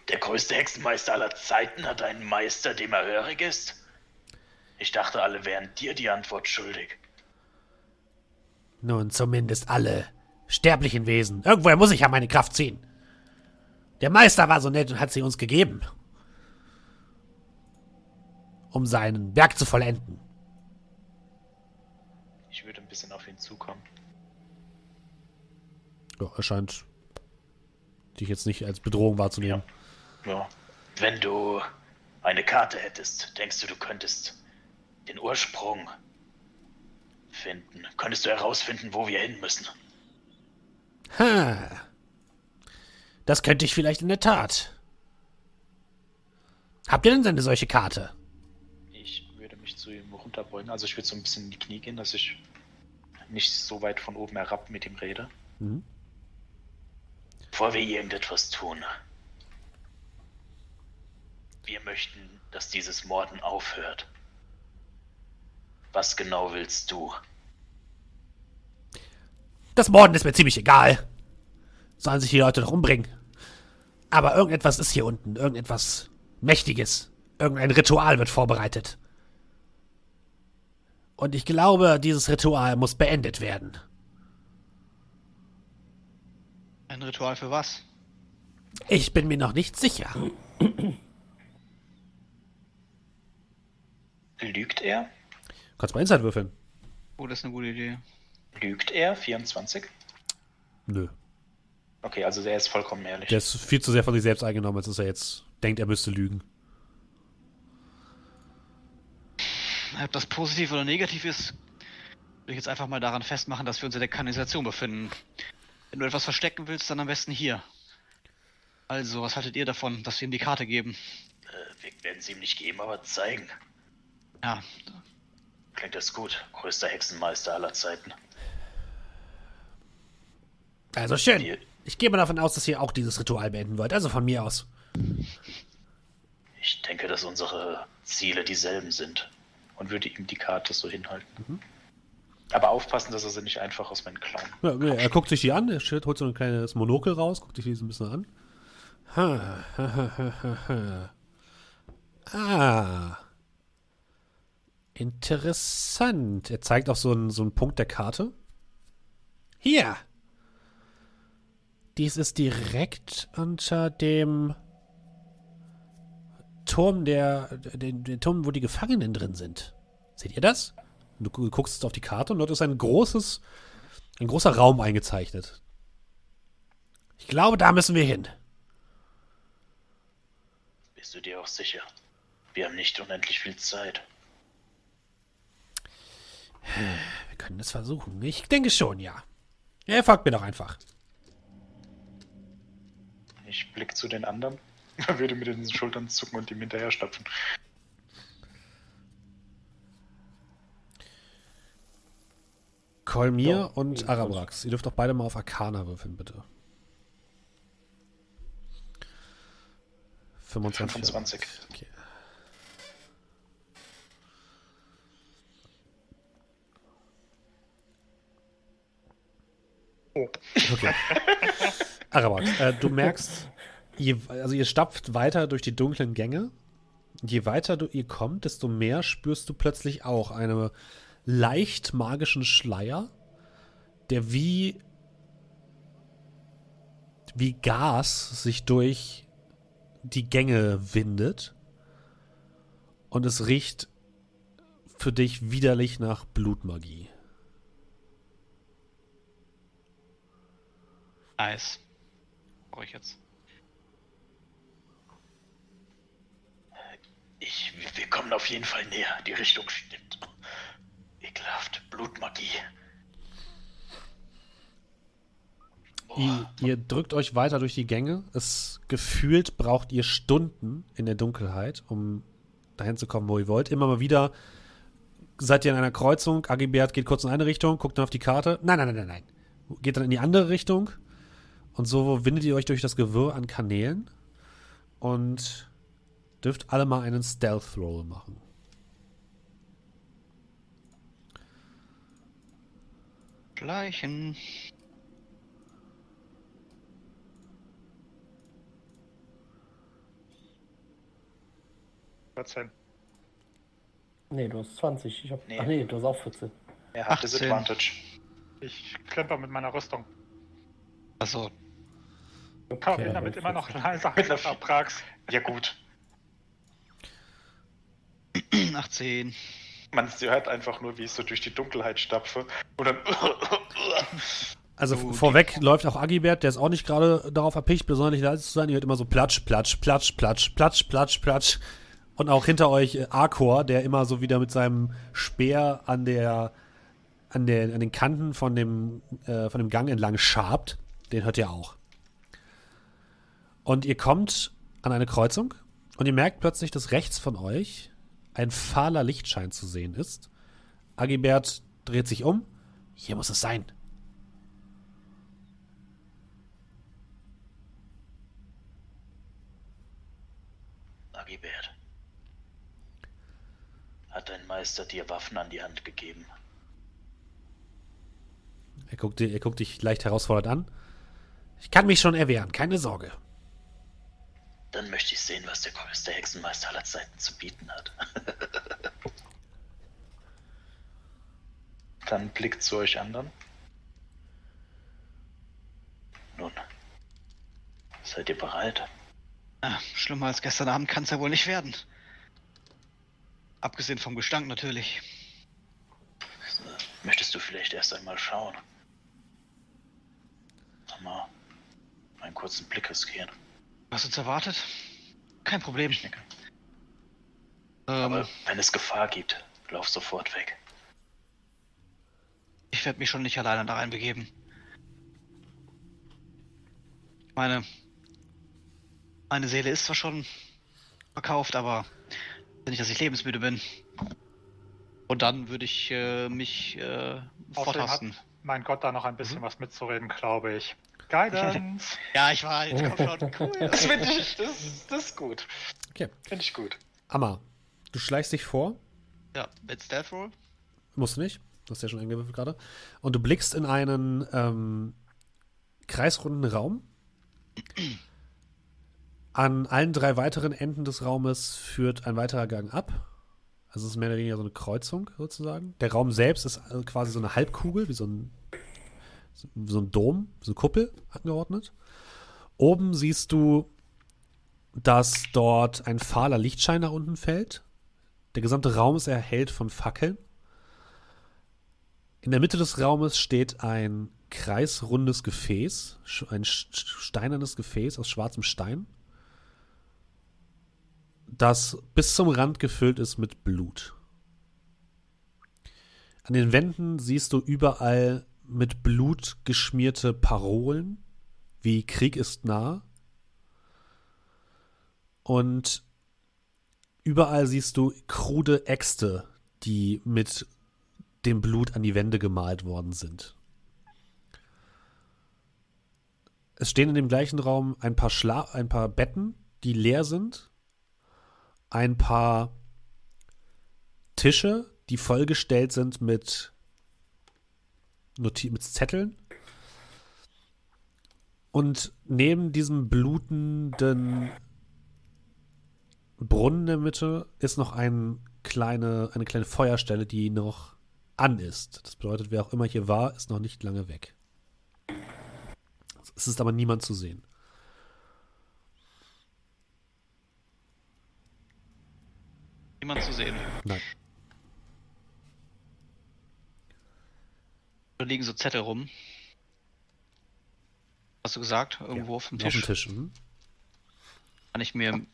der größte Hexenmeister aller Zeiten hat einen Meister, dem er hörig ist? Ich dachte, alle wären dir die Antwort schuldig. Nun, zumindest alle sterblichen Wesen. Irgendwoher muss ich ja meine Kraft ziehen. Der Meister war so nett und hat sie uns gegeben. Um seinen Werk zu vollenden. Ich würde ein bisschen auf ihn zukommen. Ja, er scheint dich jetzt nicht als Bedrohung wahrzunehmen. Ja. Wenn du eine Karte hättest, denkst du, du könntest den Ursprung finden? Könntest du herausfinden, wo wir hin müssen? Ha. Das könnte ich vielleicht in der Tat. Habt ihr denn eine solche Karte? Ich würde mich zu ihm runterbeugen. Also ich würde so ein bisschen in die Knie gehen, dass ich nicht so weit von oben herab mit ihm rede. Mhm. Bevor wir irgendetwas tun. Wir möchten, dass dieses Morden aufhört. Was genau willst du? Das Morden ist mir ziemlich egal. Sollen sich die Leute doch umbringen. Aber irgendetwas ist hier unten. Irgendetwas Mächtiges. Irgendein Ritual wird vorbereitet. Und ich glaube, dieses Ritual muss beendet werden. Ein Ritual für was? Ich bin mir noch nicht sicher. Lügt er? Kannst mal Insight würfeln. Oh, das ist eine gute Idee. Lügt er? 24? Nö. Okay, also der ist vollkommen ehrlich. Der ist viel zu sehr von sich selbst eingenommen, als dass er jetzt denkt, er müsste lügen. Ob das positiv oder negativ ist, will ich jetzt einfach mal daran festmachen, dass wir uns in der Kanalisation befinden. Wenn du etwas verstecken willst, dann am besten hier. Also, was haltet ihr davon, dass wir ihm die Karte geben? Äh, wir werden sie ihm nicht geben, aber zeigen. Ja, Klingt das gut. Größter Hexenmeister aller Zeiten. Also schön. Ich gehe mal davon aus, dass ihr auch dieses Ritual beenden wollt. Also von mir aus. Ich denke, dass unsere Ziele dieselben sind. Und würde ihm die Karte so hinhalten. Aber aufpassen, dass er sie nicht einfach aus meinen Klauen. Ja, nee, er guckt sich die an, er holt so ein kleines Monokel raus, guckt sich die so ein bisschen an. Ha, ha, ha, ha, ha. Ah. Interessant. Er zeigt auf so einen, so einen Punkt der Karte. Hier. Dies ist direkt unter dem Turm, der, den, den Turm, wo die Gefangenen drin sind. Seht ihr das? Du gu- guckst auf die Karte und dort ist ein großes, ein großer Raum eingezeichnet. Ich glaube, da müssen wir hin. Bist du dir auch sicher? Wir haben nicht unendlich viel Zeit. Wir können es versuchen. Ich denke schon, ja. Er folgt mir doch einfach. Ich blick zu den anderen, (laughs) würde mit den Schultern zucken und ihm hinterher stapfen. Kolmir Ja, und. Arabrax. Ihr dürft doch beide mal auf Arcana würfeln, bitte. 25. 25. Okay. Okay. Arabrax, äh, du merkst, je, also ihr stapft weiter durch die dunklen Gänge. Je weiter du ihr kommt, desto mehr spürst du plötzlich auch einen leicht magischen Schleier, der wie wie Gas sich durch die Gänge windet und es riecht für dich widerlich nach Blutmagie. Nice. Brauche ich jetzt. Ich, wir kommen auf jeden Fall näher. Die Richtung stimmt. Ekelhaft. Blutmagie. Ihr, ihr drückt euch weiter durch die Gänge. Es gefühlt braucht ihr Stunden in der Dunkelheit, um dahin zu kommen, wo ihr wollt. Immer mal wieder seid ihr in einer Kreuzung. Agibert geht kurz in eine Richtung, guckt dann auf die Karte. Nein, nein, nein, nein, nein. Geht dann in die andere Richtung. Und so windet ihr euch durch das Gewirr an Kanälen. Und dürft alle mal einen Stealth-Roll machen. Erzählen. Nee, du hast 20. Ich hab... Nee. Ach nee, du hast auch 14. Er hat 18. Disadvantage. Ich klemper mit meiner Rüstung. Also, Kann okay, damit immer noch leiser Mit einer als Prax. Ja gut. 18. Man hört einfach nur, wie ich so durch die Dunkelheit stapfe. Und dann. (laughs) Also So, vorweg läuft auch Agibert, der ist auch nicht gerade darauf erpicht, besonders leise zu sein. Ihr hört immer so Platsch, Platsch, Platsch, Platsch, Platsch, Platsch, Platsch. Und auch hinter euch äh, Arkor, der immer so wieder mit seinem Speer an der an, der, an den Kanten von dem, äh, von dem Gang entlang schabt. Den hört ihr auch. Und ihr kommt an eine Kreuzung und ihr merkt plötzlich, dass rechts von euch ein fahler Lichtschein zu sehen ist. Agibert dreht sich um. Hier muss es sein. Agibert. Hat dein Meister dir Waffen an die Hand gegeben? Er guckt, er guckt dich leicht herausfordernd an. Ich kann mich schon erwehren, keine Sorge. Dann möchte ich sehen, was der größte Hexenmeister aller Zeiten zu bieten hat. (laughs) Dann blickt zu euch anderen. Nun, seid ihr bereit? Ah, schlimmer als gestern Abend kann es ja wohl nicht werden. Abgesehen vom Gestank natürlich. Möchtest du vielleicht erst einmal schauen? Mal einen kurzen Blick riskieren. Was uns erwartet? Kein Problem. nicke. Ähm, Aber wenn es Gefahr gibt, lauf sofort weg. ich werde mich schon nicht alleine da reinbegeben. Ich meine, meine Seele ist zwar schon verkauft, aber nicht, dass ich lebensmüde bin. Und dann würde ich äh, mich äh, Außerdem hat mein Gott da noch ein bisschen was mitzureden, glaube ich. Guidance! (laughs) Ja, ich weiß, komm schon, cool. Das finde ich. Das, das ist gut. Okay. Finde ich gut. Amma, du schleichst dich vor. Ja, mit Stealth Roll. Musst du nicht. Du hast ja schon angewürfelt gerade. Und du blickst in einen ähm, kreisrunden Raum. An allen drei weiteren Enden des Raumes führt ein weiterer Gang ab. Also es ist mehr oder weniger so eine Kreuzung sozusagen. Der Raum selbst ist also quasi so eine Halbkugel, wie so ein, so ein Dom, so eine Kuppel angeordnet. Oben siehst du, dass dort ein fahler Lichtschein nach unten fällt. Der gesamte Raum ist erhellt von Fackeln. In der Mitte des Raumes steht ein kreisrundes Gefäß, ein steinernes Gefäß aus schwarzem Stein, das bis zum Rand gefüllt ist mit Blut. An den Wänden siehst du überall mit Blut geschmierte Parolen, wie Krieg ist nah. Und überall siehst du krude Äxte, die mit dem Blut an die Wände gemalt worden sind. Es stehen in dem gleichen Raum ein paar, Schla ein paar Betten, die leer sind, ein paar Tische, die vollgestellt sind mit, Noti mit Zetteln. Und neben diesem blutenden Brunnen in der Mitte ist noch ein kleine, eine kleine Feuerstelle, die noch an ist. Das bedeutet, wer auch immer hier war, ist noch nicht lange weg. Es ist aber niemand zu sehen. Niemand zu sehen. Nein. Da liegen so Zettel rum. Hast du gesagt? Irgendwo auf dem Auf Tisch. dem Tisch. Mhm. Kann ich mir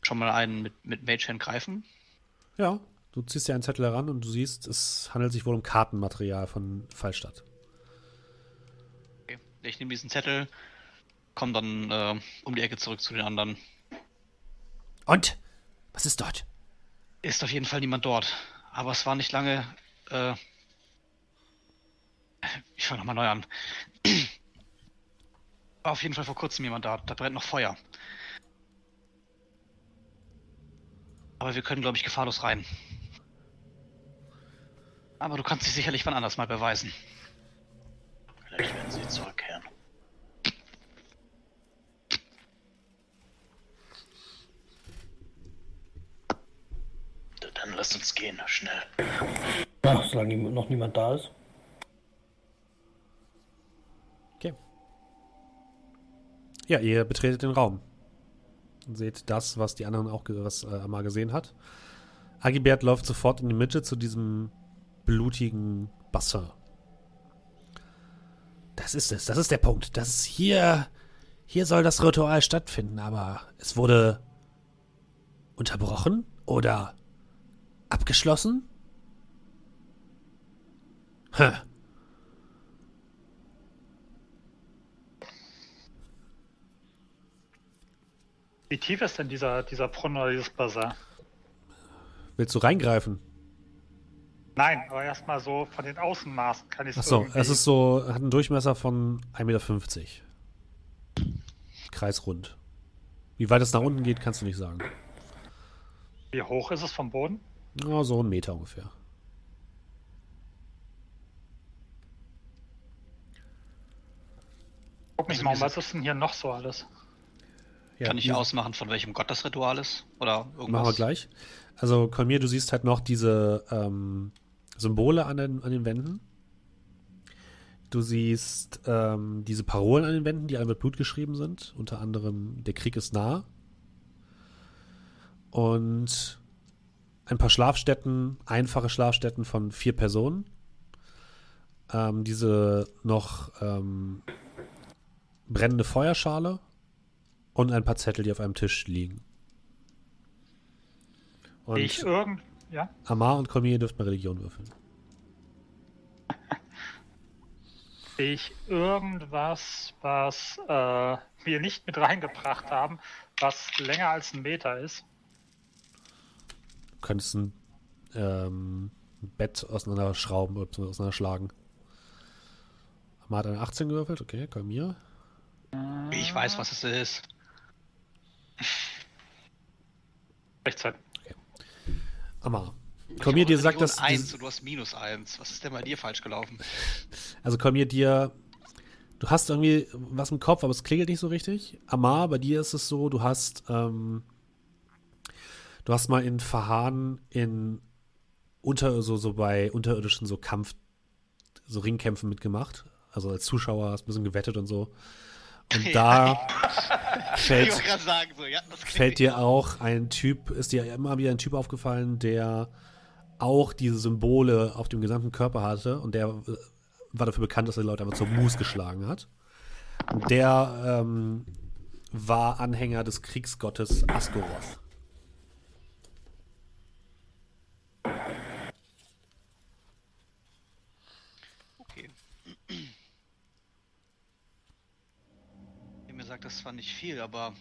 schon mal einen mit, mit Mage Hand greifen? Ja, du ziehst dir einen Zettel heran und du siehst, es handelt sich wohl um Kartenmaterial von Fallstadt. Okay. Ich nehme diesen Zettel, komme dann äh, um die Ecke zurück zu den anderen. Und? Was ist dort? Ist auf jeden Fall niemand dort. Aber es war nicht lange. Äh, ich fange nochmal neu an. War auf jeden Fall vor kurzem jemand da. Da brennt noch Feuer. Aber wir können, glaube ich, gefahrlos rein. Aber du kannst dich sicherlich wann anders mal beweisen. Vielleicht werden sie zurückkehren. Dann lasst uns gehen, schnell. Ja, solange noch niemand da ist. Okay. Ja, ihr betretet den Raum. Und seht das, was die anderen auch was, äh, mal gesehen hat. Agibert läuft sofort in die Mitte zu diesem blutigen Bassin. Das ist es, das ist der Punkt. Das ist hier. Hier soll das Ritual stattfinden, aber es wurde unterbrochen oder abgeschlossen? Hm. Wie tief ist denn dieser, dieser Brunnen oder dieses Bassin? Willst du reingreifen? Nein, aber erstmal so von den Außenmaßen kann ich es Achso, irgendwie... es ist so, hat einen Durchmesser von 1,50 Meter. Kreisrund. Wie weit es nach unten geht, kannst du nicht sagen. Wie hoch ist es vom Boden? Ja, so einen Meter ungefähr. Guck mich Also mal, was ist denn hier noch so alles? Ja, Kann ich ausmachen, von welchem Gott das Ritual ist? Oder irgendwas? Machen wir gleich. Also, Kolmir, du siehst halt noch diese ähm, Symbole an den, an den Wänden. Du siehst ähm, diese Parolen an den Wänden, die alle mit Blut geschrieben sind. Unter anderem, der Krieg ist nah. Und ein paar Schlafstätten, einfache Schlafstätten von vier Personen. Ähm, diese noch ähm, brennende Feuerschale und ein paar Zettel, die auf einem Tisch liegen. Und ich irgend... Ja? Amar und Kolmir dürfen mal Religion würfeln. Sehe (laughs) ich irgendwas, was äh, wir nicht mit reingebracht haben, was länger als ein Meter ist? Du könntest ein ähm, Bett auseinanderschrauben oder auseinanderschlagen. Amar hat eine 18 gewürfelt, okay, Kolmir. Ich weiß, was es ist. Rechtzeit. Amar. Kolmir, dir sagt das. Eins und du hast minus eins. Was ist denn bei dir falsch gelaufen? Also Kolmir, dir. Du hast irgendwie was im Kopf, aber es klingelt nicht so richtig. Amar, bei dir ist es so, du hast. Ähm, du hast mal in Verhahn in unter so, so bei unterirdischen so Kampf, so Ringkämpfen mitgemacht. Also als Zuschauer hast ein bisschen gewettet und so. Und da (laughs) fällt, so, ja, fällt dir auch ein Typ, ist dir immer wieder ein Typ aufgefallen, der auch diese Symbole auf dem gesamten Körper hatte und der äh, war dafür bekannt, dass er die Leute einfach zur Mus geschlagen hat. Und der ähm, war Anhänger des Kriegsgottes Asgoroth. Das zwar nicht viel, aber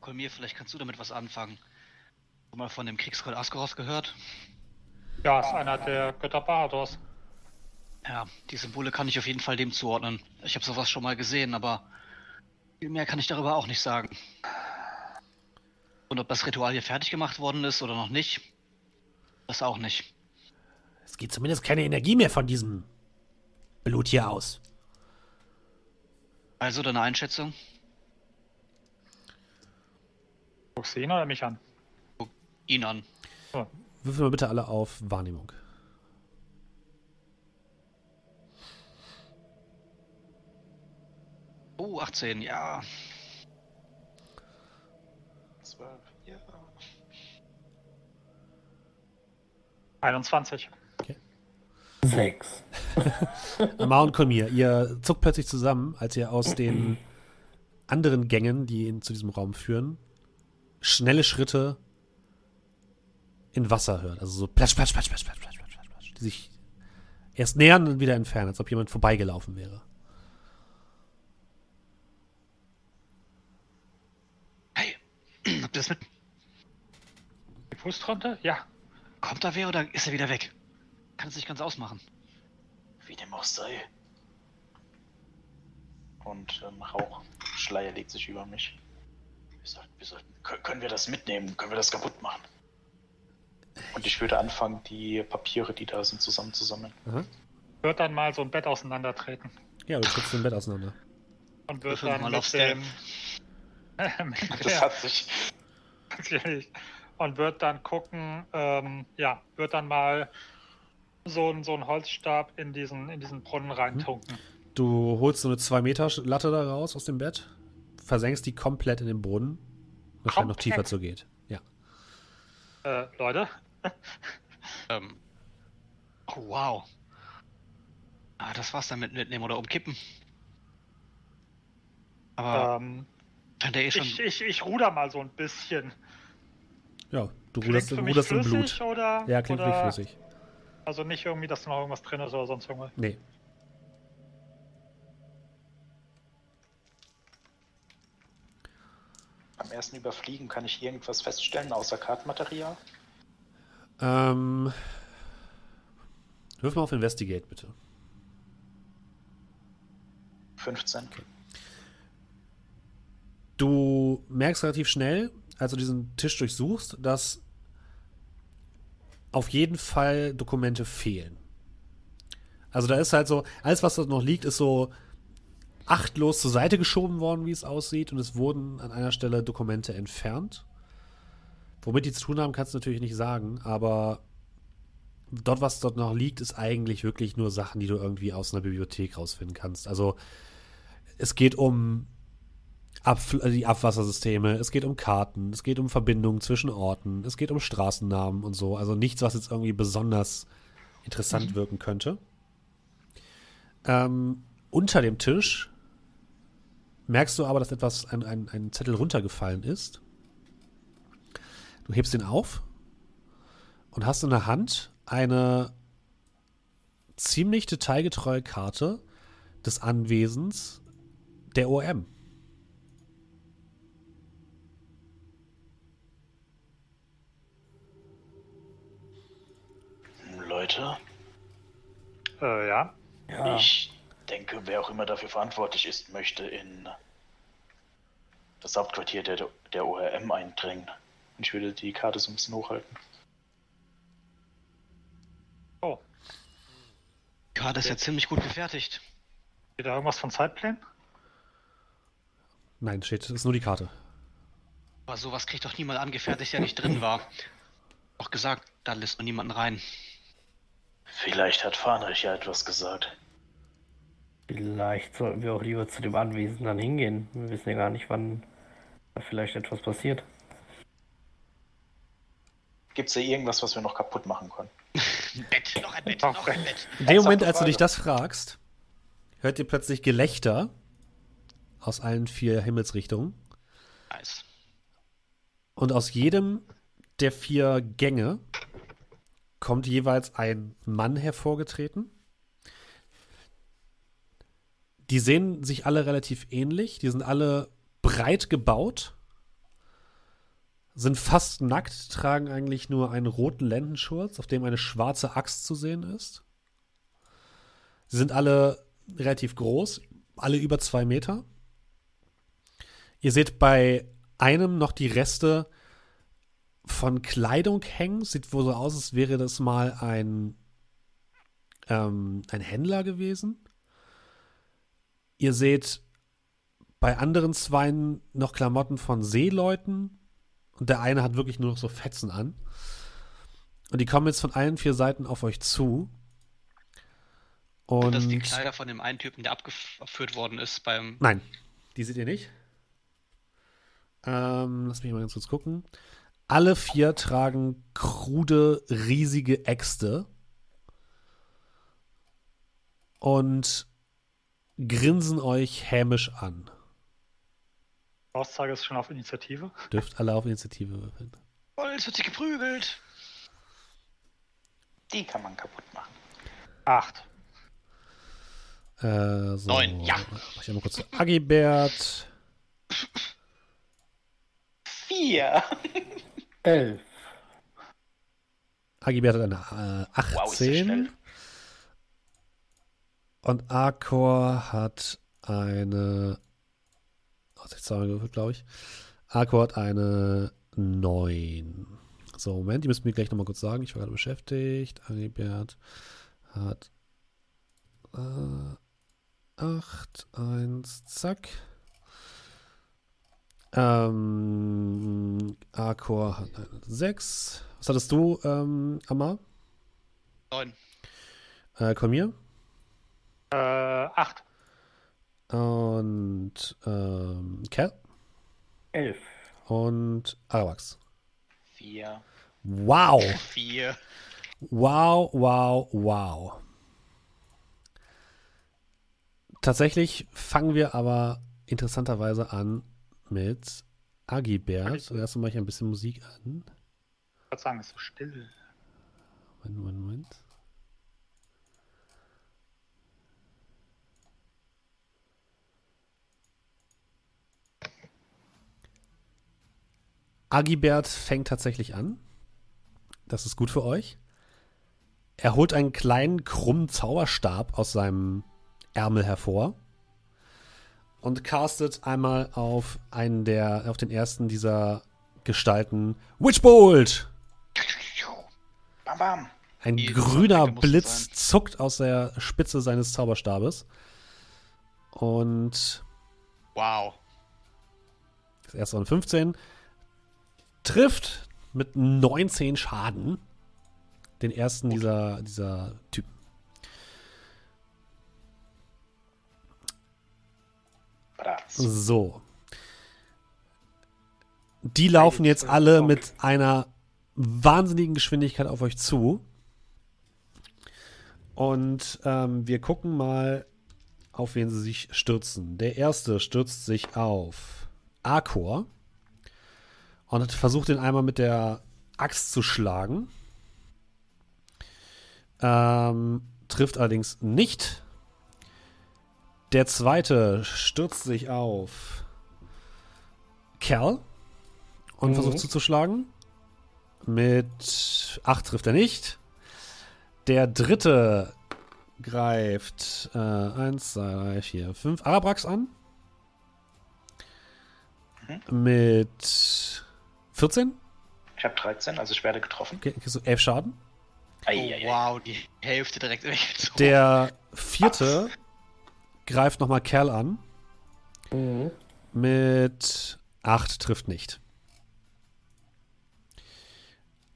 Kolmir, vielleicht kannst du damit was anfangen. Hast du mal von dem Kriegsgott Asgoroth gehört? Ja, ist einer der Götter Bardos. Ja, die Symbole kann ich auf jeden Fall dem zuordnen. Ich habe sowas schon mal gesehen, aber viel mehr kann ich darüber auch nicht sagen. Und ob das Ritual hier fertig gemacht worden ist oder noch nicht, das auch nicht. Es geht zumindest keine Energie mehr von diesem Blut hier aus. Also deine Einschätzung? Guckst du ihn oder mich an? Guck ihn an. Würfeln wir bitte alle auf Wahrnehmung. Oh, 18, ja. Zwölf, ja. 21. Sechs. (laughs) Amar und Kolmir, ihr zuckt plötzlich zusammen, als ihr aus den anderen Gängen, die in, zu diesem Raum führen, schnelle Schritte in Wasser hört. Also so plasch, plasch, plasch, plasch, plasch, plasch, plasch, plasch, plasch, die sich erst nähern und wieder entfernen, als ob jemand vorbeigelaufen wäre. Hey, (clears throat) habt ihr das mit? Die Puls? Ja. Kommt da wer oder ist er wieder weg? Kann es nicht ganz ausmachen. Wie dem auch sei. Und ähm, Rauchschleier legt sich über mich. Wir sollten, wir sollten, Kö- können wir das mitnehmen? Können wir das kaputt machen? Und ich würde anfangen, die Papiere, die da sind, zusammenzusammeln. Aha. Wird dann mal so ein Bett auseinandertreten. Ja, du trittst im Bett auseinander. Und wird dann mal mit dem... mit (laughs) Das hat sich. Und wird dann gucken, ähm, ja, wird dann mal so, ein- so einen Holzstab in diesen, in diesen Brunnen reintunken. Du holst so eine 2 Meter Latte da raus aus dem Bett, versenkst die komplett in den Boden. Wahrscheinlich noch tiefer zu geht. Ja. Äh, Leute. Ähm. Oh, wow. Ah, das war's dann mit mitnehmen oder umkippen. Aber Ähm, der eh schon. ich, ich, ich ruder mal so ein bisschen. Ja, du Klingt ruderst, ruderst im flüssig Blut. oder? Ja, klingt oder, wie flüssig. Also nicht irgendwie, dass da noch irgendwas drin ist oder sonst irgendwas. Nee. Beim ersten Überfliegen kann ich irgendwas feststellen außer Kartenmaterial. Ähm, wirf mal auf Investigate, bitte. 15. Du merkst relativ schnell, als du diesen Tisch durchsuchst, dass auf jeden Fall Dokumente fehlen. Also da ist halt so, alles was dort noch liegt, ist so achtlos zur Seite geschoben worden, wie es aussieht, und es wurden an einer Stelle Dokumente entfernt. Womit die zu tun haben, kannst du natürlich nicht sagen, aber dort, was dort noch liegt, ist eigentlich wirklich nur Sachen, die du irgendwie aus einer Bibliothek rausfinden kannst. Also es geht um Abfl die Abwassersysteme, es geht um Karten, es geht um Verbindungen zwischen Orten, es geht um Straßennamen und so. Also nichts, was jetzt irgendwie besonders interessant wirken könnte. Ähm, unter dem Tisch merkst du aber, dass etwas, ein, ein, ein Zettel runtergefallen ist. Du hebst ihn auf und hast in der Hand eine ziemlich detailgetreue Karte des Anwesens der OM. Leute, Äh, ja. Ja, ich denke, wer auch immer dafür verantwortlich ist, möchte in das Hauptquartier der, der ORM eindringen. Und ich würde die Karte so ein bisschen hochhalten. Oh, Ja, das ist ja ziemlich gut gefertigt. steht da irgendwas von Zeitplänen? Nein, steht, ist nur die Karte. Aber sowas kriegt doch niemand angefertigt, der nicht drin war. Auch gesagt, da lässt man niemanden rein. Vielleicht hat Fahnrich ja etwas gesagt. Vielleicht sollten wir auch lieber zu dem Anwesen dann hingehen. Wir wissen ja gar nicht, wann da vielleicht etwas passiert. Gibt es da irgendwas, was wir noch kaputt machen können? Ein Bett, noch ein Bett, noch ein Bett. In dem Moment, als du dich das fragst, hört ihr plötzlich Gelächter aus allen vier Himmelsrichtungen. Nice. Und aus jedem der vier Gänge kommt jeweils ein Mann hervorgetreten. Die sehen sich alle relativ ähnlich. Die sind alle breit gebaut, sind fast nackt, tragen eigentlich nur einen roten Lendenschurz, auf dem eine schwarze Axt zu sehen ist. Sie sind alle relativ groß, alle über zwei Meter. Ihr seht bei einem noch die Reste von Kleidung hängen. Sieht wohl so aus, als wäre das mal ein, ähm, ein Händler gewesen. Ihr seht bei anderen Zweien noch Klamotten von Seeleuten. Und der eine hat wirklich nur noch so Fetzen an. Und die kommen jetzt von allen vier Seiten auf euch zu. Und Und das die Kleider von dem einen Typen, der abgeführt worden ist beim. Nein, die seht ihr nicht. Ähm, lass mich mal ganz kurz gucken. Alle vier tragen krude, riesige Äxte und grinsen euch hämisch an. Aussage ist schon auf Initiative. Dürft alle auf Initiative würfeln. Oh, jetzt wird sie geprügelt. Die kann man kaputt machen. Acht. Äh, so. Neun, ja. Mach ich einmal kurz zu Agibert. Vier. Elf. Agibert hat eine äh, 18. Wow. Und Arcor hat eine. Jetzt zweimal gewürfelt, glaube ich. Arcor hat eine 9. So, Moment, die müssen mir gleich nochmal kurz sagen. Ich war gerade beschäftigt. Agibert hat äh, 8, 1, zack. Ähm, Arcor hat eine 6. Was hattest du, ähm, Amar? Neun. Äh, Kolmir? Äh, acht. Und ähm, Cal? Elf. Und Arawax. Vier. Wow. Vier. Wow, wow, wow. Tatsächlich fangen wir aber interessanterweise an mit Agibert. Zuerst mache ich ein bisschen Musik an. Ich würde sagen, es ist so still. Moment, Moment, Moment. Agibert fängt tatsächlich an. Das ist gut für euch. Er holt einen kleinen krummen Zauberstab aus seinem Ärmel hervor und castet einmal auf einen der, auf den ersten dieser Gestalten Witchbolt. Bam, bam. Ein Die grüner Blitz zuckt aus der Spitze seines Zauberstabes. Und Wow. das erste waren 15. Trifft mit 19 Schaden den ersten dieser, dieser Typen. So. Die laufen jetzt alle mit einer wahnsinnigen Geschwindigkeit auf euch zu. Und ähm, wir gucken mal, auf wen sie sich stürzen. Der erste stürzt sich auf Arkor und versucht ihn einmal mit der Axt zu schlagen. Ähm, trifft allerdings nicht. Der zweite stürzt sich auf Kerl und Mhm. versucht zuzuschlagen. Mit 8 trifft er nicht. Der dritte greift 1, 2, 3, 4, 5 Arabrax an. Mit 14. Ich habe 13, also ich werde getroffen. Okay, kriegst du 11 Schaden. Oh, Eieiei. wow, die Hälfte direkt weggezogen. Der (laughs) vierte greift nochmal Kerl an. Mhm. Mit 8 trifft nicht.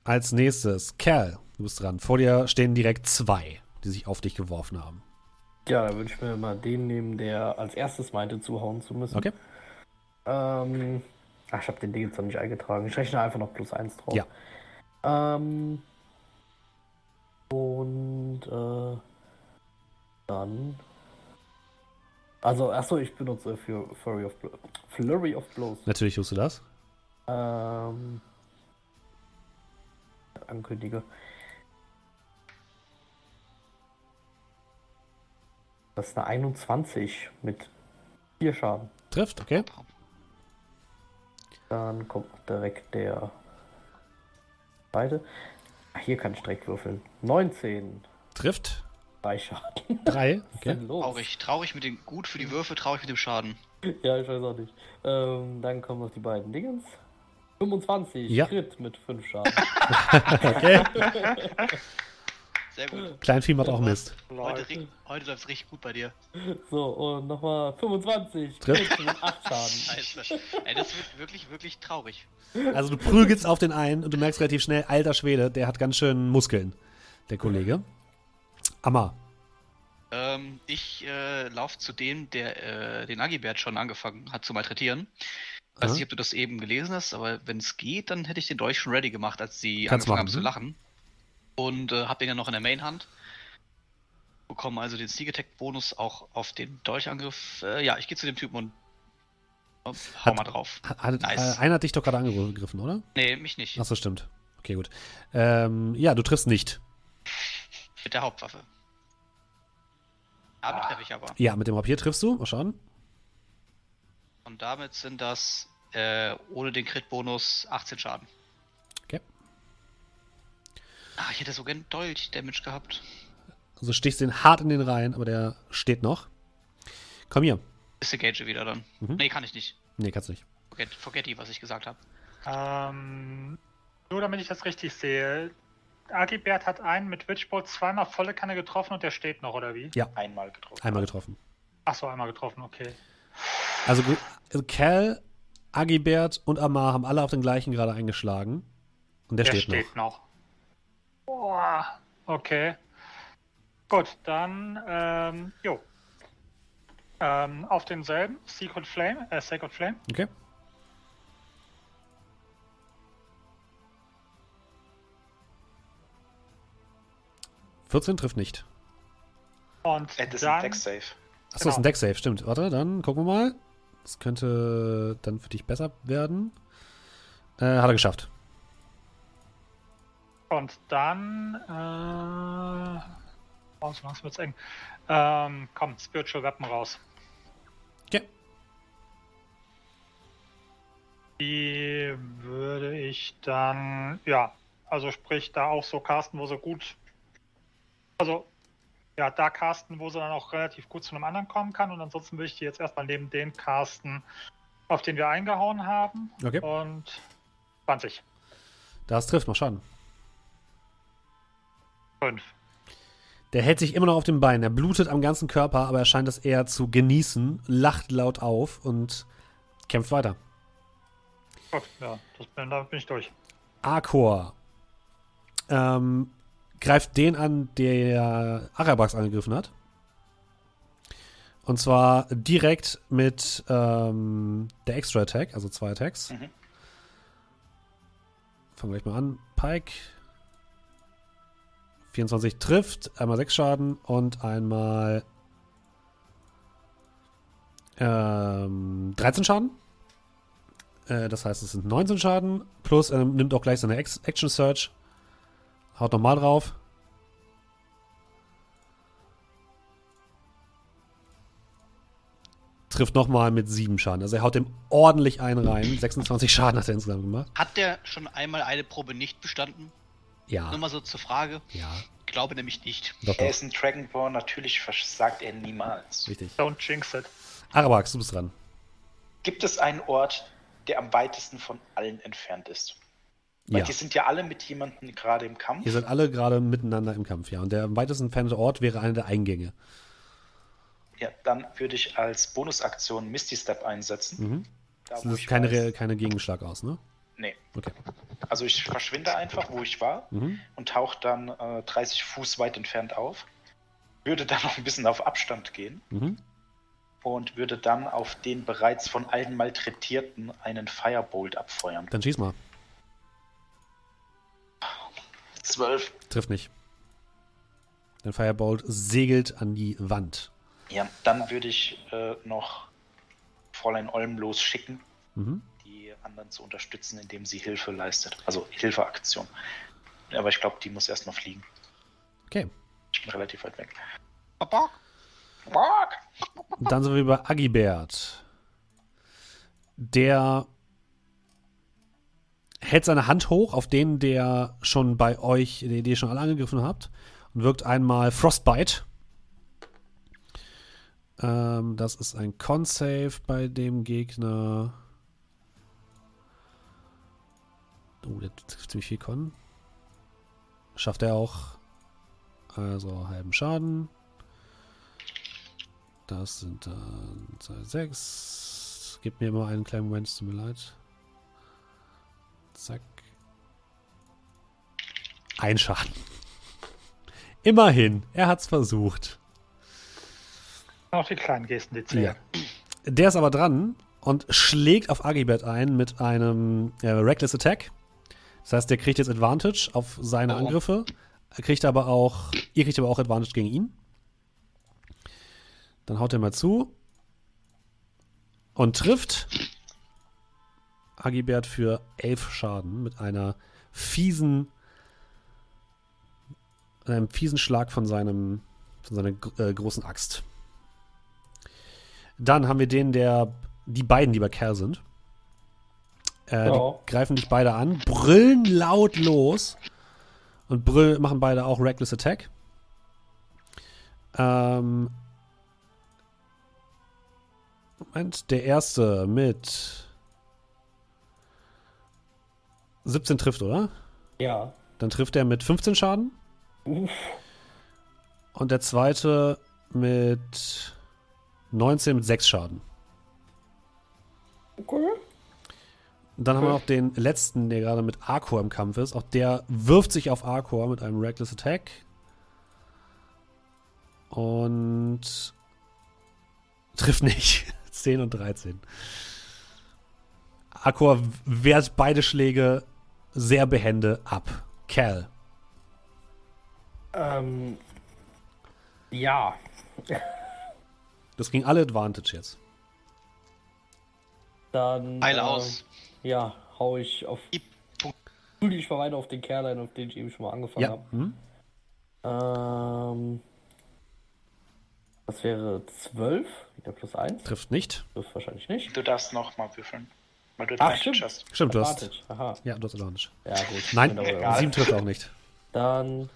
Als nächstes, Kerl, du bist dran. Vor dir stehen direkt zwei, die sich auf dich geworfen haben. Ja, da würde ich mir mal den nehmen, der als erstes meinte, zuhauen zu müssen. Okay? Ähm, ach, ich habe den Ding jetzt noch nicht eingetragen. Ich rechne einfach noch plus eins drauf. Ja. Ähm, und äh, dann. Also, achso, ich benutze für Flurry of, Blo Flurry of Blows. Natürlich tust du das. Ähm, ankündige. Das ist eine 21 mit 4 Schaden. Trifft, okay? Dann kommt direkt der zweite. Ach, hier kann ich direkt würfeln. 19. Trifft. 3 Schaden. Drei, okay. Traurig. Traurig mit dem, gut für die Würfe, traurig mit dem Schaden. Ja, ich weiß auch nicht. Ähm, dann kommen noch die beiden Dingens. 25. Ja. Crit mit 5 Schaden. (laughs) Okay. (laughs) Sehr gut. Kleinvieh macht auch Mist. Heute, heute läuft es richtig gut bei dir. (laughs) So, und nochmal 25. Trifft. Crit mit 8 Schaden. (laughs) Scheiße. Ey, das wird wirklich, wirklich traurig. Also du prügelst auf den einen und du merkst relativ schnell, alter Schwede, der hat ganz schön Muskeln, der Kollege. Amma. Ähm, ich äh, laufe zu dem, der äh, den Agibert schon angefangen hat zu malträtieren. Ich weiß nicht, ob du das eben gelesen hast, aber wenn es geht, dann hätte ich den Dolch schon ready gemacht, als sie Kannst angefangen machen, haben zu lachen. Und äh, hab den ja noch in der Main-Hand. Bekommen also den Sneak Attack-Bonus auch auf den Dolchangriff. Äh, ja, ich gehe zu dem Typen und oh, hau Hat- mal drauf. Hat, Nice. äh, einer hat dich doch gerade angegriffen, oder? Nee, mich nicht. Achso, stimmt. Okay, gut. Ähm, ja, du triffst nicht. (laughs) Mit der Hauptwaffe. Damit treffe ich aber. Ja, mit dem Rapier triffst du. Mal schauen. Und damit sind das äh, ohne den Crit-Bonus 18 Schaden. Ah, ich hätte so gern Dolch-Damage gehabt. Also stichst den hart in den Reihen, aber der steht noch. Komm hier. Disengage wieder dann. Mhm. Nee, kann ich nicht. Nee, kannst du nicht. Forget, forget die, was ich gesagt habe. Ähm, nur damit ich das richtig sehe. Agibert hat einen mit Witchbolt zweimal volle Kanne getroffen und der steht noch, oder wie? Einmal getroffen. Einmal getroffen. Achso, einmal getroffen, okay. Also, also Cal, Agibert und Amar haben alle auf den gleichen gerade eingeschlagen. Und der, Der steht, steht, noch. noch. Boah, okay. Gut, dann, ähm, jo. Ähm, auf denselben, Secret Flame, äh, Sacred Flame. Okay. Vierzehn trifft nicht. Und äh, das dann... ist ein Deck-Save. Achso, genau. ist ein genau. Deck-Save, stimmt. Warte, dann gucken wir mal. Das könnte dann für dich besser werden. Äh, hat er geschafft und dann, äh, oh, so langsam wird's eng. Ähm, komm, Spiritual Weapon raus. Okay. Die würde ich dann, ja, also sprich da auch so casten, wo sie gut, also ja, da casten, wo sie dann auch relativ gut zu einem anderen kommen kann und ansonsten würde ich die jetzt erstmal neben den casten, auf den wir eingehauen haben Okay. und 20, Das trifft, mach Schaden. 5. Der hält sich immer noch auf dem Bein. Er blutet am ganzen Körper, aber er scheint es eher zu genießen, lacht laut auf und kämpft weiter. Gut, ja, das bin, da bin ich durch. Arkor ähm, greift den an, der Arabax angegriffen hat. Und zwar direkt mit ähm, der Extra Attack, also zwei Attacks. Mhm. Fangen wir gleich mal an. Pike. 24 trifft, einmal 6 Schaden und einmal ähm, 13 Schaden. Äh, das heißt, es sind 19 Schaden. Plus er nimmt auch gleich seine Action Search. Haut nochmal drauf. Trifft nochmal mit 7 Schaden. Also er haut dem ordentlich einen rein. 26 Schaden hat er insgesamt gemacht. Hat der schon einmal eine Probe nicht bestanden? Ja. Nur mal so zur Frage. Ja. Ich glaube nämlich nicht. Doch, Er ist ein Dragonborn, natürlich versagt er niemals. Richtig. Don't jinx it. Arabax, du bist dran. Gibt es einen Ort, der am weitesten von allen entfernt ist? Weil Ja. die sind ja alle mit jemandem gerade im Kampf. Ihr seid alle gerade miteinander im Kampf, ja. Und der am weitesten entfernte Ort wäre einer der Eingänge. Ja, dann würde ich als Bonusaktion Misty Step einsetzen. Mhm. Da, Das ist keine, weiß- keine Gegenschlag aus, ne? Nee. Okay. Also ich verschwinde einfach, wo ich war Mhm. und tauche dann äh, 30 Fuß weit entfernt auf. Würde dann noch ein bisschen auf Abstand gehen Mhm. und würde dann auf den bereits von allen Malträtierten einen Firebolt abfeuern. Dann schieß mal. 12. Trifft nicht. Dein Firebolt segelt an die Wand. Ja, dann würde ich äh, noch Fräulein Olm losschicken, Mhm. Die anderen zu unterstützen, indem sie Hilfe leistet. Also Hilfeaktion. Aber ich glaube, die muss erst noch fliegen. Okay. Ich bin relativ weit weg. Dann sind wir bei Agibert. Der hält seine Hand hoch auf den, der schon bei euch, den ihr schon alle angegriffen habt, und wirkt einmal Frostbite. Ähm, das ist ein Con-Save bei dem Gegner. Oh, der trifft ziemlich viel Con. Schafft er auch. Also halben Schaden. Das sind dann 2, 6. Gib mir mal einen kleinen Moment, es tut mir leid. Zack. Ein Schaden. (laughs) Immerhin, er hat's versucht. Auch die kleinen Gesten, die zählen. Der ist aber dran und schlägt auf Agibert ein mit einem äh, Reckless Attack. Das heißt, der kriegt jetzt Advantage auf seine Oh. Angriffe. Er kriegt aber auch, ihr kriegt aber auch Advantage gegen ihn. Dann haut er mal zu und trifft Agibert für elf Schaden mit einer fiesen, einem fiesen Schlag von seinem, von seiner äh, großen Axt. Dann haben wir den, der, die beiden, die bei Kerl sind. Äh. Die greifen dich beide an, brüllen laut los und brüll, machen beide auch Reckless Attack. Ähm, Moment, der erste mit 17 trifft, oder? Ja. Dann trifft er mit 15 Schaden. Uff. Und der zweite mit 19 mit 6 Schaden. Okay. Und dann haben wir noch den letzten, der gerade mit Arcor im Kampf ist. Auch der wirft sich auf Arcor mit einem Reckless Attack. Und trifft nicht. (laughs) 10 und 13. Arcor wehrt beide Schläge sehr behende ab. Cal. Ähm, ja. Das ging alle Advantage jetzt. Dann. Heil äh, aus. Ja, hau ich auf. Prügel ich mal weiter auf den Kerl ein, auf den ich eben schon mal angefangen Ja. habe. Hm? Ähm. Das wäre 12, wieder plus 1. Trifft nicht. Trifft wahrscheinlich nicht. Du darfst noch mal würfeln. Weil du Ach, stimmt. hast. Stimmt, du hast. Aha. Ja, du hast Advantage. Ja, gut. Nein, Bin aber- Egal. 7 trifft auch nicht. Dann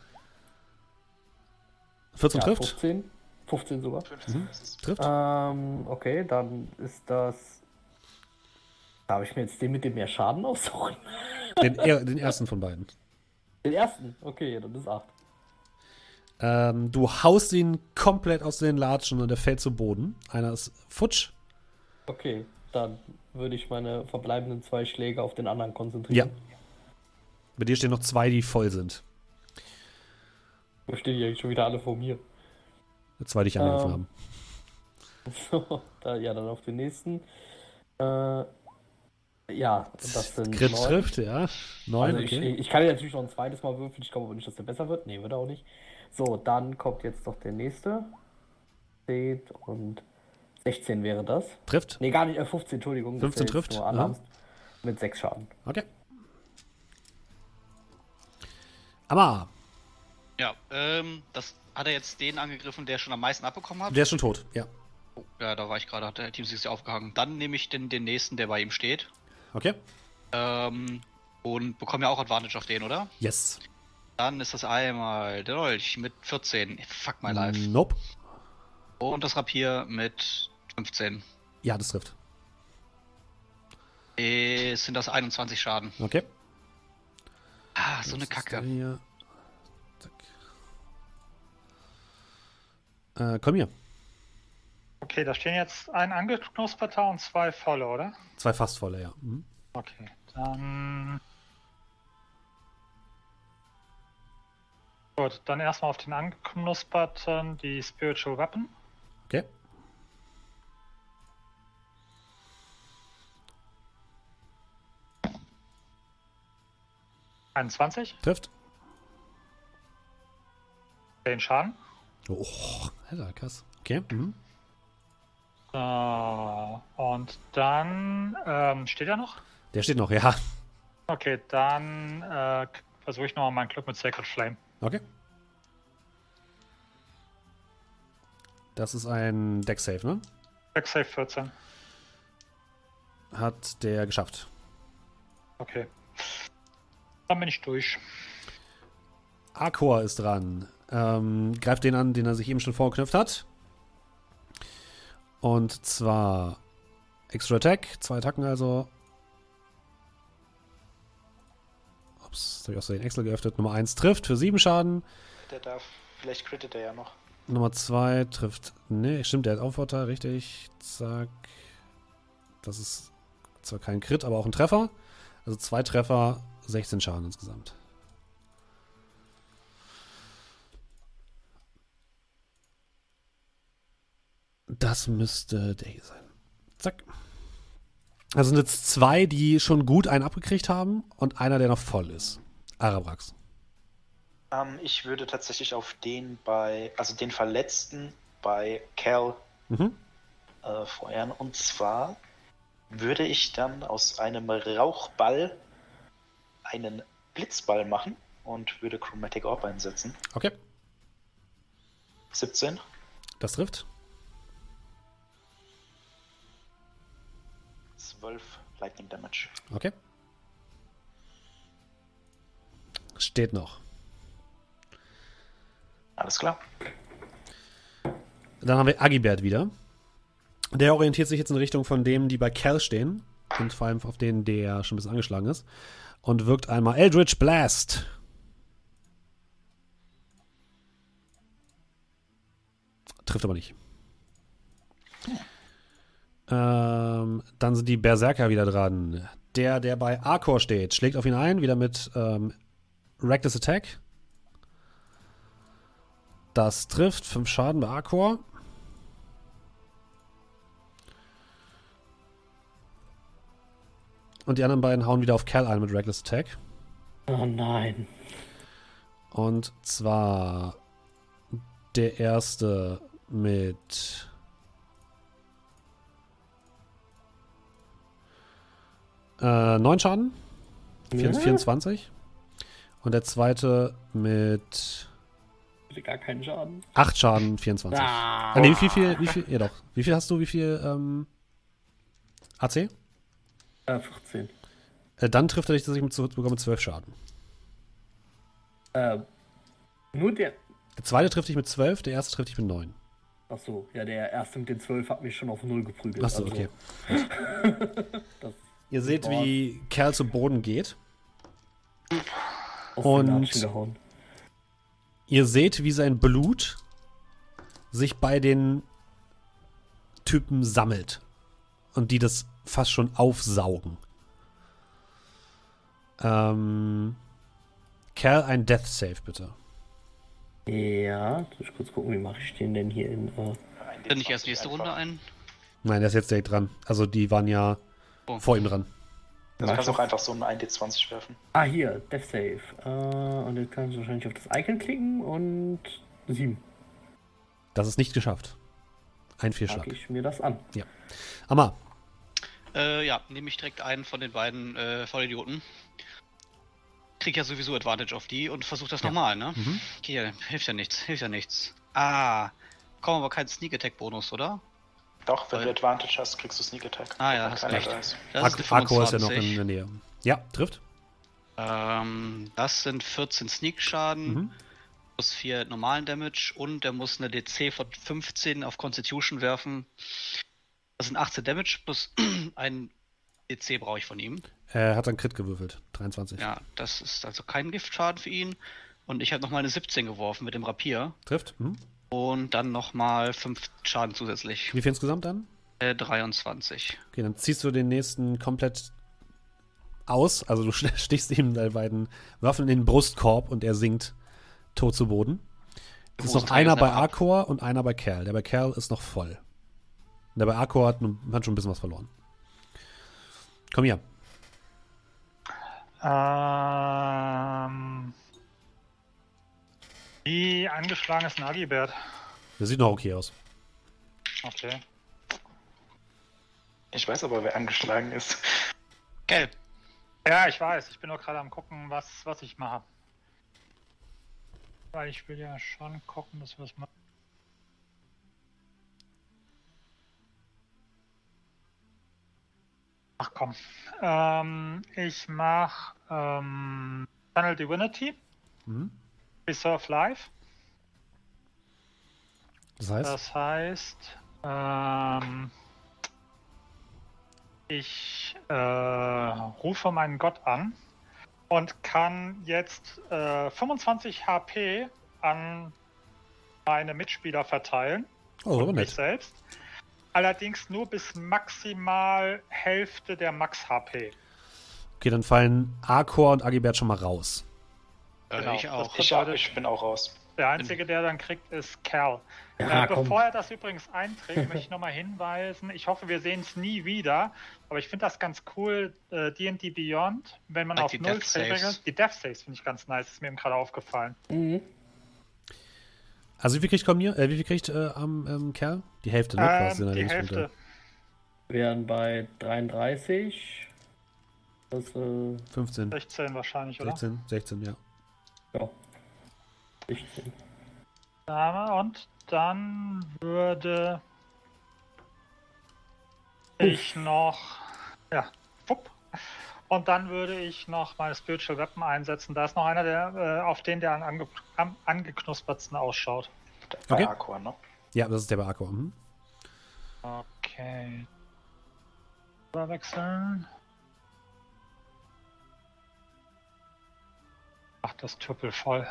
14 ja, trifft. 15. 15 sogar. 15 ist es. Trifft. Ähm, okay, dann ist das. Darf ich mir jetzt den mit dem mehr Schaden aussuchen? (laughs) Den, den ersten von beiden. Den ersten? Okay, dann ist 8. Ähm, du haust ihn komplett aus den Latschen und er fällt zu Boden. Einer ist futsch. Okay, dann würde ich meine verbleibenden zwei Schläge auf den anderen konzentrieren. Ja. Bei dir stehen noch zwei, die voll sind. Wo stehen die eigentlich schon wieder alle vor mir? Zwei, die ich angegriffen Ähm. haben. So, (laughs) da, ja, dann auf den nächsten. Äh, ja, das sind Crit trifft, ja. Neun, Also okay. ich, ich kann ja natürlich noch ein zweites Mal würfeln. Ich glaube aber nicht, dass der besser wird. Nee, wird er auch nicht. So, dann kommt jetzt noch der nächste. 10 und 16 wäre das. Trifft. Nee, gar nicht. Äh, 15, Entschuldigung. das 15 wäre jetzt trifft, Nur ja. Mit 6 Schaden. Okay. Aber Ja, ähm, das hat er jetzt den angegriffen, der schon am meisten abbekommen hat. der ist schon tot. Ja. Oh, ja, da war ich gerade, hat der Team sich aufgehangen. Dann nehme ich den, den nächsten, der bei ihm steht. Okay. Ähm, und bekomme ja auch Advantage auf den, oder? Yes. Dann ist das einmal der Dolch mit 14. Fuck my life. Nope. Und das Rapier mit 15. Ja, das trifft. Äh, sind das 21 Schaden. Okay. Ah, so eine Das Kacke. Hier. Zack. Äh, komm hier. Okay, da stehen jetzt ein angeknusperter und zwei volle, oder? Zwei fast volle, ja. Mhm. Okay, dann. Gut, dann erstmal auf den angeknusperten die Spiritual Weapon. Okay. – 21, Trifft. 10 Schaden. Oh, Alter, krass. Okay. Mhm. So, und dann ähm, steht er noch? Der steht noch, ja. Okay, dann äh, versuche ich nochmal mein Glück mit Sacred Flame. Okay. Das ist ein Deck-Save, ne? Deck Save 14. Hat der geschafft. Okay. Dann bin ich durch. Arkor ist dran. Ähm, greift den an, den er sich eben schon vorgeknüpft hat. Und zwar Extra Attack, zwei Attacken also. Ups, jetzt habe ich auch so den Excel geöffnet. Nummer 1 trifft für 7 Schaden. Der darf, vielleicht crittet er ja noch. Nummer 2 trifft. Ne, stimmt, der hat auch Vorteil, richtig. Zack. Das ist zwar kein Crit, aber auch ein Treffer. Also zwei Treffer, 16 Schaden insgesamt. Das müsste der hier sein. Zack. Also sind jetzt zwei, die schon gut einen abgekriegt haben und einer, der noch voll ist. Arabrax. Ähm, ich würde tatsächlich auf den bei, also den Verletzten bei Cal Mhm. äh, feuern. Und zwar würde ich dann aus einem Rauchball einen Blitzball machen und würde Chromatic Orb einsetzen. Okay, 17. das trifft. 12 Lightning Damage. Okay. Steht noch. Alles klar. Dann haben wir Agibert wieder. Der orientiert sich jetzt in Richtung von dem, die bei Cal stehen. Und vor allem auf den, der schon ein bisschen angeschlagen ist. Und wirkt einmal Eldritch Blast. Trifft aber nicht. Ähm, dann sind die Berserker wieder dran. Der, der bei Arkor steht, schlägt auf ihn ein, wieder mit ähm, Reckless Attack. Das trifft 5 Schaden bei Arkor. Und die anderen beiden hauen wieder auf Cal ein mit Reckless Attack. Oh nein. Und zwar der erste mit äh, 9 Schaden. Ja. 24. Und der zweite mit Bitte Gar keinen Schaden. 8 Schaden, 24. Ah. Ah, nee, wie viel, viel, wie viel, ja doch. Wie viel hast du, wie viel, ähm, AC? Äh, 14. Äh, dann trifft er dich tatsächlich mit, sogar mit 12 Schaden. Äh, nur der. Der zweite trifft dich mit 12, der erste trifft dich mit 9. Achso, ja, der erste mit den 12 hat mich schon auf 0 geprügelt. Achso, also, okay. (laughs) Das Ihr seht, wie Kerl zu Boden geht. auf Und-. Ihr seht, wie sein Blut sich bei den Typen sammelt. Und die das fast schon aufsaugen. Ähm, Kerl, ein Death Save, bitte. Ja, soll ich kurz gucken, wie mache ich den denn hier in. Äh, Dann nicht erst nächste Runde ein. Nein, der ist jetzt direkt dran. Also, die waren ja Oh. vor ihm dran. Also kannst du auch einfach so einen 1D20 werfen. ah, hier, Death Save. Äh, und jetzt kannst du wahrscheinlich auf das Icon klicken und 7. Das ist nicht geschafft. Ein Fehlschlag. Packe ich mir das an. Amma, Äh, ja, nehme ich direkt einen von den beiden äh, Vollidioten. Krieg ja sowieso Advantage auf die und versuch das nochmal, ne? Mhm. Okay, hilft ja nichts, hilft ja nichts. Ah, kommen aber kein Sneak Attack Bonus, oder? Doch, wenn Weil- du Advantage hast, kriegst du Sneak Attack. Ah ja, hast recht. da ist. Das Ak Akku ist ja noch 25. in der Nähe. Ja, trifft. Ähm, das sind 14 Sneak-Schaden Mhm. plus 4 normalen Damage und er muss eine DC von 15 auf Constitution werfen. Das sind 18 Damage plus (clears throat) ein DC brauche ich von ihm. Er hat dann Crit gewürfelt. 23. Ja, das ist also kein Giftschaden für ihn. Und ich habe nochmal eine 17 geworfen mit dem Rapier. Trifft. Mhm. Und dann nochmal 5 Schaden zusätzlich. Wie viel insgesamt dann? Äh, 23. Okay, dann ziehst du den nächsten komplett aus. Also du (laughs) stichst ihm deine beiden Waffen in den Brustkorb und er sinkt tot zu Boden. Es ist noch einer bei. Arcor und einer bei Kerl. Der bei Kerl ist noch voll. Der bei Arcor hat, hat schon ein bisschen was verloren. Komm hier. Ähm, wie angeschlagen ist ein Agibert? Der sieht noch okay aus. Okay. Ich weiß aber, wer angeschlagen ist. Gelb. Ja, ich weiß. Ich bin nur gerade am gucken, was, was ich mache. Weil ich will ja schon gucken, dass wir es machen. Ach komm. Ähm, ich mach ähm, Channel Divinity, Mhm. Reserve Life. Das heißt, Das heißt, ähm, ich äh, rufe meinen Gott an und kann jetzt äh, 25 HP an meine Mitspieler verteilen, oh, aber mich selbst. Allerdings nur bis maximal Hälfte der Max-HP. Okay, dann fallen Arcor und Agibert schon mal raus. Äh, Genau, ich auch. Ich, bedeutet- ich bin auch raus. Der Einzige, der dann kriegt, ist Cal. Ja, äh, bevor er das übrigens einträgt, möchte ich nochmal hinweisen. Ich hoffe, wir sehen es nie wieder. Aber ich finde das ganz cool, äh, D&D Beyond, wenn man Like auf die Null regelt. Die Death Saves finde ich ganz nice, ist mir eben gerade aufgefallen. Mhm. Also wie viel kriegt Cormier, äh, wie viel kriegt äh, am ähm, Kerl? Die Hälfte, ne? quasi, Ähm, seiner die Lebenspunkte. Hälfte. Wären bei 33. Das, äh, 15, 16 wahrscheinlich, oder? 16, 16, ja. Ja. 16. Dame. Und dann würde ich noch. Ja, wupp. Und dann würde ich noch meine Spiritual Weapon einsetzen. Da ist noch einer, der äh, auf den der am, ange am angeknuspertsten ausschaut. Bei Okay. Arcor, ne? Ja, das ist der bei. Mhm. Okay. Wechseln. Ach, das Tüppel voll.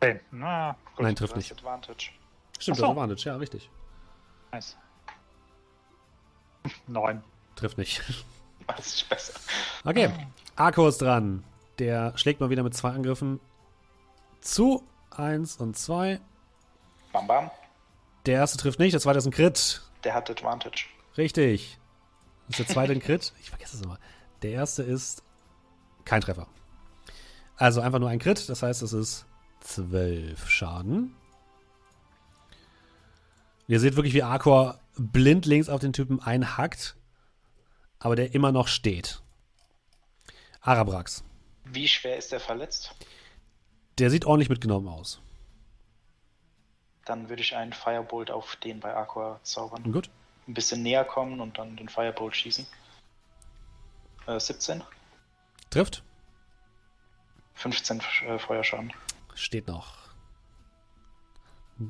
Okay, na, gut. Nein, trifft nicht. Advantage. Stimmt, Ach so. das war Advantage, ja, richtig. Nice. (laughs) Neun. Trifft nicht. (laughs) Das ist besser. Okay, Arcor ist dran. Der schlägt mal wieder mit zwei Angriffen zu. Eins und zwei. Bam Bam. Der erste trifft nicht, der zweite ist ein Crit. Der hat Advantage. Richtig. Ist der zweite ein Crit. Ich vergesse es immer. Der erste ist kein Treffer. Also einfach nur ein Crit, das heißt, es ist 12 Schaden. Ihr seht wirklich, wie Arcor blindlings auf den Typen einhackt, aber der immer noch steht. Arabrax. Wie schwer ist der verletzt? Der sieht ordentlich mitgenommen aus. Dann würde ich einen Firebolt auf den bei Aqua zaubern. Gut. Ein bisschen näher kommen und dann den Firebolt schießen. Äh, 17. Trifft. 15 äh, Feuerschaden. Steht noch.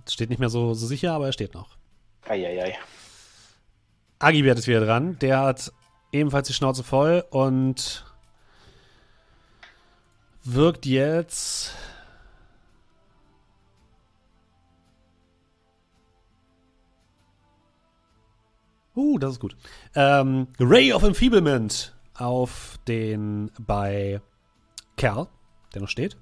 Steht nicht mehr so, so sicher, aber er steht noch. Eieiei. Agibert ist wieder dran. Der hat ebenfalls die Schnauze voll und wirkt jetzt. Uh, das ist gut. Ähm, Ray of Enfeeblement auf den bei Kerl, der noch steht.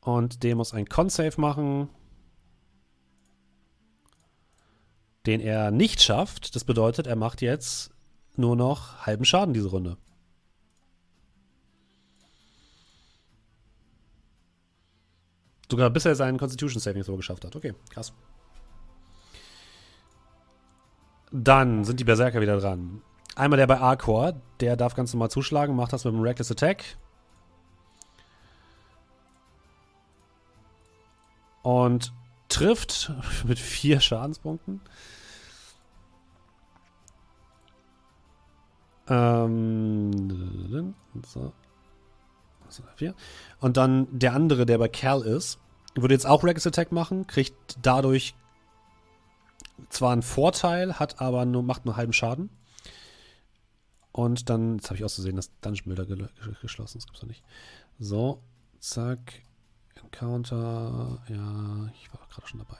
Und der muss ein Con-Save machen, den er nicht schafft. Das bedeutet, er macht jetzt nur noch halben Schaden diese Runde. Sogar bis er seinen Constitution Saving so geschafft hat. Okay, krass. Dann sind die Berserker wieder dran. Einmal der bei Arcor, der darf ganz normal zuschlagen, macht das mit einem Reckless Attack. Und trifft (laughs) mit vier Schadenspunkten. Ähm, so. Und dann der andere, der bei Cal ist, würde jetzt auch Reckless Attack machen, kriegt dadurch zwar einen Vorteil, hat aber nur, macht nur halben Schaden. Und dann, jetzt habe ich auszusehen, das Dungeon Builder ge geschlossen, das gibt's doch nicht. So, zack, Encounter, ja, ich war gerade schon dabei.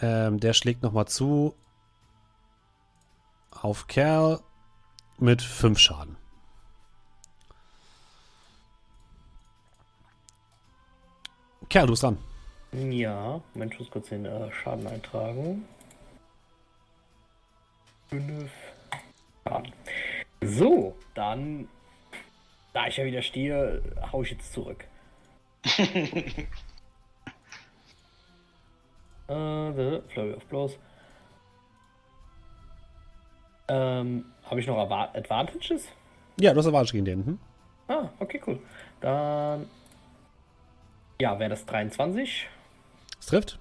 Ähm, der schlägt nochmal zu auf Kerl mit 5 Schaden. Kerl, du bist dran. Ja, Mensch, muss kurz den äh, Schaden eintragen. 5 Schaden. So, dann, da ich ja wieder stehe, hau ich jetzt zurück. (laughs) äh, Flurry of Blows. Ähm, habe ich noch Adva- Advantages? Ja, du hast Advantage gegen den. Hm? Ah, okay, cool. Dann. Ja, wäre das 23 Das trifft.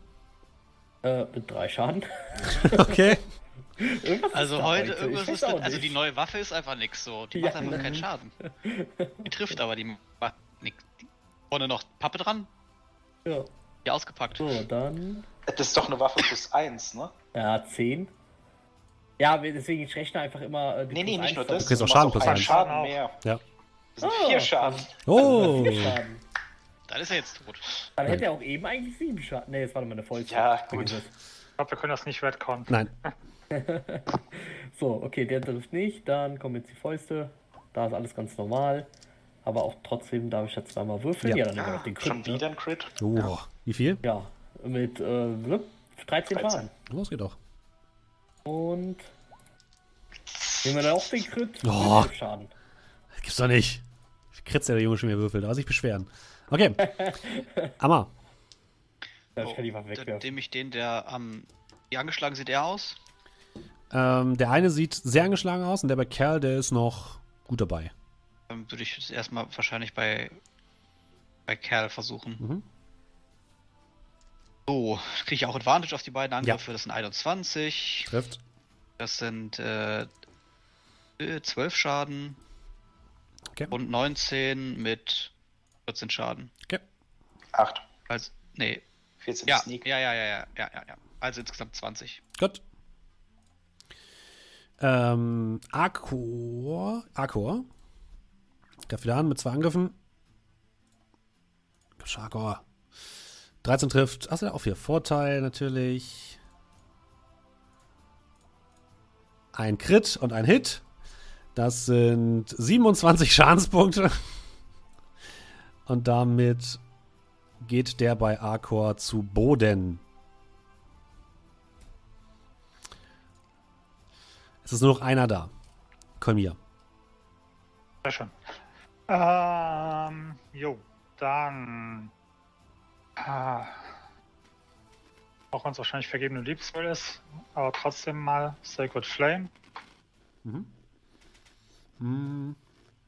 äh, mit drei Schaden. (laughs) Okay. (laughs) Irgendwas Also heute, Ich irgendwas weiß ist also nicht. die neue Waffe ist einfach nix so. Die Ja, macht einfach ne. keinen Schaden. (laughs) Die trifft aber, die macht nix. Vorne noch Pappe dran, Ja. die ausgepackt. So, dann. Das ist doch eine Waffe plus 1, ne? Ja, 10. Ja, wir- deswegen ich rechne einfach immer. Äh, die Nee, nee, plus nicht nur das. Du kriegst auch Schaden plus einen eins. Schaden Auch. mehr. Ja. Das sind vier Schaden. Oh. Vier Schaden. Dann ist er jetzt tot. Dann hätte er auch eben eigentlich 7 Schaden. Ne, jetzt war mal eine Vollzeit. Ja, gut. Ich glaube, wir können das nicht retconnen. Nein. (laughs) (laughs) So, okay, der trifft nicht. Dann kommen jetzt die Fäuste. Da ist alles ganz normal. Aber auch trotzdem darf ich jetzt zweimal würfeln. Ja. Ja, dann nehmen wir noch den Crit. Schon ne? wieder ein Crit. Oh. Wie viel? Ja, mit äh, 13 13. Schaden. Los geht doch. Und. Nehmen wir dann auch den Crit. Oh. 11 Schaden. Das gibt's doch nicht. Kritzt der Junge schon wieder würfelt, aber sich beschweren. Okay. (laughs) Amma. Ja, ich kann die Waffe wegwerfen. Nachdem ich den, der am. wie angeschlagen sieht er aus? Ähm, der eine sieht sehr angeschlagen aus und der bei Kerl, der ist noch gut dabei. Dann würde ich es erstmal wahrscheinlich bei. bei Kerl versuchen. Mhm. So, kriege ich auch Advantage auf die beiden Angriffe. Das sind 21. Trifft. Das sind äh, äh, 12 Schaden. Okay. Und 19 mit 14 Schaden. Okay. 8. Also, nee. 14 Ja, Sneak. ja, ja, ja, ja, ja, ja, ja. Also insgesamt 20. Gut. Ähm, Akor. Akor. Greift an mit zwei Angriffen. Akor. 13 trifft. Hast du auch hier Vorteil natürlich. Ein Crit und ein Hit. Das sind 27 (laughs) Schadenspunkte. Und damit geht der bei Akor zu Boden. Es ist nur noch einer da. Kolmir. Sehr schön. Ähm, jo, dann. Ah, auch wenn es wahrscheinlich vergebene Liebesmüll ist, aber trotzdem mal Sacred Flame. Mhm. Hm.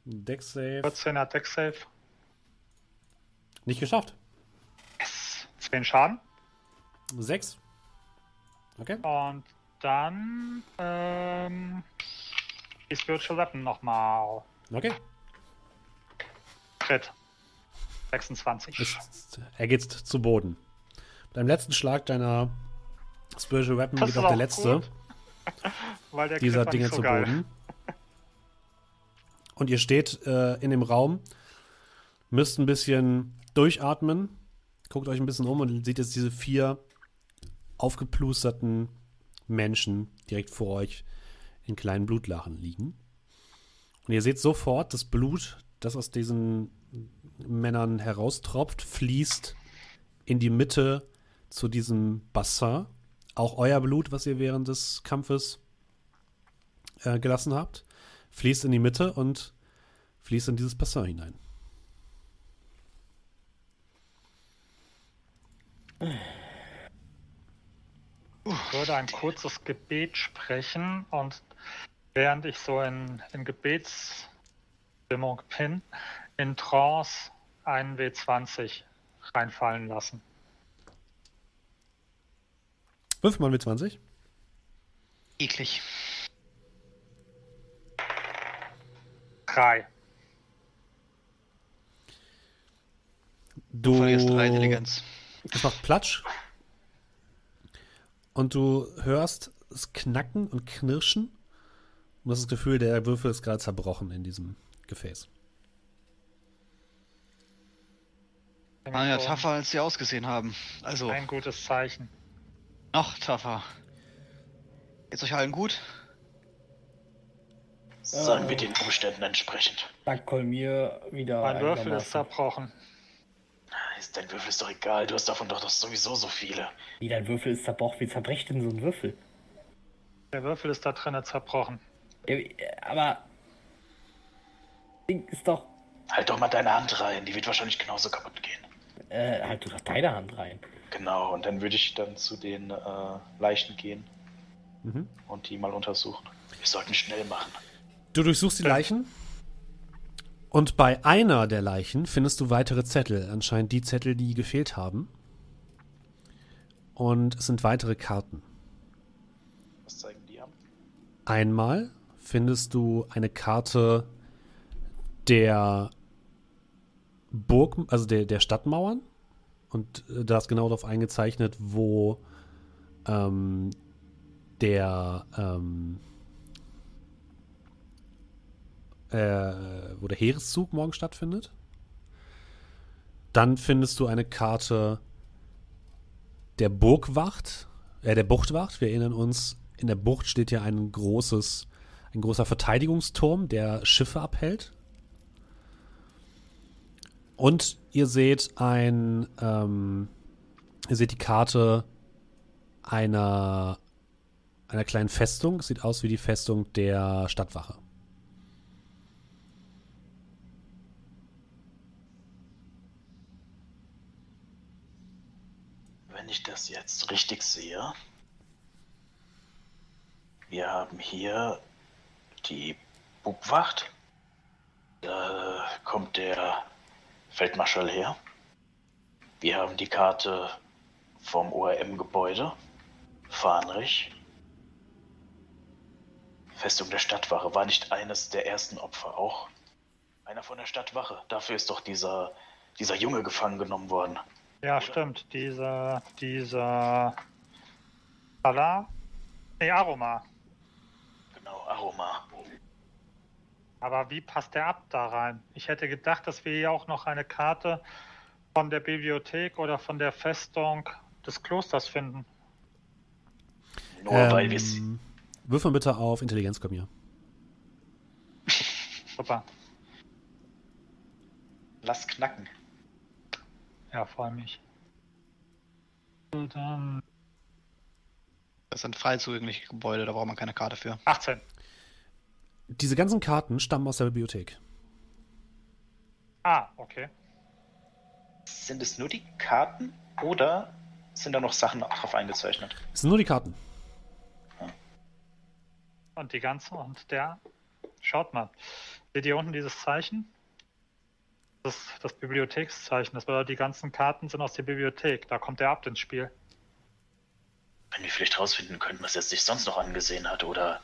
Deck Save. 14er Deck Save. Nicht geschafft. Yes. 10 Schaden. Sechs. Okay. Und dann ähm, die Spiritual Weapon nochmal. Okay. Crit. 26. Ist, er geht zu Boden. Mit einem letzten Schlag deiner Spiritual Weapon Das geht auch der letzte gut. (laughs) Weil der dieser Dinge so zu geil. Boden. (laughs) Und ihr steht äh, in dem Raum, müsst ein bisschen durchatmen, guckt euch ein bisschen um und seht jetzt diese vier aufgeplusterten Menschen direkt vor euch in kleinen Blutlachen liegen. Und ihr seht sofort, das Blut, das aus diesen Männern heraustropft, fließt in die Mitte zu diesem Bassin. Auch euer Blut, was ihr während des Kampfes äh, gelassen habt, fließt in die Mitte und fließt in dieses Bassin hinein. (laughs) Ich würde ein kurzes Gebet sprechen und während ich so in, in Gebetsstimmung bin, in Trance einen W20 reinfallen lassen. Wirf mal mit 20. Eklig. Drei. Du Verlierst drei Intelligenz. Es macht Platsch. Und du hörst es knacken und knirschen. Und du hast das Gefühl, der Würfel ist gerade zerbrochen in diesem Gefäß. Ah ja, tougher als sie ausgesehen haben. Also, Ein gutes Zeichen. noch tougher. Geht's euch allen gut? Sagen wir den Umständen entsprechend. Sagt Kolmir wieder. Mein Würfel ist zerbrochen. Ist dein Würfel ist doch egal, du hast davon doch, doch sowieso so viele. Wie dein Würfel ist zerbrochen. Wie zerbricht denn so ein Würfel? Der Würfel ist da drinnen zerbrochen. Ja, aber. Ding ist doch. Halt doch mal deine Hand rein, die wird wahrscheinlich genauso kaputt gehen. Äh, halt du doch deine Hand rein. Genau, und dann würde ich dann zu den äh, Leichen gehen Mhm. und die mal untersuchen. Wir sollten schnell machen. Du durchsuchst die Leichen. Und bei einer der Leichen findest du weitere Zettel. Anscheinend die Zettel, die gefehlt haben. Und es sind weitere Karten. Was zeigen die an? Einmal findest du eine Karte der Burg, also der, der Stadtmauern. Und äh, da ist genau darauf eingezeichnet, wo ähm, der ähm, äh, wo der Heereszug morgen stattfindet. Dann findest du eine Karte der Burgwacht, äh, der Buchtwacht. Wir erinnern uns, in der Bucht steht ja ein großes, ein großer Verteidigungsturm, der Schiffe abhält. Und ihr seht ein, ähm, ihr seht die Karte einer, einer kleinen Festung. Es sieht aus wie die Festung der Stadtwache. Wenn ich das jetzt richtig sehe, wir haben hier die Bugwacht. Da kommt der Feldmarschall her. Wir haben die Karte vom ORM-Gebäude. Fahnrich. Festung der Stadtwache war nicht eines der ersten Opfer auch. Einer von der Stadtwache. Dafür ist doch dieser, dieser Junge gefangen genommen worden. Ja, stimmt. Dieser, dieser Salah? Nee, Aroma. Genau, Aroma. Aber wie passt der ab da rein? Ich hätte gedacht, dass wir hier auch noch eine Karte von der Bibliothek oder von der Festung des Klosters finden. Nur weil wir. Ähm, Würfel bitte auf Intelligenz, komm hier. (laughs) Super. Lass knacken. Ja, freue mich. Dann Das sind frei zugängliche Gebäude, da braucht man keine Karte für. 18. Diese ganzen Karten stammen aus der Bibliothek. Ah, okay. Sind es nur die Karten oder sind da noch Sachen drauf eingezeichnet? Es sind nur die Karten. Und die ganzen, und der, schaut mal. Seht ihr unten dieses Zeichen? Das das Bibliothekszeichen. Das bedeutet, die ganzen Karten sind aus der Bibliothek. Da kommt der Abt ins Spiel. Wenn wir vielleicht rausfinden könnten, was er sich sonst noch angesehen hat, oder.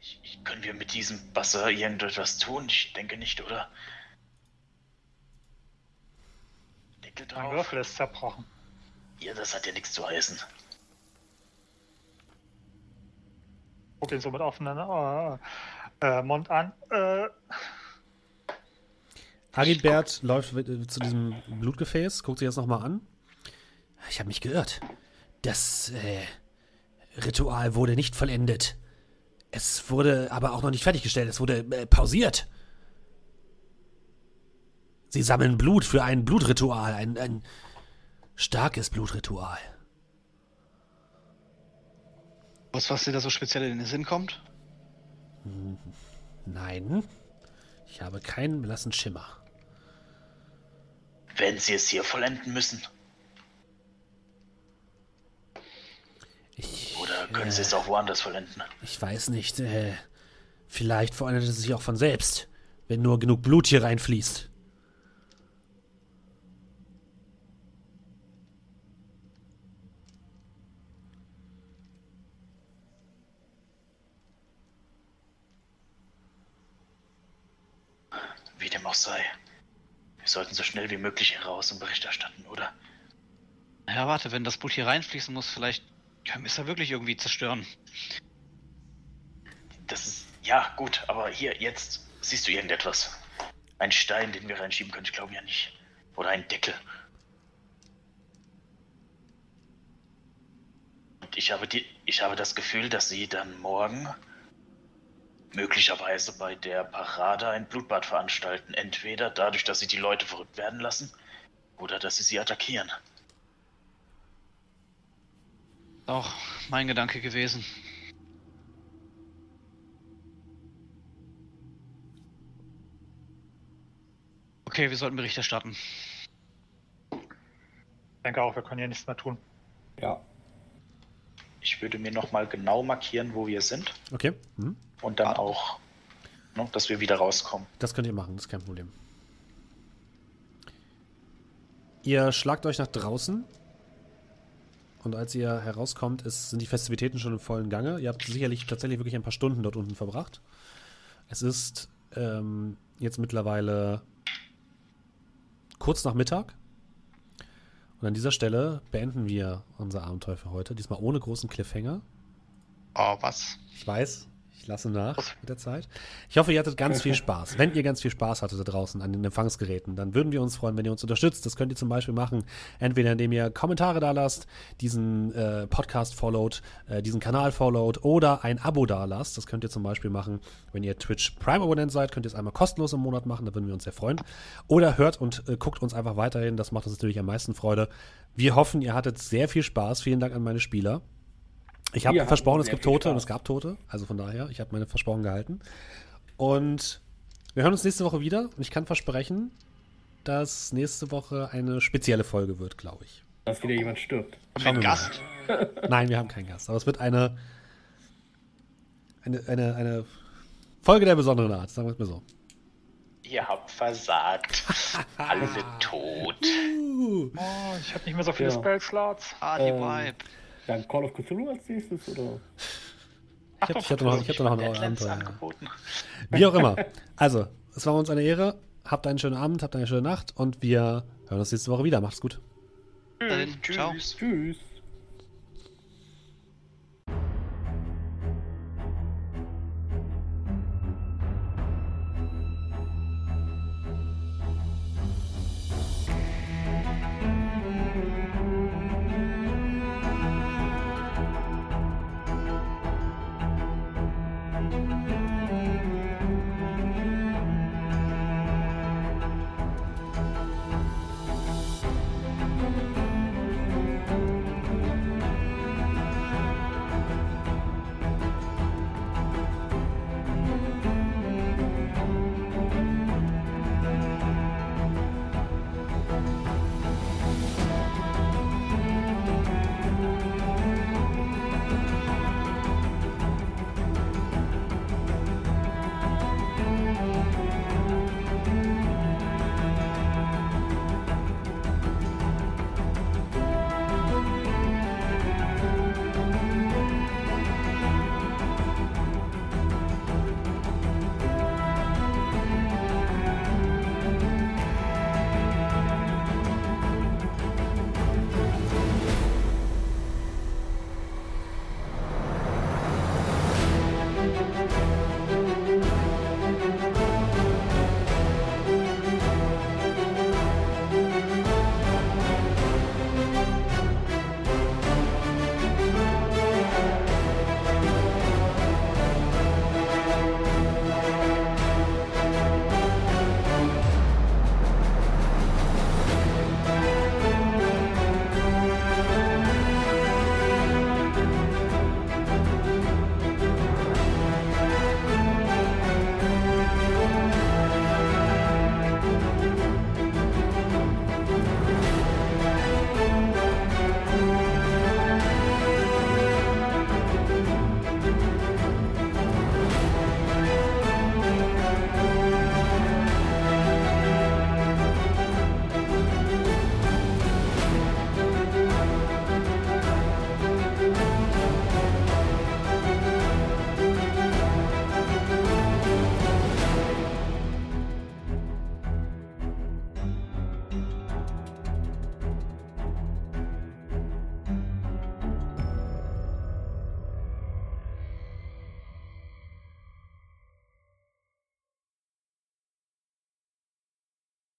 Ich, ich, können wir mit diesem Wasser irgendetwas tun? Ich denke nicht, oder? Deckel Mein. Würfel ist zerbrochen. Ja, das hat ja nichts zu heißen. Guck ihn so mit offenen äh, äh, Mund an. Äh, Agilbert läuft äh, zu diesem Blutgefäß, guckt sich das nochmal an. Ich habe mich geirrt. Das äh, Ritual wurde nicht vollendet. Es wurde aber auch noch nicht fertiggestellt. Es wurde äh, pausiert. Sie sammeln Blut für ein Blutritual, ein, ein starkes Blutritual. Was, was dir da so speziell in den Sinn kommt? Nein, ich habe keinen blassen Schimmer. Wenn sie es hier vollenden müssen. Ich, Oder können sie äh, es auch woanders vollenden? Ich weiß nicht. Äh, vielleicht vollendet es sich auch von selbst, wenn nur genug Blut hier reinfließt. Wie dem auch sei. Wir sollten so schnell wie möglich heraus und Bericht erstatten, oder? Ja, warte, wenn das Blut hier reinfließen muss, vielleicht können wir es ja wirklich irgendwie zerstören. Das ist. Ja, gut, aber hier, jetzt siehst du irgendetwas. Ein Stein, den wir reinschieben können, ich glaube ja nicht. Oder ein Deckel. Und ich habe die. Ich habe das Gefühl, dass sie dann morgen möglicherweise bei der Parade ein Blutbad veranstalten. Entweder dadurch, dass sie die Leute verrückt werden lassen, oder dass sie sie attackieren. Auch mein Gedanke gewesen. Okay, wir sollten Bericht erstatten. ich denke auch, wir können hier nichts mehr tun. Ja. Ich würde mir nochmal genau markieren, wo wir sind Okay, mhm. und dann auch, ne, dass wir wieder rauskommen. das könnt ihr machen, das ist kein Problem. Ihr schlagt euch nach draußen. Und als ihr herauskommt, ist, sind die Festivitäten schon im vollen Gange. Ihr habt sicherlich tatsächlich wirklich ein paar Stunden dort unten verbracht. Es ist ähm, jetzt mittlerweile kurz nach Mittag. Und an dieser Stelle beenden wir unser Abenteuer für heute. Diesmal ohne großen Cliffhanger. Oh, was? Ich weiß, ich lasse nach mit der Zeit. Ich hoffe, ihr hattet ganz viel Spaß. Wenn ihr ganz viel Spaß hattet da draußen an den Empfangsgeräten, dann würden wir uns freuen, wenn ihr uns unterstützt. Das könnt ihr zum Beispiel machen, entweder indem ihr Kommentare da lasst, diesen äh, Podcast followt, äh, diesen Kanal followt oder ein Abo da lasst. Das könnt ihr zum Beispiel machen, wenn ihr Twitch Prime Abonnent seid, könnt ihr es einmal kostenlos im Monat machen, da würden wir uns sehr freuen. Oder hört und äh, guckt uns einfach weiterhin, das macht uns natürlich am meisten Freude. Wir hoffen, ihr hattet sehr viel Spaß. Vielen Dank an meine Spieler. Ich habe versprochen, es gibt Tote und es gab Tote. Also von daher, ich habe meine Versprochen gehalten. Und wir hören uns nächste Woche wieder. Und ich kann versprechen, dass nächste Woche eine spezielle Folge wird, glaube ich. Dass wieder jemand stirbt. Haben wir einen. Gast? Nein, wir haben keinen Gast. Aber es wird eine, eine, eine, eine Folge der besonderen Art, sagen wir es mal so. Ihr habt versagt. (laughs) Alle sind tot. Uh, Oh, ich habe nicht mehr so viele Ja. Spellslots. Ah, die Ähm, Vibe. Dann Call of Cthulhu als nächstes, oder? ich habe ich hab noch, ich hab noch ein Deadlands Abenteuer. angeboten. Wie auch immer. Also, es war uns eine Ehre. Habt einen schönen Abend, habt eine schöne Nacht und wir hören uns nächste Woche wieder. Macht's gut. Ciao. Tschüss. Tschüss.